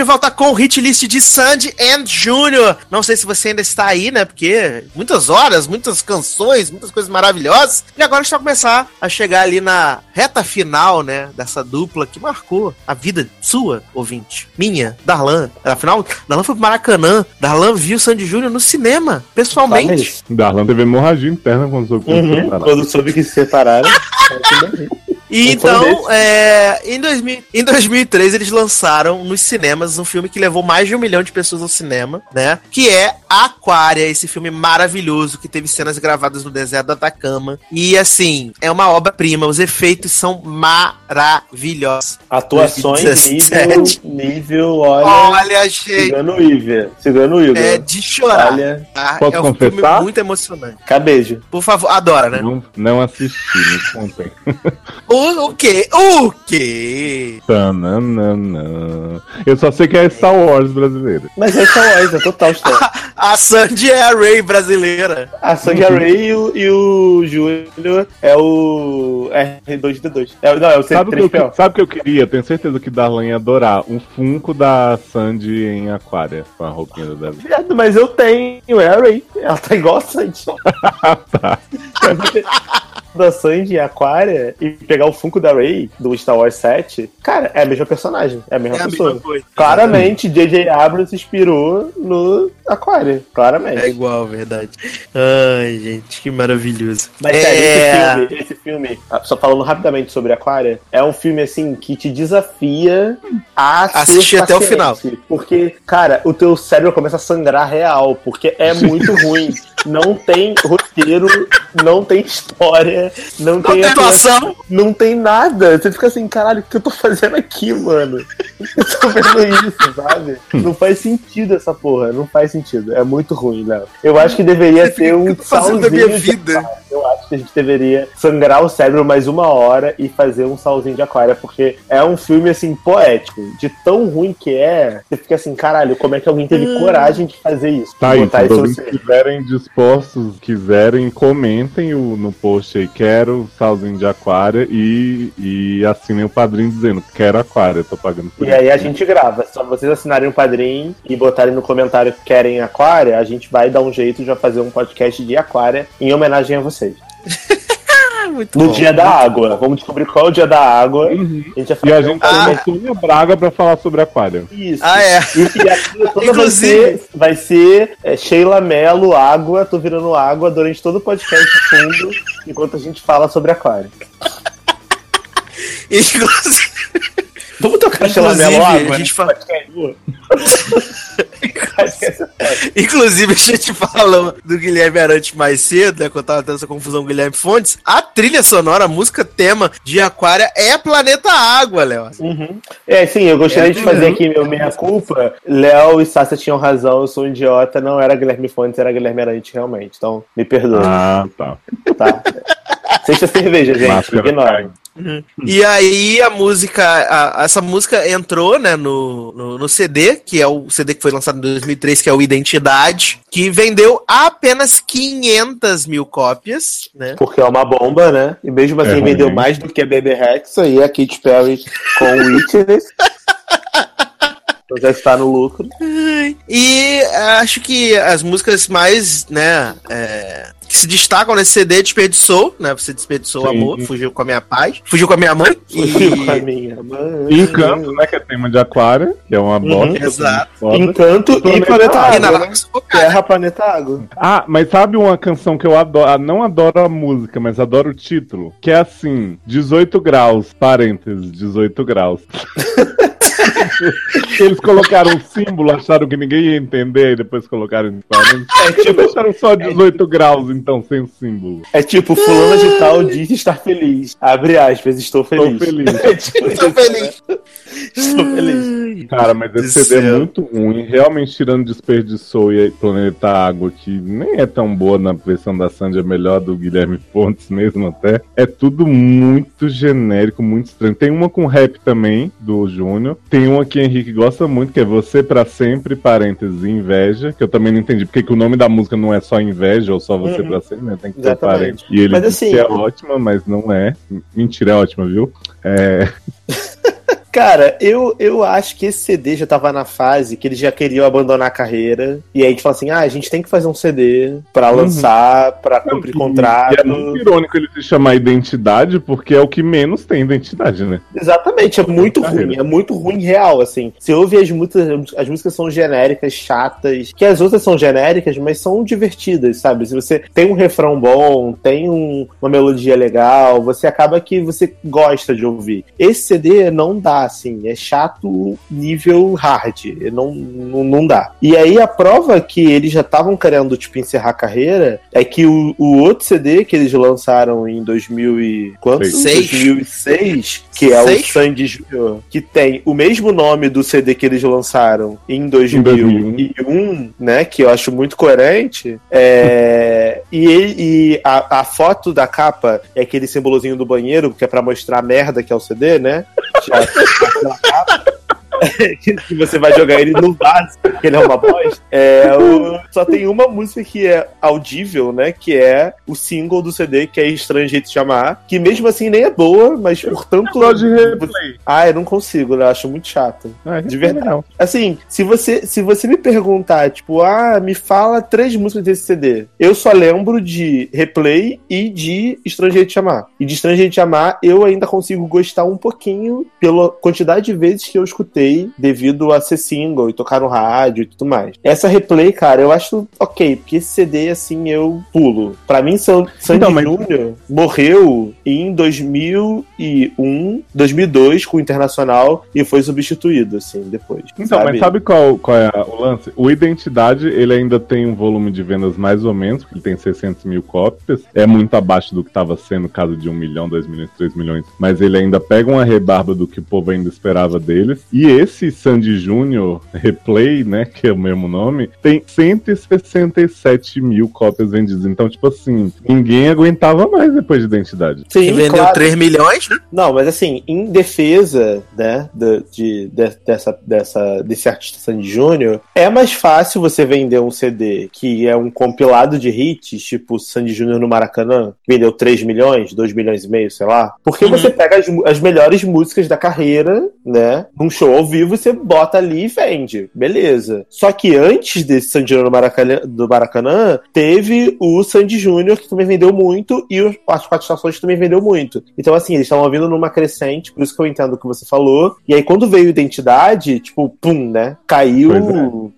De volta com o hit list de Sandy and Júnior. Não sei se você ainda está aí, né? Porque muitas horas, muitas canções, muitas coisas maravilhosas. E agora a gente vai começar a chegar ali na reta final, né? Dessa dupla que marcou a vida sua, ouvinte. Minha, Darlan. Afinal, Darlan foi pro Maracanã. Darlan viu Sandy Júnior no cinema, pessoalmente. Darlan teve hemorragia interna quando soube que Uhum, uhum. Quando soube que se separaram. E então, é, em, 2000, em 2003, eles lançaram nos cinemas um filme que levou mais de um milhão de pessoas ao cinema, né? Que é Aquária, esse filme maravilhoso que teve cenas gravadas no deserto do Atacama. E assim, é uma obra-prima, os efeitos são maravilhosos. Atuações nível, 2017. nível, olha. Olha, gente, Cigano Iver. Cigano Igor. é de chorar. Olha, tá? Posso é um confessar? filme muito emocionante. cabejo. Por favor, adora, né? Não, não assisti, me contem. O, o quê? O quê? Tananana. Eu só sei que é Star Wars brasileiro. Mas é Star Wars, é total Star A Sandy é a Ray brasileira. A Sandy Ray e o, e o Júnior é o R2D2. É, não, é o Sabe o que, eu, C3PO. sabe o que eu queria? Tenho certeza que Darlan ia adorar. Um Funko da Sandy em Aquária, com a roupinha dela. Viado, Mas eu tenho, é a Ray. Ela tá igual a Sandy. tá. da Sandy em Aquária e pegar o Funko da Ray do Star Wars 7, cara, é a mesma personagem, é a mesma É a pessoa. mesma coisa. Claramente, J.J. Abrams se inspirou no Aquária, claramente. É igual, verdade. Ai, gente, que maravilhoso. Mas é... sério, esse filme, esse filme, ah, só falando rapidamente sobre Aquária, é um filme assim que te desafia a Assistir até o paciente. Porque, cara, o teu cérebro começa a sangrar real, porque é muito ruim. Não tem roteiro, não tem história, não, Não tem tem atuação. não tem nada. Você fica assim, caralho, o que eu tô fazendo aqui, mano? Eu tô vendo isso, sabe? Não faz sentido essa porra, não faz sentido. É muito ruim, Léo. Eu acho que deveria ter um fazendo da salzinho minha vida? aquário. Eu acho que a gente deveria sangrar o cérebro mais uma hora e fazer um salzinho de aquária, porque é um filme, assim, poético. De tão ruim que é, você fica assim, caralho, como é que alguém teve coragem de fazer isso? Tá De botar isso dispostos, quiserem, comentem o, no post aí, quero salzinho de aquária e, e assinem o padrinho dizendo, quero aquária, tô pagando por E isso. aí a gente grava. Só vocês assinarem o padrinho e botarem no comentário que querem aquária, a gente vai dar um jeito de fazer um podcast de aquária em homenagem a vocês. Ah, muito No bom. dia da água. Vamos descobrir qual é o dia da água. A gente vai E a gente um tem uma Sônia Braga pra falar sobre aquário. Isso. Ah, é. E, e a toda vai Inclusive- ser, vai ser é, Sheila Mello, água, tô virando água durante todo o podcast fundo, enquanto a gente fala sobre aquário. Inclusive, Vamos tocar Inclusive, Mello água? a gente né? fala- é inclusive, a gente falou do Guilherme Arante mais cedo, né? Quando tava tendo essa confusão com o Guilherme Fontes. A trilha sonora, a música tema de Aquária é Planeta Água, Léo. Uhum. É, sim, eu gostaria É, de fazer uhum. aqui meu meia-culpa. Léo e Sassa tinham razão, eu sou um idiota, não era Guilherme Fontes, era Guilherme Arante, realmente. Então, me perdoe, Ah, tá. tá? Sexta cerveja, gente, Máscara ignora. E aí a música, a- essa música entrou, né, no, no, no CD, que é o CD que foi lançado em 2003, que é o Identidade, que vendeu apenas 500 mil cópias, né? Porque é uma bomba, né? E mesmo assim É, vendeu mais do que a Baby Rex e a Katy Perry com Witness. Então já está no lucro. E acho que as músicas mais, né, é, que se destacam nesse CD desperdiçou, né? Você desperdiçou o Sim. amor, fugiu com a minha paz, fugiu com a minha mãe. Fugiu com a E... minha mãe. Encanto, né? Que é tema de aquário, que é uma bosta. Exato. foda. Encanto e Planeta Planeta Água, né? Né? Terra, Planeta Água. Ah, mas sabe uma canção que eu adoro? ah, Não adoro a música, mas adoro o título. Que é assim: 18 graus, parênteses, 18 graus. Eles colocaram um símbolo, acharam que ninguém ia entender, e depois colocaram em parênteses. É tipo, Deixaram só 18 graus, então, sem o símbolo. é tipo, fulano de tal diz estar feliz. Abre aspas, estou feliz. Tô feliz. É tipo Estou feliz. Né? Estou feliz. Cara, mas esse CD é céu. muito ruim. Realmente, tirando Desperdiçou e Planeta Água, que nem é tão boa na versão da Sandy, é melhor do Guilherme Fontes mesmo até. É tudo muito genérico, muito estranho. Tem uma com rap também, do Júnior. Tem uma que o Henrique gosta muito, que é Você Pra Sempre, parênteses, Inveja, que eu também não entendi porque que o nome da música não é só Inveja ou só Você Uhum. Pra Sempre, né? Tem que ter Exatamente. parênteses. E ele Mas disse assim- que é ótima, mas não é. Mentira, é ótima, viu? É... Cara, eu, eu acho que esse CD já tava na fase que eles já queriam abandonar a carreira. E aí a gente fala assim: ah, a gente tem que fazer um CD pra lançar, pra cumprir contrato. E é muito irônico ele se chamar identidade, porque é o que menos tem identidade, né? Exatamente, é muito ruim, é muito ruim real, assim. Você ouve as músicas, as músicas são genéricas, chatas, que as outras são genéricas, mas são divertidas, sabe? Se você tem um refrão bom, tem um- uma melodia legal, você acaba que você gosta de ouvir. Esse CD não dá, assim, é chato nível hard, não, não, não dá. E aí a prova que eles já estavam querendo, tipo, encerrar a carreira é que o, o outro CD que eles lançaram em 2000 e... Quanto? Seis. 2006, que é Seis? o Sandy Júnior, que tem o mesmo nome do CD que eles lançaram em 2001, né? Que eu acho muito coerente. É, e ele- e a, a foto da capa é aquele simbolozinho do banheiro, que é pra mostrar a merda que é o CD, né? Aquela capa. que você vai jogar ele no vaso, porque ele é uma bosta. É, o- só tem uma música que é audível, né? Que é o single do CD, que é Estranho Jeito de Chamar. Que mesmo assim nem é boa, mas portanto. Gosto de replay. Ah, eu não consigo, eu acho muito chato. Ah, De é verdade. legal. Assim, se você, se você me perguntar, tipo, ah, me fala três músicas desse CD, eu só lembro de Replay e de Estrangeiro de Chamar. E de Estrangeiro de Chamar, eu ainda consigo gostar um pouquinho pela quantidade de vezes que eu escutei devido a ser single e tocar no rádio e tudo mais. Essa Replay, cara, eu acho ok, porque esse CD, assim, eu pulo. Pra mim, San- Sandy Então, mas- Júnior morreu em 2001, 2002 com o Internacional e foi substituído, assim, depois. Então, mas sabe qual, qual é o lance? O Identidade, ele ainda tem um volume de vendas mais ou menos, porque ele tem 600 mil cópias. É muito abaixo do que estava sendo, caso de 1 milhão, 2 milhões, 3 milhões. Mas ele ainda pega uma rebarba do que o povo ainda esperava deles. E esse Sandy Júnior Replay, né, que é o mesmo nome, tem 167 mil cópias vendidas. Então, tipo assim, ninguém aguentava mais depois de Identidade. Sim, Que vendeu claro. 3 milhões, né? Não, mas assim, em defesa, né, de, de- de- dessa, dessa, desse artista Sandy Júnior, é mais fácil você vender um CD que é um compilado de hits, tipo Sandy Júnior no Maracanã, que vendeu 3 milhões, 2 milhões e meio, sei lá. Porque Uhum. você pega as, as melhores músicas da carreira, né, num show ao vivo, você bota ali e vende. Beleza. Só que antes desse no Maracanã, do Maracanã, teve o Sandy Júnior, que também vendeu muito, e os- as quatro estações também vendeu muito. Então, assim, eles estavam vindo numa crescente, por isso que eu entendo o que você falou. E aí, quando veio Identidade, tipo, pum, né? Caiu é.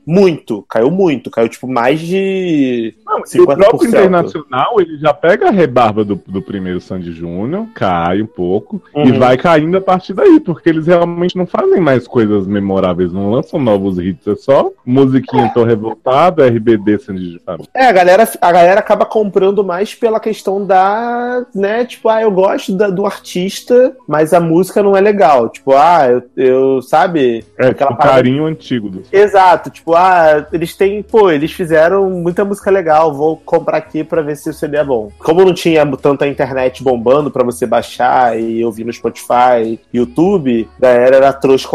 muito, caiu muito. Caiu, tipo, mais de. Não, e o 50%. próprio Internacional, ele já pega a rebarba do, do primeiro Sandy Júnior, cai um pouco, e Uhum. vai caindo a partir daí, porque eles realmente não fazem mais coisas memoráveis, não lançam novos hits, é só musiquinha Tô Revoltado, RBD Júnior, sabe? É, a galera, a galera acaba comprando mais pela questão da, né, tipo, ah, eu gosto da- do artista, mas a música não é legal. Tipo, ah, eu, eu sabe, É, Aquela o parada- carinho antigo do Exato, tipo, ah, eles têm, pô, eles fizeram muita música legal, vou comprar aqui pra ver se o CD é bom. Como não tinha tanta internet bombando pra você baixar e ouvir no Spotify, YouTube, a galera era trouxa e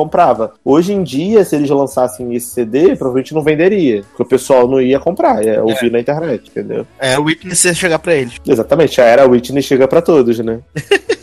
Hoje em dia, se eles lançassem esse CD, provavelmente não venderia, porque o pessoal não ia comprar, ia ouvir na internet, entendeu? É, o Witness ia chegar pra eles. Exatamente, já era Whitney chega pra todos, né?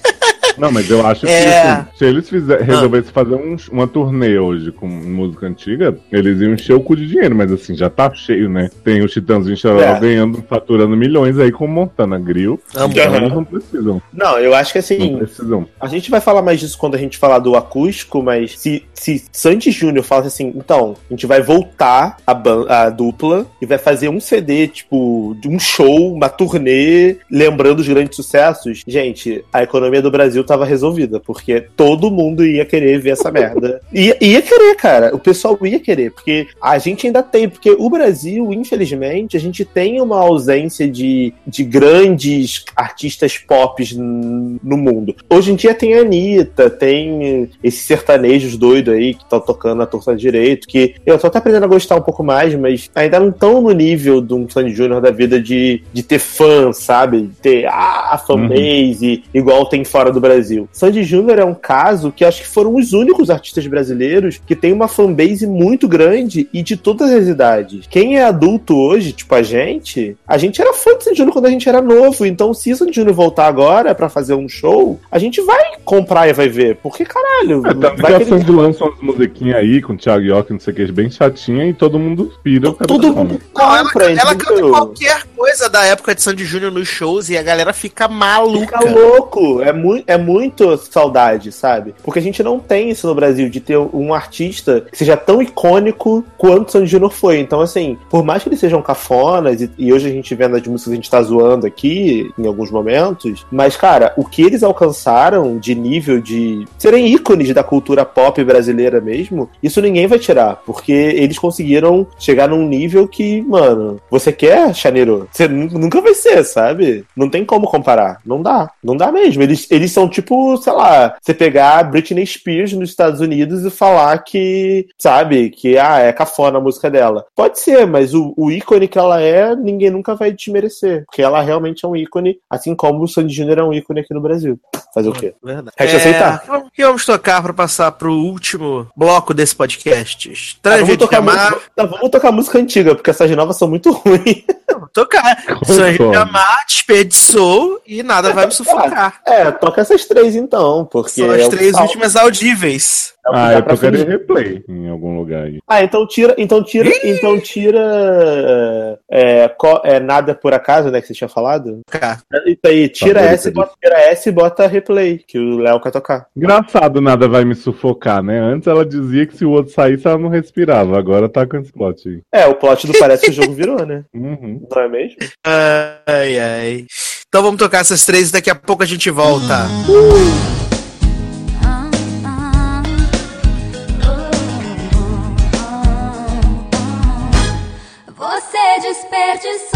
Não, mas eu acho que É. assim, se eles fizer, resolvessem fazer um- uma turnê hoje com música antiga, eles iam encher o cu de dinheiro, mas assim, já tá cheio, né? Tem o Chitãozinho Xarope É. ganhando, faturando milhões aí com Montana Grill. Então eles não precisam. Não, eu acho que Não assim, precisam. A gente vai falar mais disso quando a gente falar do acústico, mas se, se Sandy Júnior fala assim, então, a gente vai voltar a, a dupla e vai fazer um CD, tipo, de um show, uma turnê, lembrando os grandes sucessos, gente, a economia do Brasil tava resolvida, porque todo mundo ia querer ver essa merda. Ia, ia querer, cara. O pessoal ia querer, porque a gente ainda tem, porque o Brasil, infelizmente, a gente tem uma ausência de, de grandes artistas pop no mundo. Hoje em dia tem a Anitta, tem esses sertanejos doidos aí que estão tocando a torta direito, que eu tô até aprendendo a gostar um pouco mais, mas ainda não estão no nível de um Sandy Júnior da vida de, de ter fã, sabe? Ter ah, a fanbase, igual tem fora do Brasil. Brasil. Sandy Júnior é um caso que acho que foram os únicos artistas brasileiros que tem uma fanbase muito grande e de todas as idades. Quem é adulto hoje, tipo a gente, a gente era fã de Sandy Júnior quando a gente era novo, então se Sandy Júnior voltar agora pra fazer um show, a gente vai comprar e vai ver, porque caralho, É, que vai a que ele- Sandy lança umas musiquinhas aí com o Thiago York, não sei o que, bem chatinha, e todo mundo pira. o todo mundo Não, ela, compra, ela canta qualquer coisa da época de Sandy Júnior nos shows e a galera fica maluca. Fica louco, é, mu é muito saudade, sabe? Porque a gente não tem isso no Brasil, de ter um artista que seja tão icônico quanto Sandy Júnior foi. Então, assim, por mais que eles sejam cafonas, e, e hoje a gente vendo as músicas a gente tá zoando aqui, em alguns momentos, mas, cara, o que eles alcançaram de nível de serem ícones da cultura pop brasileira mesmo, isso ninguém vai tirar, porque eles conseguiram chegar num nível que, mano, você quer, Chaneiro? Você nu- nunca vai ser, sabe? Não tem como comparar. Não dá. Não dá mesmo. Eles, eles são tipo, sei lá, você pegar Britney Spears nos Estados Unidos e falar que, sabe, que ah, é cafona a música dela. Pode ser, mas o, o ícone que ela é, ninguém nunca vai desmerecer. Porque ela realmente é um ícone, assim como o Sandy Júnior é um ícone aqui no Brasil. Fazer o quê? Verdade. Resta aceitar. O que vamos tocar pra passar pro último bloco desse podcast? Estranho vamos, tocar música, não, vamos tocar música antiga, porque essas novas são muito ruins. Vamos tocar. De amar, desperdiçou e nada vai me sufocar. É, toca essas três então, porque. São as é três últimas audíveis. É Ah, eu tocaria fingir. replay em algum lugar aí. Ah, então tira, então tira, então tira é, co- é, nada por acaso, né, que você tinha falado? Cara, Isso aí, tira essa, e bota, tira essa e bota replay, que o Léo quer tocar. Engraçado, nada vai me sufocar, né? Antes ela dizia que se o outro saísse, ela não respirava. Agora tá com esse plot aí. É, o plot do Parece que o jogo virou, né? Uhum. Não é mesmo? ai, ai. Então vamos tocar essas três e daqui a pouco a gente volta. Você desperdiçou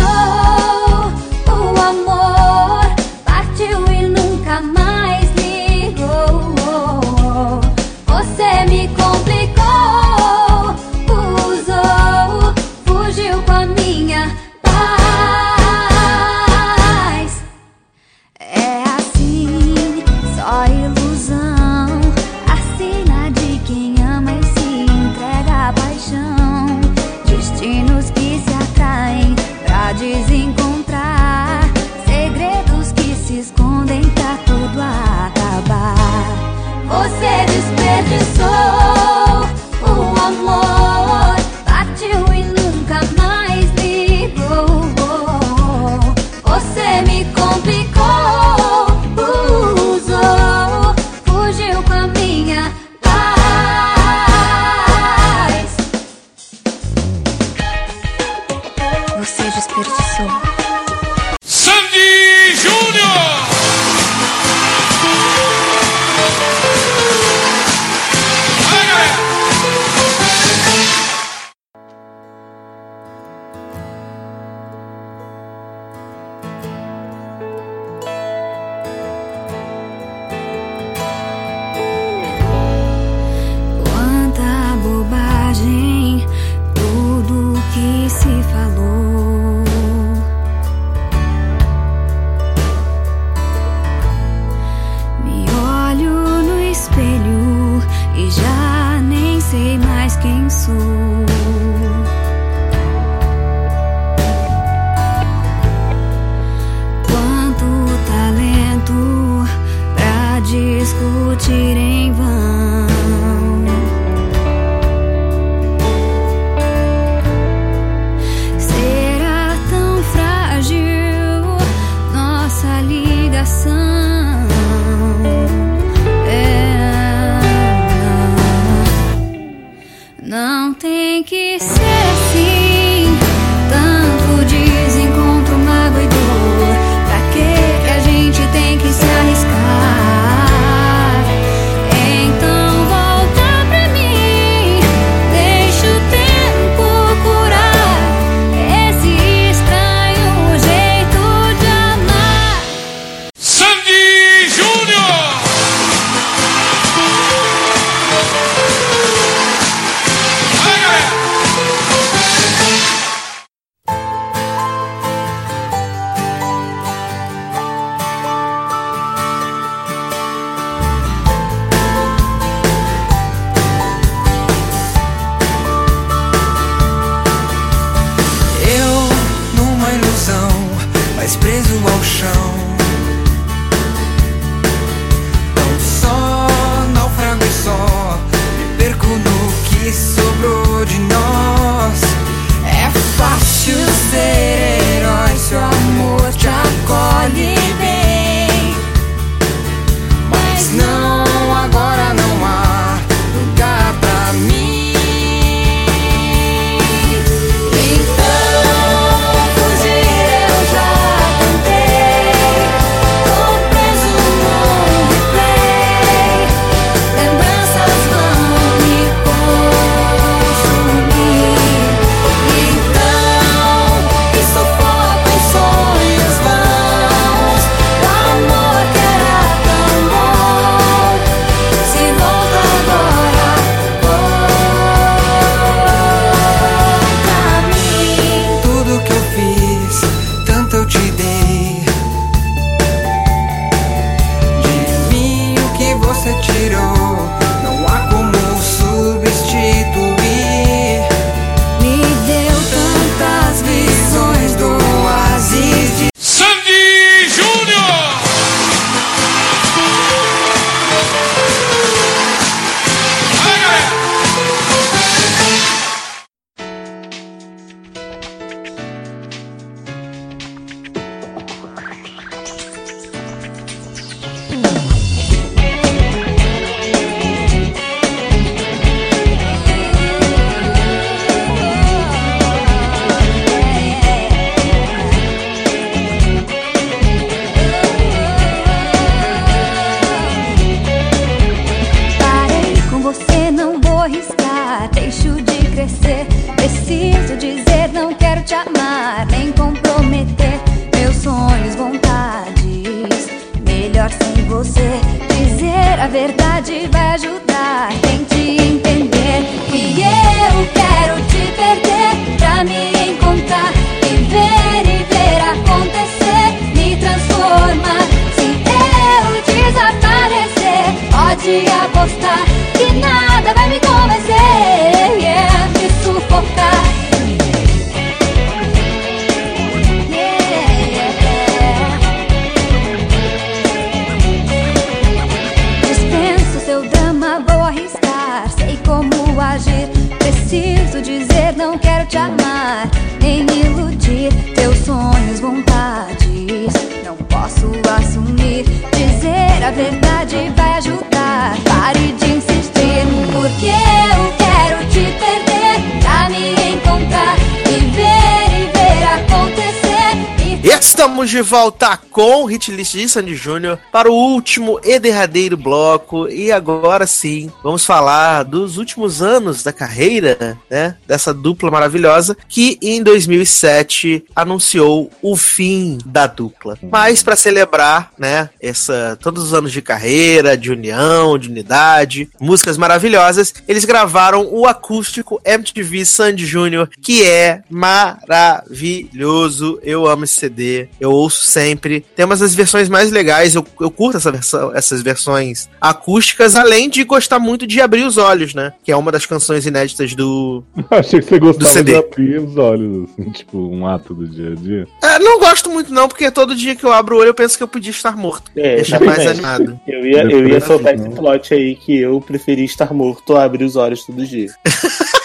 com o hit list de Sandy Júnior para o último e derradeiro bloco. E agora sim, vamos falar dos últimos anos da carreira, né? Dessa dupla maravilhosa que em 2007 anunciou o fim da dupla. Mas para celebrar, né? Essa, todos os anos de carreira, de união, de unidade, músicas maravilhosas, eles gravaram o acústico MTV Sandy Júnior, que é maravilhoso. Eu amo esse CD, eu ouço sempre. Tem umas das versões mais legais, eu, eu curto essa versão, essas versões acústicas, além de gostar muito de Abrir os Olhos, né? Que é uma das canções inéditas do. Achei que você gostava CD. de abrir os olhos, assim, tipo, um ato do dia a dia. É, não gosto muito, não, porque todo dia que eu abro o olho eu penso que eu podia estar morto. É, Deixa mais animado. Eu ia, eu ia soltar esse plot aí que eu preferi estar morto a abrir os olhos todo dia.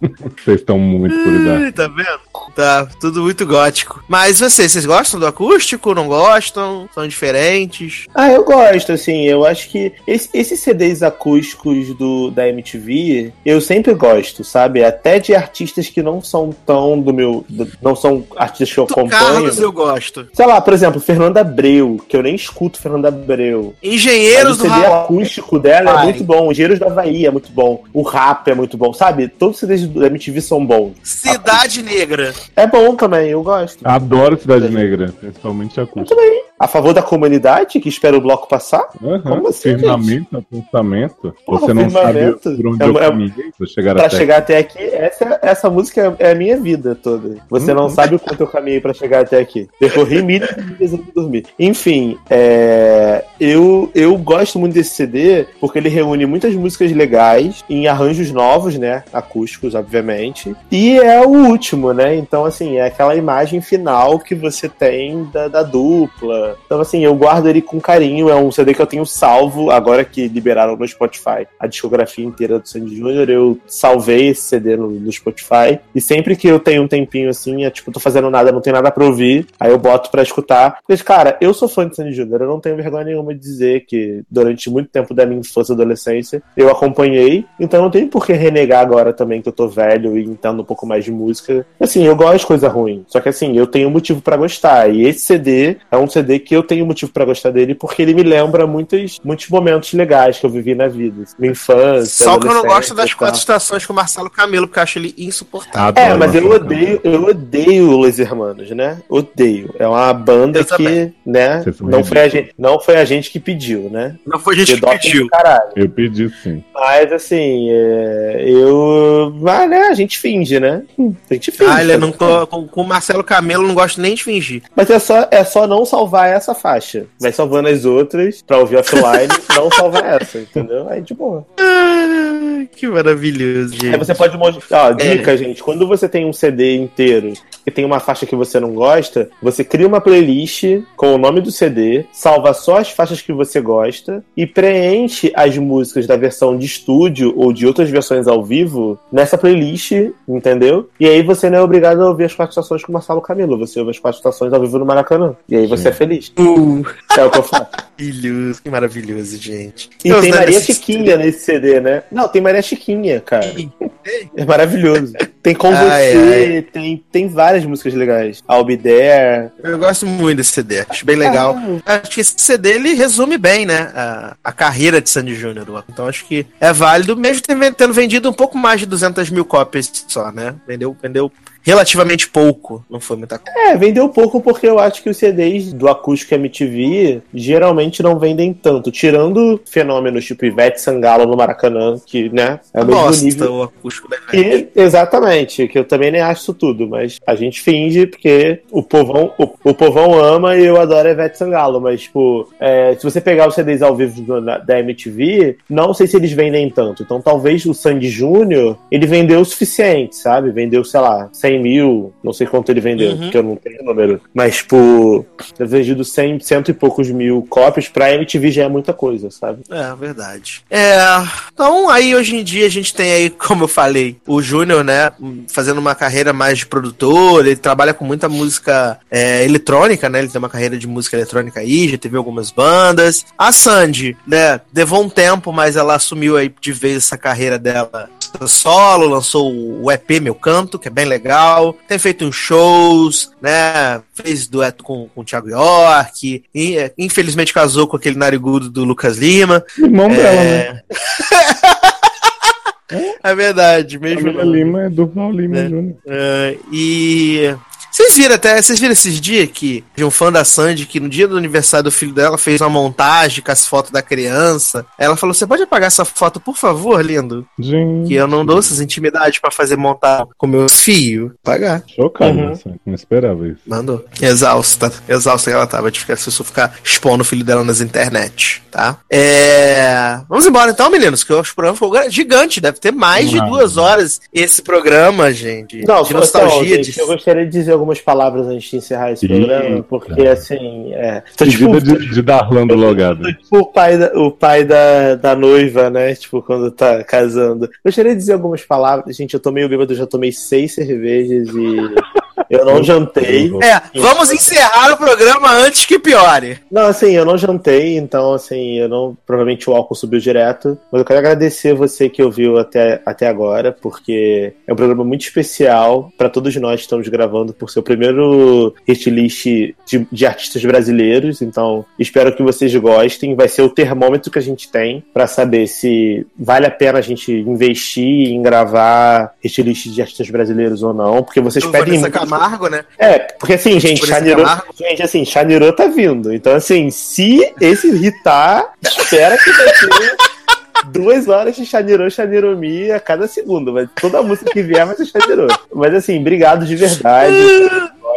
Vocês estão muito idade. Ai, tá vendo? Tá, tudo muito gótico. Mas vocês, vocês gostam do acústico? Não gostam? São diferentes? Ah, eu gosto, assim, eu acho que esse- esses CDs acústicos do, da MTV, eu sempre gosto, sabe? Até de artistas que não são tão do meu. do- não são artistas que eu Do acompanho. Carlos eu gosto. Sei lá, por exemplo, Fernanda Abreu, que eu nem escuto Fernanda Abreu. Engenheiros o do CD acústico dela é muito bom. Engenheiros do Havaí é muito bom. O rap é muito bom. Sabe? Todos os CDs da MTV são bons. Cidade Negra. É bom também, eu gosto. Adoro Cidade Negra, principalmente a acústica. A favor da comunidade que espera o bloco passar? Aham, Como assim, firmamento, apontamento. Porra, Você não sabe por onde É- eu é- caminhei pra chegar Pra até chegar até aqui, essa, essa música é a minha vida toda. Você não sabe o quanto eu caminhei pra chegar até aqui. Percorri milhas e milhas antes de dormir. Enfim, é, eu, eu gosto muito desse CD porque ele reúne muitas músicas legais em arranjos novos, né? Acústicos, obviamente. E é o último, né? Então, assim, é aquela imagem final que você tem da, da dupla. Então, assim, eu guardo ele com carinho. É um CD que eu tenho salvo agora que liberaram no Spotify a discografia inteira do Sandy Júnior. Eu salvei esse CD no, no Spotify. E sempre que eu tenho um tempinho assim, é tipo, tô fazendo nada, não tem nada pra ouvir, aí eu boto pra escutar. Mas, cara, eu sou fã de Sandy Júnior. Eu não tenho vergonha nenhuma de dizer que durante muito tempo da minha infância e adolescência eu acompanhei. Então não tem por que renegar agora também que eu tô velho e entendo um pouco mais de música. Assim, eu gosto de coisa ruim. Só que assim, eu tenho motivo pra gostar. E esse CD é um CD que eu tenho motivo pra gostar dele porque ele me lembra muitos, muitos momentos legais que eu vivi na vida. Minha infância. Só que eu não gosto das quatro estações com o Marcelo Camelo, porque eu acho ele insuportável. É, mas eu odeio, eu odeio Los Hermanos, né? Odeio. É uma banda Eu que, também. né, não foi, a gente, não foi a gente que pediu, né? Não foi a gente que pediu. Caralho. Eu pedi sim. Mas assim, é, eu. Mas, né, a gente finge, né? A gente finge. Ah, ele não tô, com, com o Marcelo Camelo eu não gosto nem de fingir. Mas é só, é só não salvar essa faixa. Vai salvando as outras pra ouvir offline, não salvar essa, entendeu? Aí de boa. Que maravilhoso, gente. Aí você pode mostrar. Ó, dica, gente. Quando você tem um CD inteiro e tem uma faixa que você não gosta, você cria uma playlist com o nome do CD, salva só as faixas que você gosta e preenche as músicas da versão de estúdio ou de outras versões ao vivo nessa playlist, entendeu? E aí você não é obrigado a ouvir as quatro estações com o Marcelo Camilo. Você ouve as quatro estações ao vivo no Maracanã. E aí você é feliz. Uh, É o que eu faço. maravilhoso, que maravilhoso, gente. E Eu tem usando Maria Chiquinha nesse CD, né? Não, tem Maria Chiquinha, cara. É maravilhoso. Tem Com Ai, Você, Tem, tem várias músicas legais. I'll Be There. Eu gosto muito desse CD, acho bem legal. Acho que esse CD ele resume bem, né, a, a carreira de Sandy Júnior. Então acho que é válido, mesmo tendo tendo vendido um pouco mais de 200 mil cópias só, né? Vendeu, vendeu relativamente pouco, não foi muita coisa. É, vendeu pouco porque eu acho que os CDs do acústico MTV geralmente não vendem tanto. Tirando fenômenos tipo Ivete Sangalo no Maracanã, que, né, é o mesmo Nossa, nível. o acústico da Ivete. E, exatamente, que eu também nem acho isso tudo, mas a gente finge porque o povão, o, o povão ama e eu adoro Ivete Sangalo, mas, tipo, é, se você pegar os CDs ao vivo do- na- da MTV, não sei se eles vendem tanto. Então talvez o Sandy Júnior, ele vendeu o suficiente, sabe? Vendeu, sei lá, 100 mil, não sei quanto ele vendeu, Uhum. porque eu não tenho o número. Mas, tipo, ter vendido 100, cento e poucos mil cópias pra MTV já é muita coisa, sabe? É, verdade. É, então aí hoje em dia a gente tem aí, como eu falei, o Júnior, né, fazendo uma carreira mais de produtor, ele trabalha com muita música é, eletrônica, né, ele tem uma carreira de música eletrônica aí, já teve algumas bandas. A Sandy, né, levou um tempo, mas ela assumiu aí de vez essa carreira dela carreira solo, lançou o EP Meu Canto, que é bem legal. Tem feito uns shows, né? Fez dueto com, com o Thiago York. E, é, infelizmente casou com aquele narigudo do Lucas Lima. Irmão dela, né? É... é verdade, mesmo. Camila Lima é Durval Lima É. Júnior. É, e. Vocês viram até, vocês viram esses dias que de um fã da Sandy que no dia do aniversário do filho dela fez uma montagem com as fotos da criança. Ela falou: Você pode apagar essa foto, por favor, lindo? Gente, Que eu não dou essas intimidades pra fazer montar com meus filhos. Pagar. chocado, Uhum. né? Não esperava isso. Mandou. Exausta. Exausta que ela tava de ficar, se eu ficar expondo o filho dela nas internet, tá? É. Vamos embora então, meninos, que eu acho que o programa ficou gigante. Deve ter mais de Ah. duas horas esse programa, gente. Não, de só- nostalgia. de... gente, eu gostaria de dizer algumas palavras antes de encerrar esse programa, porque assim, é. Tô, tipo, de, de Darlan do Logado. tipo, o pai, da, o pai da, da noiva, né? Tipo, quando tá casando. Gostaria de dizer algumas palavras. Gente, eu tô meio bêbado, eu já tomei seis cervejas e eu não jantei. É, vamos encerrar o programa antes que piore. Não, assim, eu não jantei, então, assim, eu não. Provavelmente o álcool subiu direto. Mas eu quero agradecer você que ouviu até, até agora, porque é um programa muito especial para todos nós que estamos gravando por ser o primeiro hit list de, de artistas brasileiros. Então, espero que vocês gostem. Vai ser o termômetro que a gente tem para saber se vale a pena a gente investir em gravar hit list de artistas brasileiros ou não. Porque vocês Do pedem. Camargo, né? é, porque assim, gente, Por Chanirô, Camargo. gente, assim, Chanirô tá vindo. Então, assim, se esse irritar, espera que vai ter duas horas de Chanirô, Chaniromi a cada segundo. Mas toda música que vier vai ser Chanirô. Mas assim, obrigado de verdade.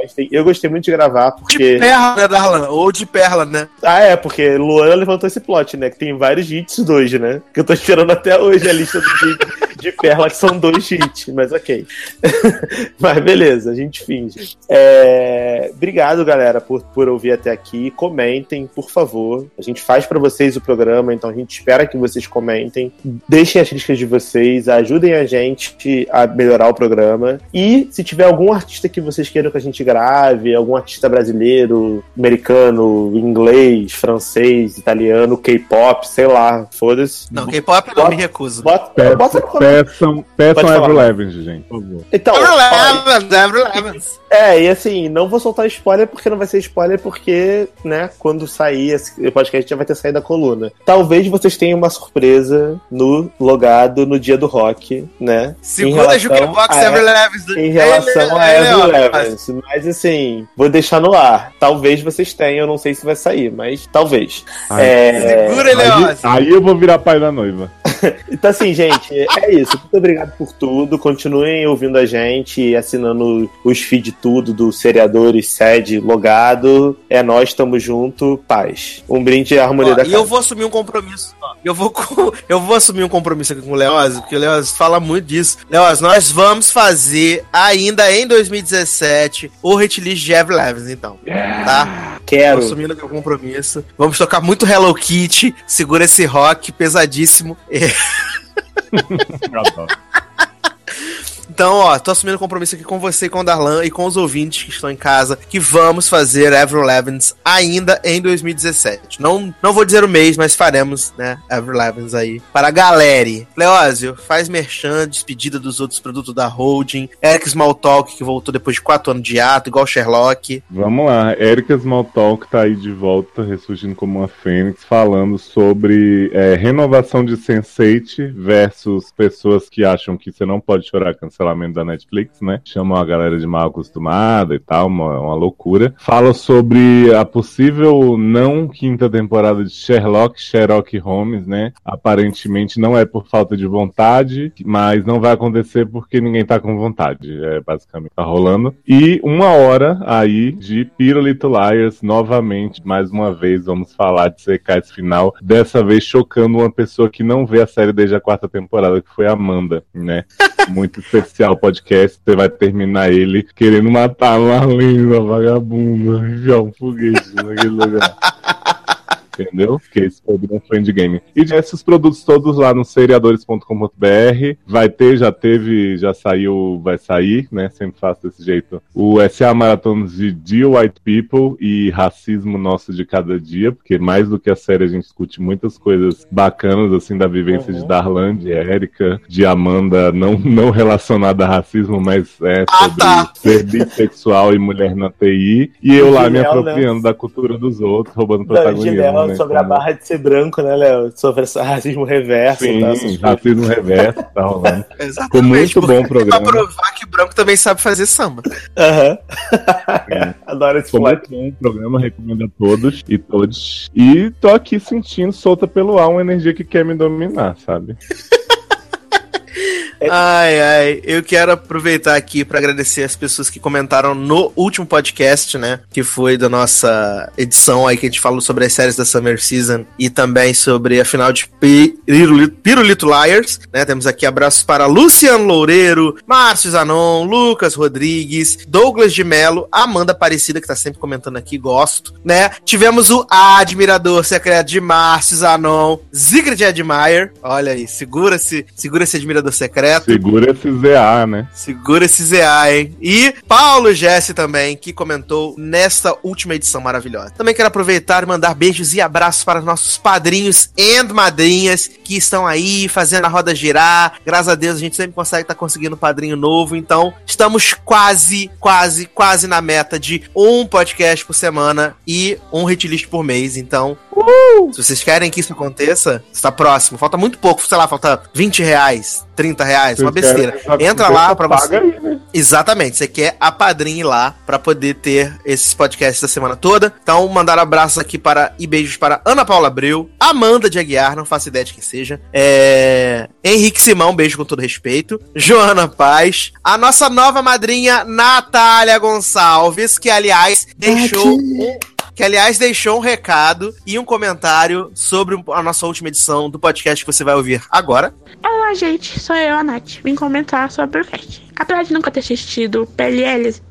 Gostem. Eu gostei muito de gravar, De porque. perla, né, Darlan? Ou de perla, né? Ah, é, porque Luana levantou esse plot, né? Que tem vários hits dois, né? Que eu tô esperando até hoje a lista do de, de Perla, que são dois hits, mas ok. mas beleza, a gente finge. É, Obrigado, galera, por, por ouvir até aqui. Comentem, por favor. A gente faz pra vocês o programa, então a gente espera que vocês comentem. Deixem as críticas de vocês, ajudem a gente a melhorar o programa. E se tiver algum artista que vocês queiram que a gente grave, algum artista brasileiro, americano, inglês, francês, italiano, K-pop, sei lá, foda-se. Não, K-pop não, me recuso. Bota, Peçam, bota peçam, peçam. Avril Lavigne, gente, por favor. Então, Avril Lavigne, é, e assim, não vou soltar spoiler porque não vai ser spoiler, porque, né, quando sair esse podcast já vai ter saído a coluna. Talvez vocês tenham uma surpresa no logado no dia do rock, né? Segunda em Jukebox relação a- Avril Lavigne. Em relação a Avril Lavigne. Mas assim, vou deixar no ar. Talvez vocês tenham, eu não sei se vai sair, mas talvez. Ai, É, Segura ele, Aí, ó. aí eu vou virar pai da noiva. Então, assim, gente, é isso. Muito obrigado por tudo. Continuem ouvindo a gente, assinando os feed tudo do Seriadores, sede, logado. É nós, tamo junto. Paz. Um brinde à harmonia Ó, da e eu casa. vou assumir um compromisso. ó. Eu vou, eu vou assumir um compromisso aqui com o Leoz, porque o Leoz fala muito disso. Leoz, nós vamos fazer ainda em 2017 o hit list de Avril Lavigne, então. Tá? Tô Quero. assumindo aqui o compromisso. Vamos tocar muito Hello Kitty. Segura esse rock pesadíssimo. É, Tá Adoro. Então, ó, tô assumindo compromisso aqui com você com o Darlan e com os ouvintes que estão em casa que vamos fazer Avril Lavigne ainda em 2017. Não, não vou dizer o mês, mas faremos, né, Avril Lavigne aí para a galera. Leózio, faz merchan, despedida dos outros produtos da holding, Eric Smalltalk que voltou depois de quatro anos de ato, igual Sherlock. Vamos lá, Erika Smalltalk tá aí de volta, ressurgindo como uma fênix, falando sobre é, renovação de Sense8 versus pessoas que acham que você não pode chorar cancelamento da Netflix, né? Chamam a galera de mal acostumada e tal, uma, uma loucura. Fala sobre a possível não quinta temporada de Sherlock, Sherlock Holmes, né? Aparentemente não é por falta de vontade, mas não vai acontecer porque ninguém tá com vontade. É basicamente tá rolando. E uma hora aí de Pirulito Liars, novamente, mais uma vez, vamos falar de secar esse final. Dessa vez chocando uma pessoa que não vê a série desde a quarta temporada, que foi a Amanda, né? Muito especial podcast. Você vai terminar ele querendo matar a Marlene, a vagabunda, enfiar um foguete naquele lugar. Entendeu? Porque esse programa foi Endgame. E esses produtos todos lá no seriadores.com.br. Vai ter, já teve, já saiu, vai sair, né? Sempre faço desse jeito. O SA Maratonas de Dear White People e Racismo Nosso de Cada Dia, porque mais do que a série a gente discute muitas coisas bacanas, assim, da vivência de Darlan, de Érica, de Amanda, não, não relacionada a racismo, mas é Ah, sobre tá. ser bissexual e mulher na TI. E eu lá me Léo, apropriando da cultura dos outros, roubando de protagonismo. Léo, né? sobre a barra de ser branco, né, Léo? Sobre esse racismo reverso e tal. essas Sim, racismo reverso tá rolando. Exatamente. Ficou muito bom o Pra programa. provar que branco também sabe fazer samba. Aham. Adoro esse Ficou muito bom o programa, recomendo a todos e todos. E tô aqui sentindo solta pelo ar uma energia que quer me dominar, sabe? Ai, ai, eu quero aproveitar aqui pra agradecer as pessoas que comentaram no último podcast, né? Que foi da nossa edição aí que a gente falou sobre as séries da Summer Season e também sobre a final de Pirulito, Pirulito Liars, né? Temos aqui abraços para Luciano Loureiro, Márcio Zanon, Lucas Rodrigues, Douglas de Melo, Amanda Aparecida, que tá sempre comentando aqui, gosto, né? Tivemos o admirador secreto de Márcio Zanon, Zigrid Admire, olha aí, segura-se, segura esse admirador secreto. Segura esse ZA, né? Segura esse ZA, hein? E Paulo Jesse também, que comentou nesta última edição maravilhosa. Também quero aproveitar e mandar beijos e abraços para nossos padrinhos e madrinhas que estão aí fazendo a roda girar. Graças a Deus a gente sempre consegue estar conseguindo um padrinho novo. Então, estamos quase, quase, quase na meta de um podcast por semana e um hitlist por mês. Então, se vocês querem que isso aconteça, está próximo. Falta muito pouco, sei lá, falta 20 reais, 30 reais, uma besteira. Entra lá pra você. paga aí, né? Exatamente, você quer apadrinhe lá pra poder ter esses podcasts da semana toda. Então, mandar abraços aqui para e beijos para Ana Paula Abreu, Amanda de Aguiar, não faço ideia de quem seja, é... Henrique Simão, beijo com todo respeito, Joana Paz, a nossa nova madrinha Natália Gonçalves, que aliás deixou um que aliás deixou um recado e um comentário sobre a nossa última edição do podcast que você vai ouvir agora. Olá, gente, sou eu, a Nath. Vim comentar sobre o cast. Apesar de nunca ter assistido PLLs,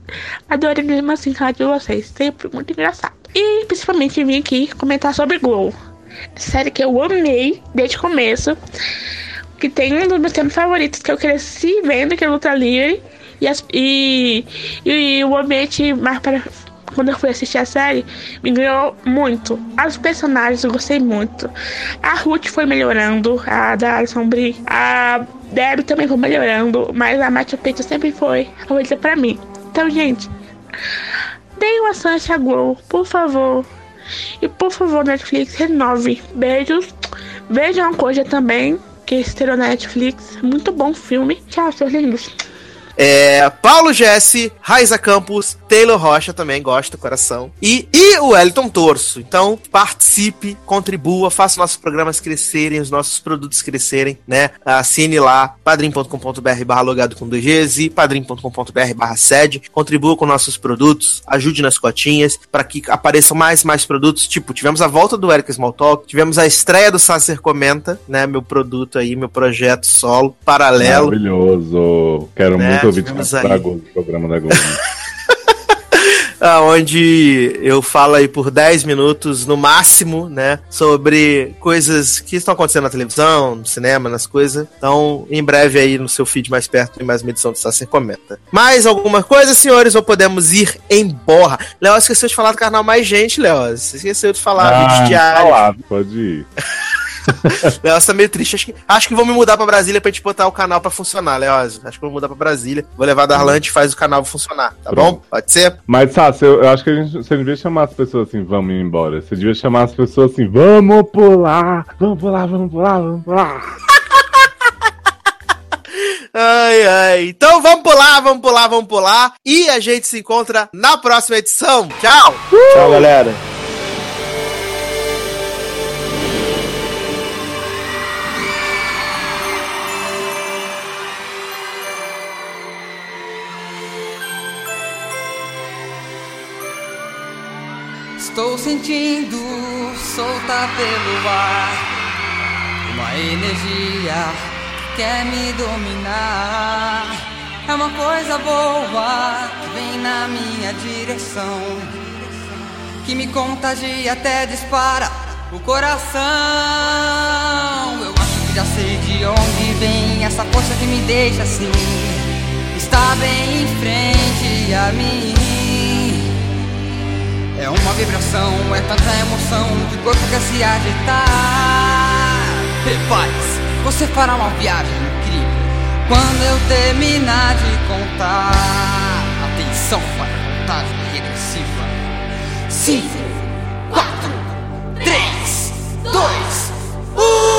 adorei mesmo assim falar de vocês. Sempre muito engraçado. E principalmente vim aqui comentar sobre Glow. Série que eu amei desde o começo. Que tem um dos meus temas favoritos que eu cresci vendo, que é Luta Livre. E, as- e, e o ambiente mais para. Quando eu fui assistir a série, me ganhou muito. Os personagens eu gostei muito. A Ruth foi melhorando, a da Alison Brie, a Debbie também foi melhorando, mas a Matthew Page sempre foi a favorita pra mim. Então, gente, deem uma chance a Glow, por favor. E por favor, Netflix, renove. Beijos. Vejam coisa também, que estreou na Netflix. Muito bom filme. Tchau, seus lindos. É, Paulo Jesse, Raiza Campos, Taylor Rocha também, gosto do coração. E, e o Wellington Torso. Então, participe, contribua, faça nossos programas crescerem, os nossos produtos crescerem, né? Assine lá, padrim.com.br barra logado com 2Gs e padrim.com.br barra sede. Contribua com nossos produtos, ajude nas cotinhas, para que apareçam mais e mais produtos. Tipo, tivemos a volta do Eric Smalltalk, tivemos a estreia do Sacer Comenta, né? Meu produto aí, meu projeto solo, paralelo. Maravilhoso. Quero Né, muito aí. do programa da Globo. Ah, onde eu falo aí por 10 minutos no máximo, né, sobre coisas que estão acontecendo na televisão, no cinema, nas coisas. Então, em breve aí no seu feed mais perto tem mais uma edição do Sacer Comenta. Mais alguma coisa, senhores, ou podemos ir embora? Léo, esqueceu de falar do canal Mais Gente, Léo. Você esqueceu de falar Ah, vídeos diários. falar, pode ir. Léo tá meio triste. Acho que, acho que vou me mudar pra Brasília pra gente botar o canal pra funcionar, Léo. Acho que vou mudar pra Brasília. Vou levar a Darlante e faz o canal funcionar, tá bom? Pronto. Pode ser? Mas, Sassi, eu, eu acho que a gente, você não devia chamar as pessoas assim, vamos ir embora. Você devia chamar as pessoas assim, vamos pular, vamos pular, vamos pular, vamos pular. Ai, ai. Então vamos pular, vamos pular, vamos pular. E a gente se encontra na próxima edição. Tchau! Tchau, galera. Sentindo solta pelo ar uma energia que quer me dominar. É uma coisa boa que vem na minha direção, que me contagia até dispara. o coração. Eu acho que já sei de onde vem essa força que me deixa assim. Está bem em frente a mim. É uma vibração, é tanta emoção que o corpo quer se agitar. Rapaz, você fará uma viagem incrível quando eu terminar de contar. Atenção para a contagem regressiva: 5, 4, 3, 2, 1.